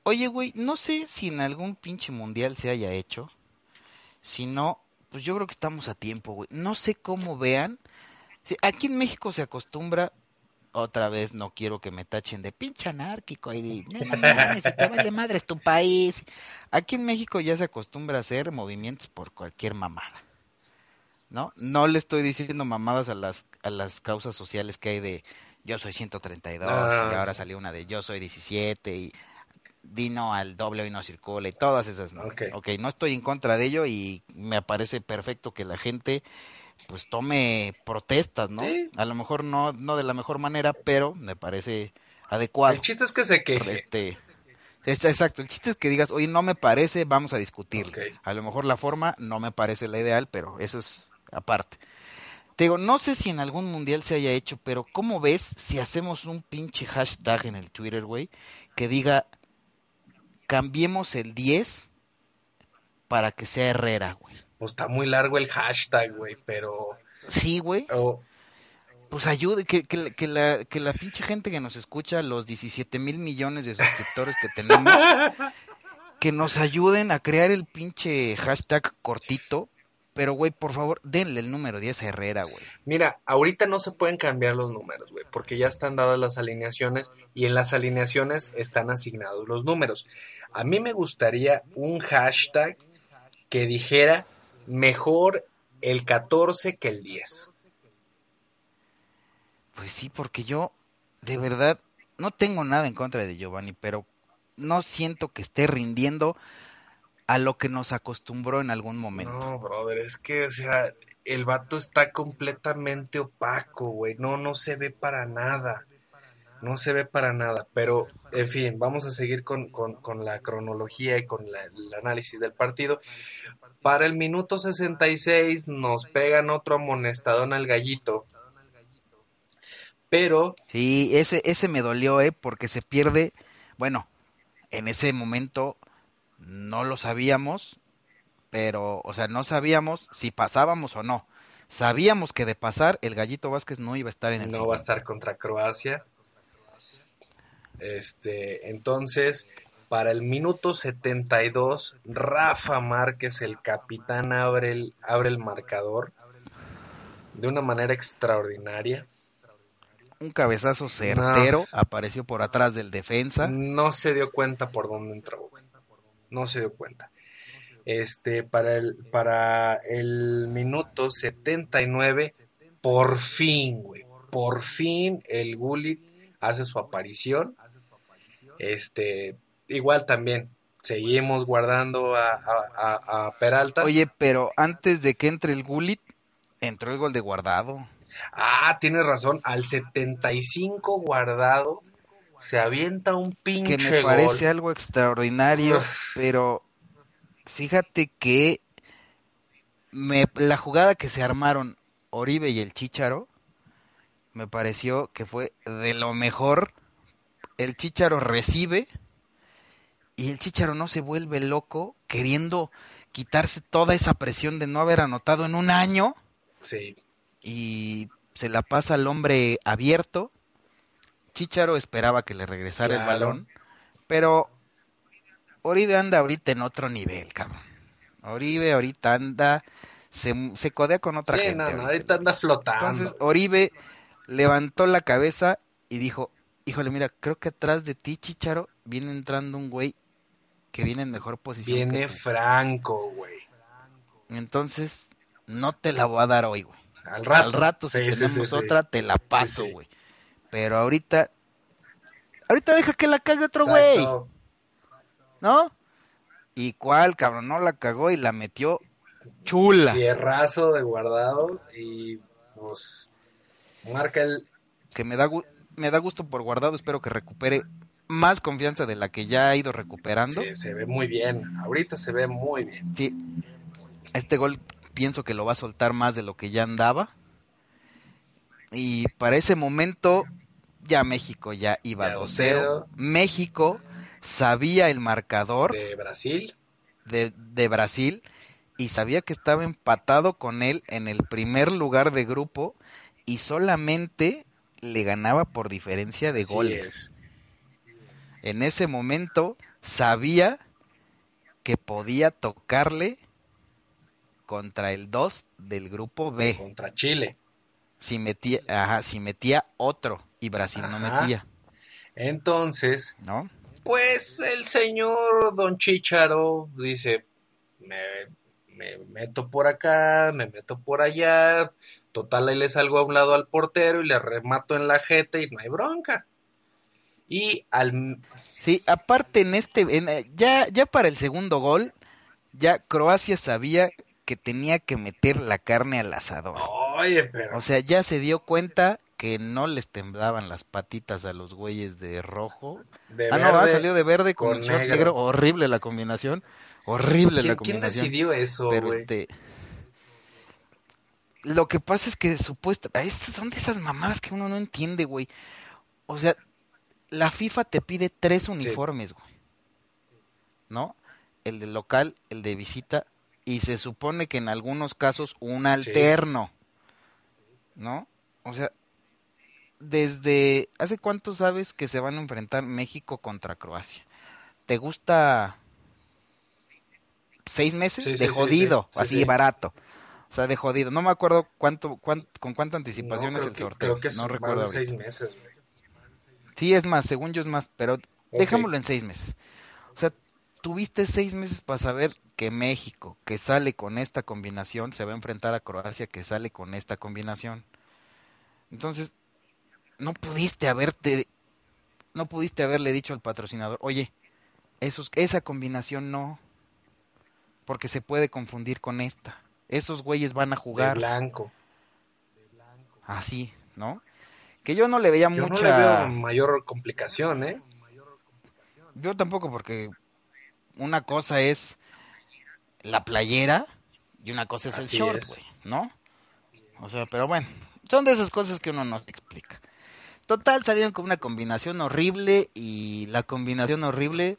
Oye, güey, no sé si en algún pinche mundial se haya hecho. Si no, pues yo creo que estamos a tiempo, güey. No sé cómo vean. Aquí en México se acostumbra, otra vez no quiero que me tachen de pinche anárquico y de, no, no mames, te vale madre es tu país. Aquí en México ya se acostumbra a hacer movimientos por cualquier mamada. ¿No? No le estoy diciendo mamadas a las a las causas sociales que hay de yo soy 132 Ah. y ahora salió una de yo soy 17 y Dino al doble hoy no circula y todas esas, ¿no? Ok, no estoy en contra de ello y me parece perfecto que la gente pues tome protestas, ¿no? Sí. A lo mejor no, no de la mejor manera, pero me parece adecuado. El chiste es que se queje. Este, es- exacto, el chiste es que digas, oye, no me parece, vamos a discutirlo. Ok. A lo mejor la forma no me parece la ideal, pero eso es aparte. Te digo, no sé si en algún mundial se haya hecho, pero ¿cómo ves si hacemos un pinche hashtag en el Twitter, güey, que diga, cambiemos el 10 para que sea Herrera, güey? Pues está muy largo el hashtag, güey, pero... Sí, güey. oh, Pues ayude, que, que, la- que la, que la pinche gente que nos escucha, los 17 mil millones de suscriptores que tenemos, que nos ayuden a crear el pinche hashtag cortito. Pero, güey, por favor, denle el número 10 a Herrera, güey. Mira, ahorita no se pueden cambiar los números, güey, porque ya están dadas las alineaciones y en las alineaciones están asignados los números. A mí me gustaría un hashtag que dijera mejor el 14 que el 10. Pues sí, porque yo, de verdad, no tengo nada en contra de Giovanni, pero no siento que esté rindiendo a lo que nos acostumbró en algún momento. No, brother, es que, o sea, el vato está completamente opaco, güey. No, no se ve para nada. No se ve para nada. Pero, en fin, vamos a seguir con, con- con la cronología y con la- el análisis del partido. Para el minuto 66 nos pegan otro amonestadón al gallito. Pero, Sí, ese, ese me dolió, ¿eh? Porque se pierde, bueno, en ese momento no lo sabíamos, pero, o sea, no sabíamos si pasábamos o no. Sabíamos que de pasar, el Gallito Vázquez no iba a estar en el no va a estar contra Croacia. Este, entonces, Para el minuto 72, Rafa Márquez, el capitán, abre el, abre el marcador de una manera extraordinaria. Un cabezazo certero apareció por atrás del defensa. No se dio cuenta por dónde entró. No se dio cuenta. Este, para el, para el minuto 79, por fin, güey. Por fin el Gullit hace su aparición. Este, igual también, seguimos guardando a, a, a Peralta. Oye, pero antes de que entre el Gullit, entró el gol de guardado. Ah, tienes razón, al 75 guardado se avienta un pinche Que me parece algo extraordinario, pero fíjate que me, la jugada que se armaron Oribe y el Chicharo me pareció que fue de lo mejor. El Chicharo recibe y el Chicharo no se vuelve loco queriendo quitarse toda esa presión de no haber anotado en un año. Sí. Y se la pasa al hombre abierto. Chicharo esperaba que le regresara el balón, pero Oribe anda ahorita en otro nivel, cabrón. Oribe ahorita anda, se, se codea con otra Sí, gente. no, no, ahorita. ahorita anda flotando. Entonces Oribe levantó la cabeza y dijo, híjole, mira, creo que atrás de ti, Chicharo, viene entrando un güey que viene en mejor posición. Viene tú". Franco, güey. Entonces, no te la voy a dar hoy, güey. Al rato. Al rato, si Sí, tenemos sí, sí. otra, te la paso, güey. Pero ahorita, ahorita deja que la cague otro güey. ¿no? ¿Y cuál, cabrón? No la cagó y la metió chula. Fierrazo de guardado y pues marca el Que me da, gu- me da gusto por guardado, espero que recupere más confianza de la que ya ha ido recuperando. Sí, se ve muy bien. Ahorita se ve muy bien. Sí. Este gol pienso que lo va a soltar más de lo que ya andaba. Y para ese momento ya México ya iba Ya 2-0. 2-0. México sabía el marcador De Brasil. de, de Brasil y sabía que estaba empatado con él en el primer lugar de grupo y solamente le ganaba por diferencia de goles. es. En ese momento sabía que podía tocarle contra el 2 del grupo B. Contra Chile. Si metía, ajá, si metía otro y Brasil no metía, Entonces, ¿no? pues el señor Don Chicharo dice, me, me meto por acá, me meto por allá, total ahí le salgo a un lado al portero y le remato en la jeta y no hay bronca. Y al Sí, aparte en este, en, eh, ya, ya para el segundo gol, ya Croacia sabía que tenía que meter la carne al asador. oye, pero O sea, ya se dio cuenta que no les temblaban las patitas a los güeyes de rojo. de ah, no, ah, verde, salió de verde con, negro. negro. Horrible la combinación. Horrible ¿quién, la quién combinación. decidió eso, pero güey? este lo que pasa es que supuesta estas son de esas mamadas que uno no entiende güey. O sea la FIFA te pide tres uniformes güey. No el de local el de visita y se supone que en algunos casos un alterno no o sea desde hace cuánto sabes que se van a enfrentar México contra Croacia te gusta seis meses Sí, de sí, jodido, sí, sí, así sí. barato. O sea, de jodido. No me acuerdo cuánto, cuán- con cuánta anticipación No, es el que- sorteo. Creo que es no más recuerdo. de seis meses, güey. Sí, es más, según yo es más, pero dejámoslo en seis meses. O sea, tuviste seis meses para saber que México, que sale con esta combinación, se va a enfrentar a Croacia, que sale con esta combinación. Entonces, no pudiste haberte, no pudiste haberle dicho al patrocinador, oye, esos, esa combinación no, porque se puede confundir con esta. Esos güeyes van a De jugar blanco. así, ¿no? Que yo no le veía Yo mucha... no le veo mayor complicación, ¿eh? Yo tampoco, porque una cosa es la playera y una cosa es el short, güey, ¿no? O sea, pero bueno, son de esas cosas que uno no te explica. Total, salieron con una combinación horrible y la combinación horrible,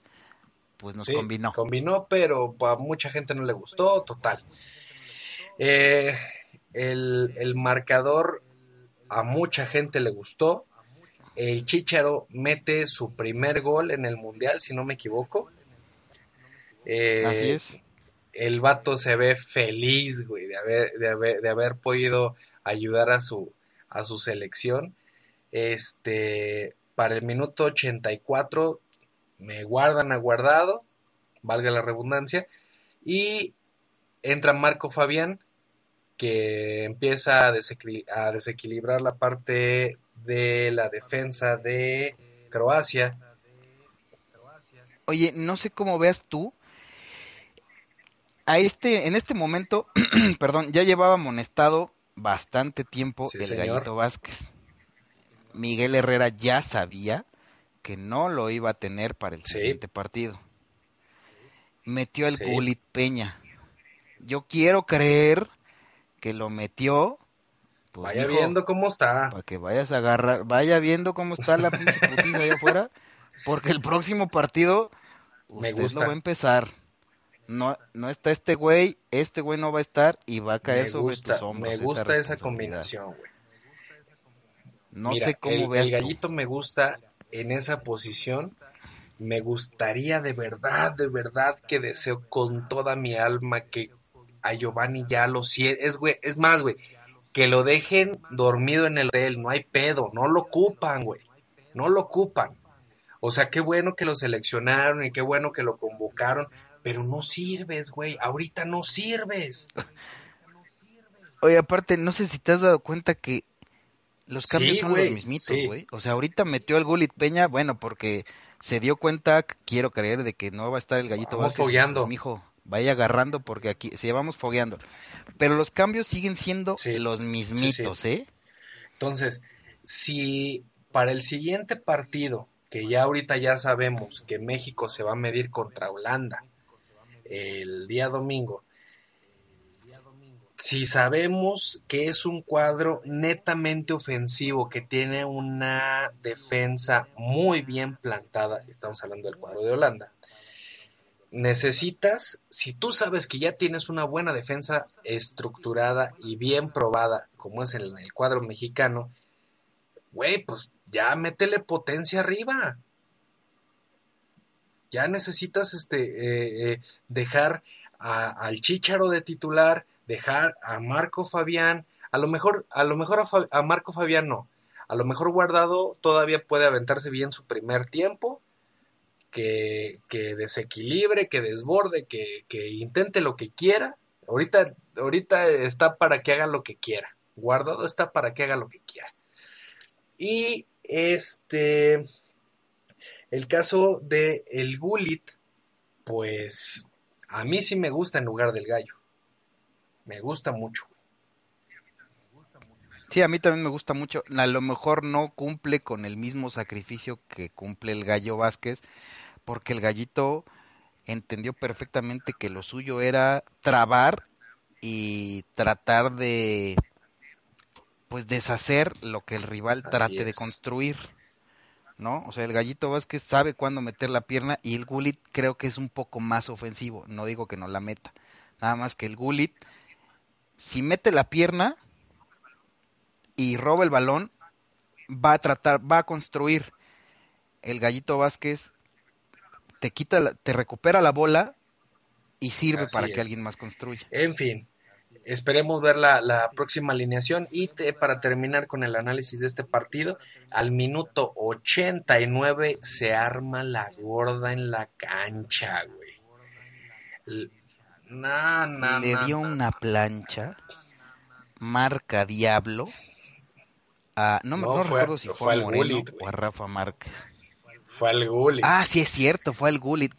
pues nos Sí, combinó. Combinó, pero a mucha gente no le gustó, total. Eh, el, el marcador a mucha gente le gustó el Chicharo mete su primer gol en el Mundial, si no me equivoco. Eh, Así es. El vato se ve feliz, güey, de haber, de haber, de haber podido ayudar a su, a su selección. Este, para el minuto 84 me guardan aguardado, valga la redundancia, y entra Marco Fabián, que empieza a, desequil- a desequilibrar la parte de la defensa de Croacia. Oye, no sé cómo veas tú. A este, en este momento, perdón, ya llevaba amonestado bastante tiempo Sí, el señor. Gallito Vázquez. Miguel Herrera ya sabía que no lo iba a tener para el Sí. siguiente partido. Metió el Sí. Gulit Peña. Yo quiero creer que lo metió. Pues, Vaya viendo cómo está. para que vayas a agarrar, vaya viendo cómo está la pinche putiza allá afuera, porque el próximo partido Me usted gusta. lo va a empezar. No, no está este güey, este güey no va a estar y va a caer Me sobre gusta, tus hombros. me gusta esa combinación, güey. No Mira, sé cómo el, veas el tú. gallito me gusta en esa posición. Me gustaría de verdad, de verdad que deseo con toda mi alma que a Giovanni ya lo siente. Es, güey, es más, güey, que lo dejen dormido en el hotel. No hay pedo, no lo ocupan, güey. No lo ocupan. O sea, qué bueno que lo seleccionaron y qué bueno que lo convocaron. Pero no sirves, güey. Ahorita no sirves. Oye, aparte, no sé si te has dado cuenta que los Sí, cambios son los mismitos, sí. güey. O sea, ahorita metió al Gulit Peña, bueno, porque se dio cuenta, quiero creer, de que no va a estar el gallito Vamos Vázquez. fogueando. Vaya agarrando porque aquí, sí, vamos fogueando. Pero los cambios siguen siendo Sí, los mismitos, ¿eh? Entonces, si para el siguiente partido, que ya ahorita ya sabemos que México se va a medir contra Holanda el día domingo, si sabemos que es un cuadro netamente ofensivo, que tiene una defensa muy bien plantada, estamos hablando del cuadro de Holanda, necesitas, si tú sabes que ya tienes una buena defensa estructurada y bien probada, como es en el cuadro mexicano, güey, pues ya métele potencia arriba. Ya necesitas este eh, eh, dejar al Chícharo de titular, dejar a Marco Fabián, a lo mejor, a lo mejor a, a Marco Fabián no, a lo mejor guardado todavía puede aventarse bien su primer tiempo, que, desequilibre, que desborde, que, que intente lo que quiera. Ahorita, ahorita está para que haga lo que quiera. Guardado está para que haga lo que quiera. Y este, el caso de el Gulit, pues a mí sí me gusta en lugar del gallo. Me gusta mucho. Sí, a mí también me gusta mucho. A lo mejor no cumple con el mismo sacrificio que cumple el gallo Vázquez, porque el gallito entendió perfectamente que lo suyo era trabar y tratar de pues deshacer lo que el rival Así trate de construir. ¿No? O sea, el gallito Vázquez sabe cuándo meter la pierna y el Gulit creo que es un poco más ofensivo. No digo que no la meta. Nada más que el Gulit, si mete la pierna, y roba el balón, va a tratar, va a construir. El gallito Vázquez te quita, la- te recupera la bola y sirve Así para que alguien más construya. En fin, esperemos ver la, la próxima alineación y te- para terminar con el análisis de este partido, al minuto 89 se arma la gorda en la cancha, güey. L- Na, na, Le na, dio na. una plancha, marca Diablo. A, no, me- No, no fue- recuerdo si fue a al Moreno Gullit, o a Rafa Márquez. Fue al gol. Ah, sí es cierto, fue al Gullit.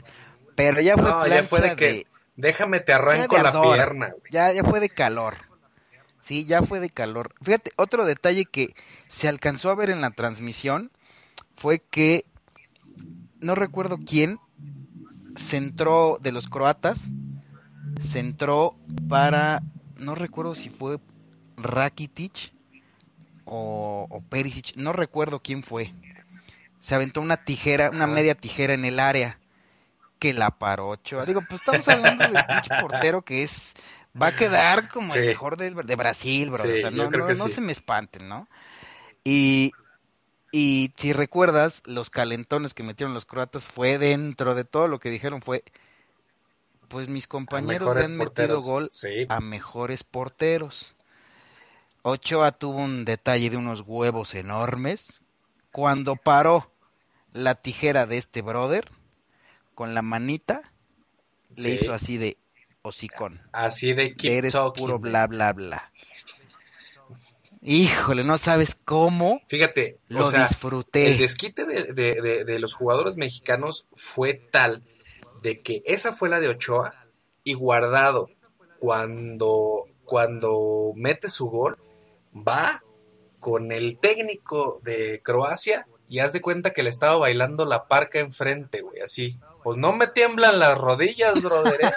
Pero ya fue no, ya fue de que de- déjame te arranco de la pierna, güey. Ya, ya fue de calor. Sí, ya fue de calor. Fíjate, otro detalle que se alcanzó a ver en la transmisión fue que no recuerdo quién se entró de los croatas, se entró para, no recuerdo si fue Rakitic o, o Perisic, no recuerdo quién fue. Se aventó una tijera, una media tijera en el área que la paró Ochoa. Digo, pues estamos hablando del pinche portero que es va a quedar como el mejor de, de Brasil, bro. Sí, o sea, no, no, no sí. se me espanten, ¿no? Y Y si recuerdas, los calentones que metieron los croatas fue dentro de todo lo que dijeron, fue, pues mis compañeros le han metido gol a mejores porteros. Ochoa tuvo un detalle de unos huevos enormes. Cuando paró la tijera de este brother, con la manita, le hizo así de hocicón. Así de keep Eres talking, puro bla, bla, bla. Híjole, no sabes cómo Fíjate, lo o sea, disfruté. el desquite de, de- de- de los jugadores mexicanos fue tal de que esa fue la de Ochoa y Guardado cuando, cuando mete su gol va con el técnico de Croacia y haz de cuenta que le estaba bailando la parca enfrente, güey, así. Pues no me tiemblan las rodillas, brother. ¿eh?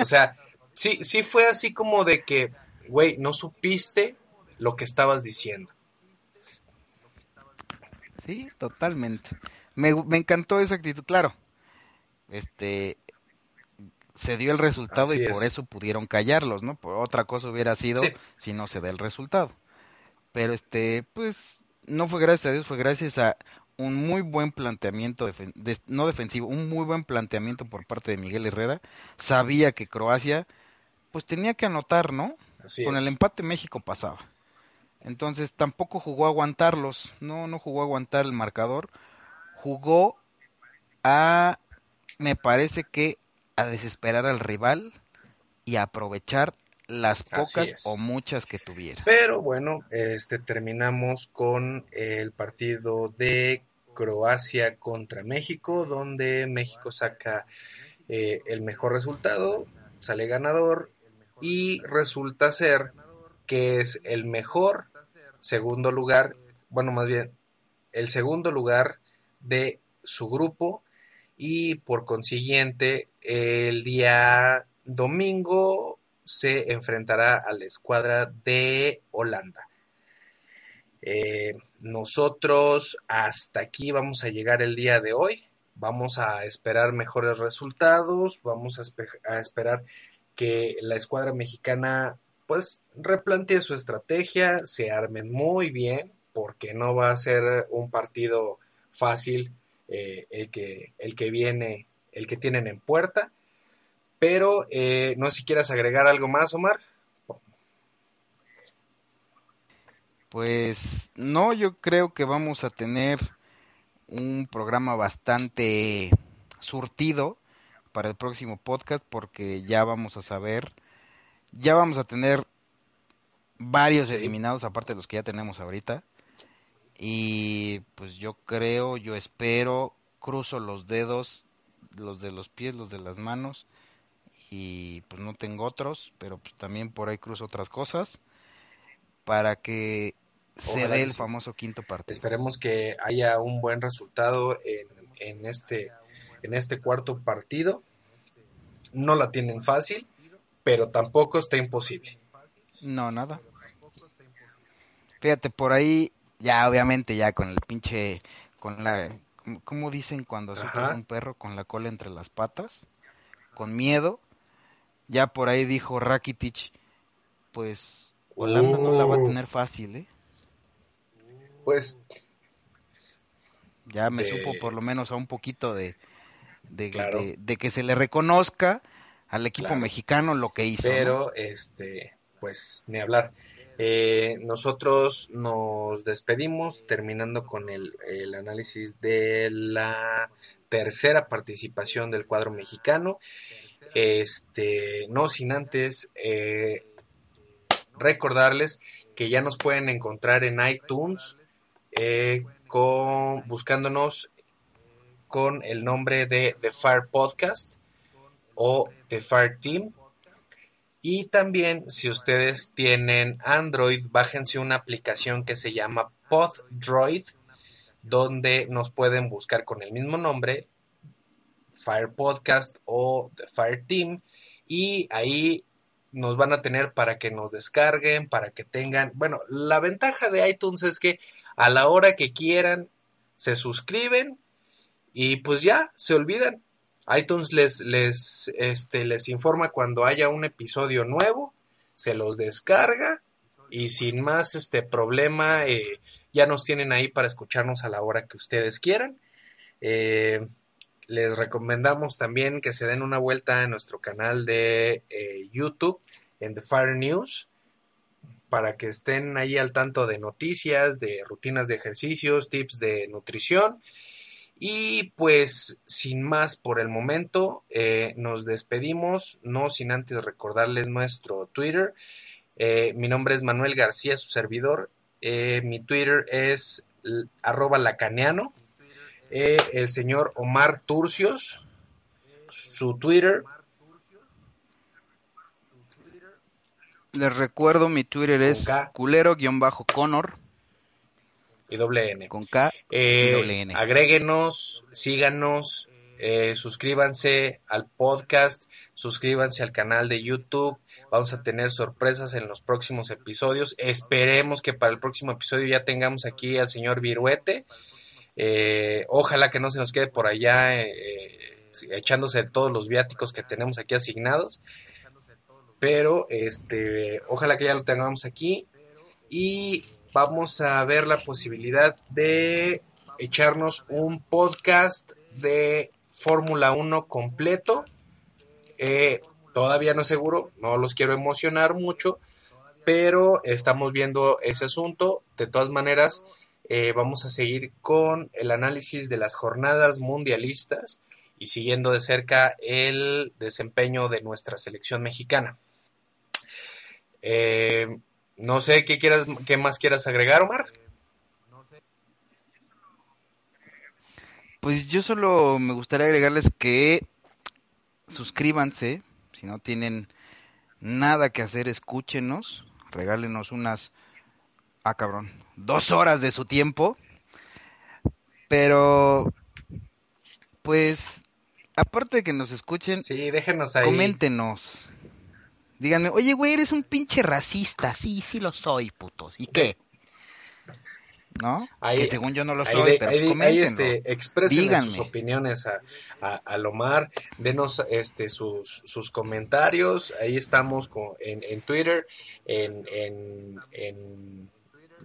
O sea, sí, sí fue así como de que, güey, no supiste lo que estabas diciendo. Sí, totalmente. Me, me encantó esa actitud, claro. Este se dio el resultado Así y es. por eso pudieron callarlos, ¿no? Por otra cosa hubiera sido Sí. si no se da el resultado. Pero este, pues no fue gracias a Dios, fue gracias a un muy buen planteamiento defen- de- no defensivo, un muy buen planteamiento por parte de Miguel Herrera. Sabía que Croacia pues tenía que anotar, ¿no? Así Con es. el empate México pasaba. Entonces tampoco jugó a aguantarlos, no, no jugó a aguantar el marcador, jugó a, me parece que a desesperar al rival y a aprovechar las pocas o muchas que tuviera. Pero bueno, este terminamos con el partido de Croacia contra México, donde México saca eh, el mejor resultado, sale ganador y resulta ser que es el mejor segundo lugar, bueno, más bien el segundo lugar de su grupo y por consiguiente el día domingo se enfrentará a la escuadra de Holanda. Eh, nosotros hasta aquí vamos a llegar el día de hoy. Vamos a esperar mejores resultados. Vamos a, a esperar que la escuadra mexicana pues replantee su estrategia, se armen muy bien, porque no va a ser un partido fácil eh, el, que, el que viene, el que tienen en puerta. Pero eh, no sé si quieras agregar algo más, Omar. Pues no, yo creo que vamos a tener un programa bastante surtido para el próximo podcast porque ya vamos a saber, ya vamos a tener varios eliminados aparte de los que ya tenemos ahorita. Y pues yo creo, yo espero, cruzo los dedos, los de los pies, los de las manos y pues no tengo otros, pero pues también por ahí cruzo otras cosas para que se dé el sí. famoso quinto partido. Esperemos que haya un buen resultado en, en este, en este cuarto partido. No la tienen fácil, pero tampoco está imposible. No, nada. Fíjate, por ahí, ya obviamente, ya con el pinche, con la, ¿cómo- ¿cómo dicen cuando asustas a un perro con la cola entre las patas? Con miedo. Ya por ahí dijo Rakitic, pues Holanda no la va a Uh. tener fácil, ¿eh? Pues Ya me supo por lo menos a un poquito de, de, Claro. de- de que se le reconozca al equipo Claro. mexicano lo que hizo. ¿no? Pero, este, pues, ni hablar. Eh, nosotros nos despedimos terminando con el, análisis de la tercera participación del cuadro mexicano. Este, no sin antes eh, recordarles que ya nos pueden encontrar en iTunes eh, con, buscándonos con el nombre de The Fire Podcast o The Fire Team. Y también, si ustedes tienen Android, bájense una aplicación que se llama PodDroid, donde nos pueden buscar con el mismo nombre, Fire Podcast o The Fire Team, y ahí nos van a tener para que nos descarguen, para que tengan, bueno, la ventaja de iTunes es que a la hora que quieran se suscriben y pues ya se olvidan iTunes les, les, este, les informa cuando haya un episodio nuevo, se los descarga y sin más este problema eh, ya nos tienen ahí para escucharnos a la hora que ustedes quieran. Eh, les recomendamos también que se den una vuelta en nuestro canal de eh, YouTube, en The Fire News, para que estén ahí al tanto de noticias, de rutinas de ejercicios, tips de nutrición. Y pues sin más por el momento, eh, nos despedimos, no sin antes recordarles nuestro Twitter. Eh, mi nombre es Manuel García, su servidor. mi Twitter es arroba lacaneano. Eh, el señor Omar Turcios, su Twitter. Les recuerdo, mi Twitter es culero-conor. Y doble N. Con K y Eh, doble N. agréguenos, síganos, eh, suscríbanse al podcast, suscríbanse al canal de YouTube. Vamos a tener sorpresas en los próximos episodios. Esperemos que para el próximo episodio ya tengamos aquí al señor Viruete. Eh, ojalá que no se nos quede por allá eh, echándose todos los viáticos que tenemos aquí asignados. Pero este, ojalá que ya lo tengamos aquí. Y vamos a ver la posibilidad de echarnos un podcast de Fórmula 1 completo. Eh, todavía no es seguro, no los quiero emocionar mucho, pero estamos viendo ese asunto. De todas maneras, eh, vamos a seguir con el análisis de las jornadas mundialistas y siguiendo de cerca el desempeño de nuestra selección mexicana. Eh, no sé qué quieras, qué más quieras agregar, Omar. Pues yo solo me gustaría agregarles que suscríbanse, si no tienen nada que hacer, escúchenos, regálenos unas, ah cabrón, dos horas de su tiempo, pero pues aparte de que nos escuchen, Sí, déjenos ahí. coméntenos, díganme, oye güey, eres un pinche racista, sí, sí lo soy, putos, ¿y qué? ¿No? Ahí- que según yo no lo soy, pero ahí pues ahí, este, expresen sus opiniones a, a, a Lomar, denos este, sus, sus comentarios, ahí estamos con, en, en Twitter, en, en, en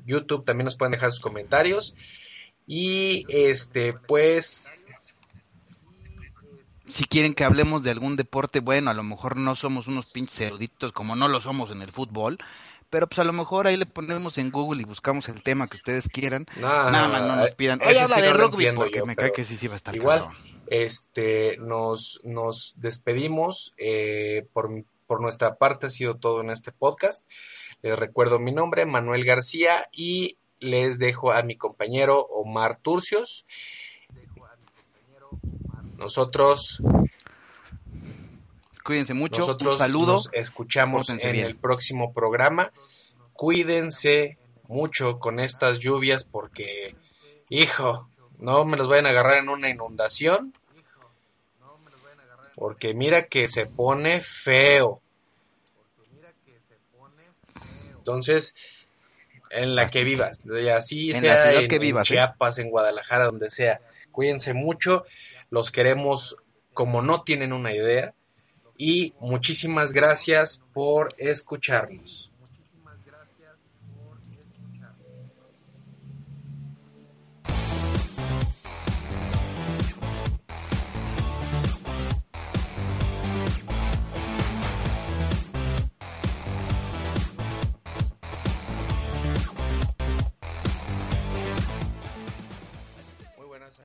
YouTube también nos pueden dejar sus comentarios. Y este pues si quieren que hablemos de algún deporte, bueno, a lo mejor no somos unos pinches eruditos como no lo somos en el fútbol, pero pues a lo mejor ahí le ponemos en Google y buscamos el tema que ustedes quieran. Nada más no nos pidan, ese oye, sí habla de no rugby, porque yo, me cae que sí, sí va a estar igual cabrón. este nos, nos despedimos eh, por, por nuestra parte ha sido todo en este podcast les recuerdo mi nombre Manuel García y les dejo a mi compañero Omar Turcios nosotros Cuídense mucho, nosotros un saludo. nos escuchamos Pórtense en bien. el próximo programa cuídense mucho con estas lluvias porque hijo no me los vayan a agarrar en una inundación porque mira que se pone feo. Entonces, en la que vivas, así En la ciudad en, que en vivas, ¿eh? Chiapas, en Guadalajara, donde sea. Cuídense mucho, los queremos como no tienen una idea y muchísimas gracias por escucharnos.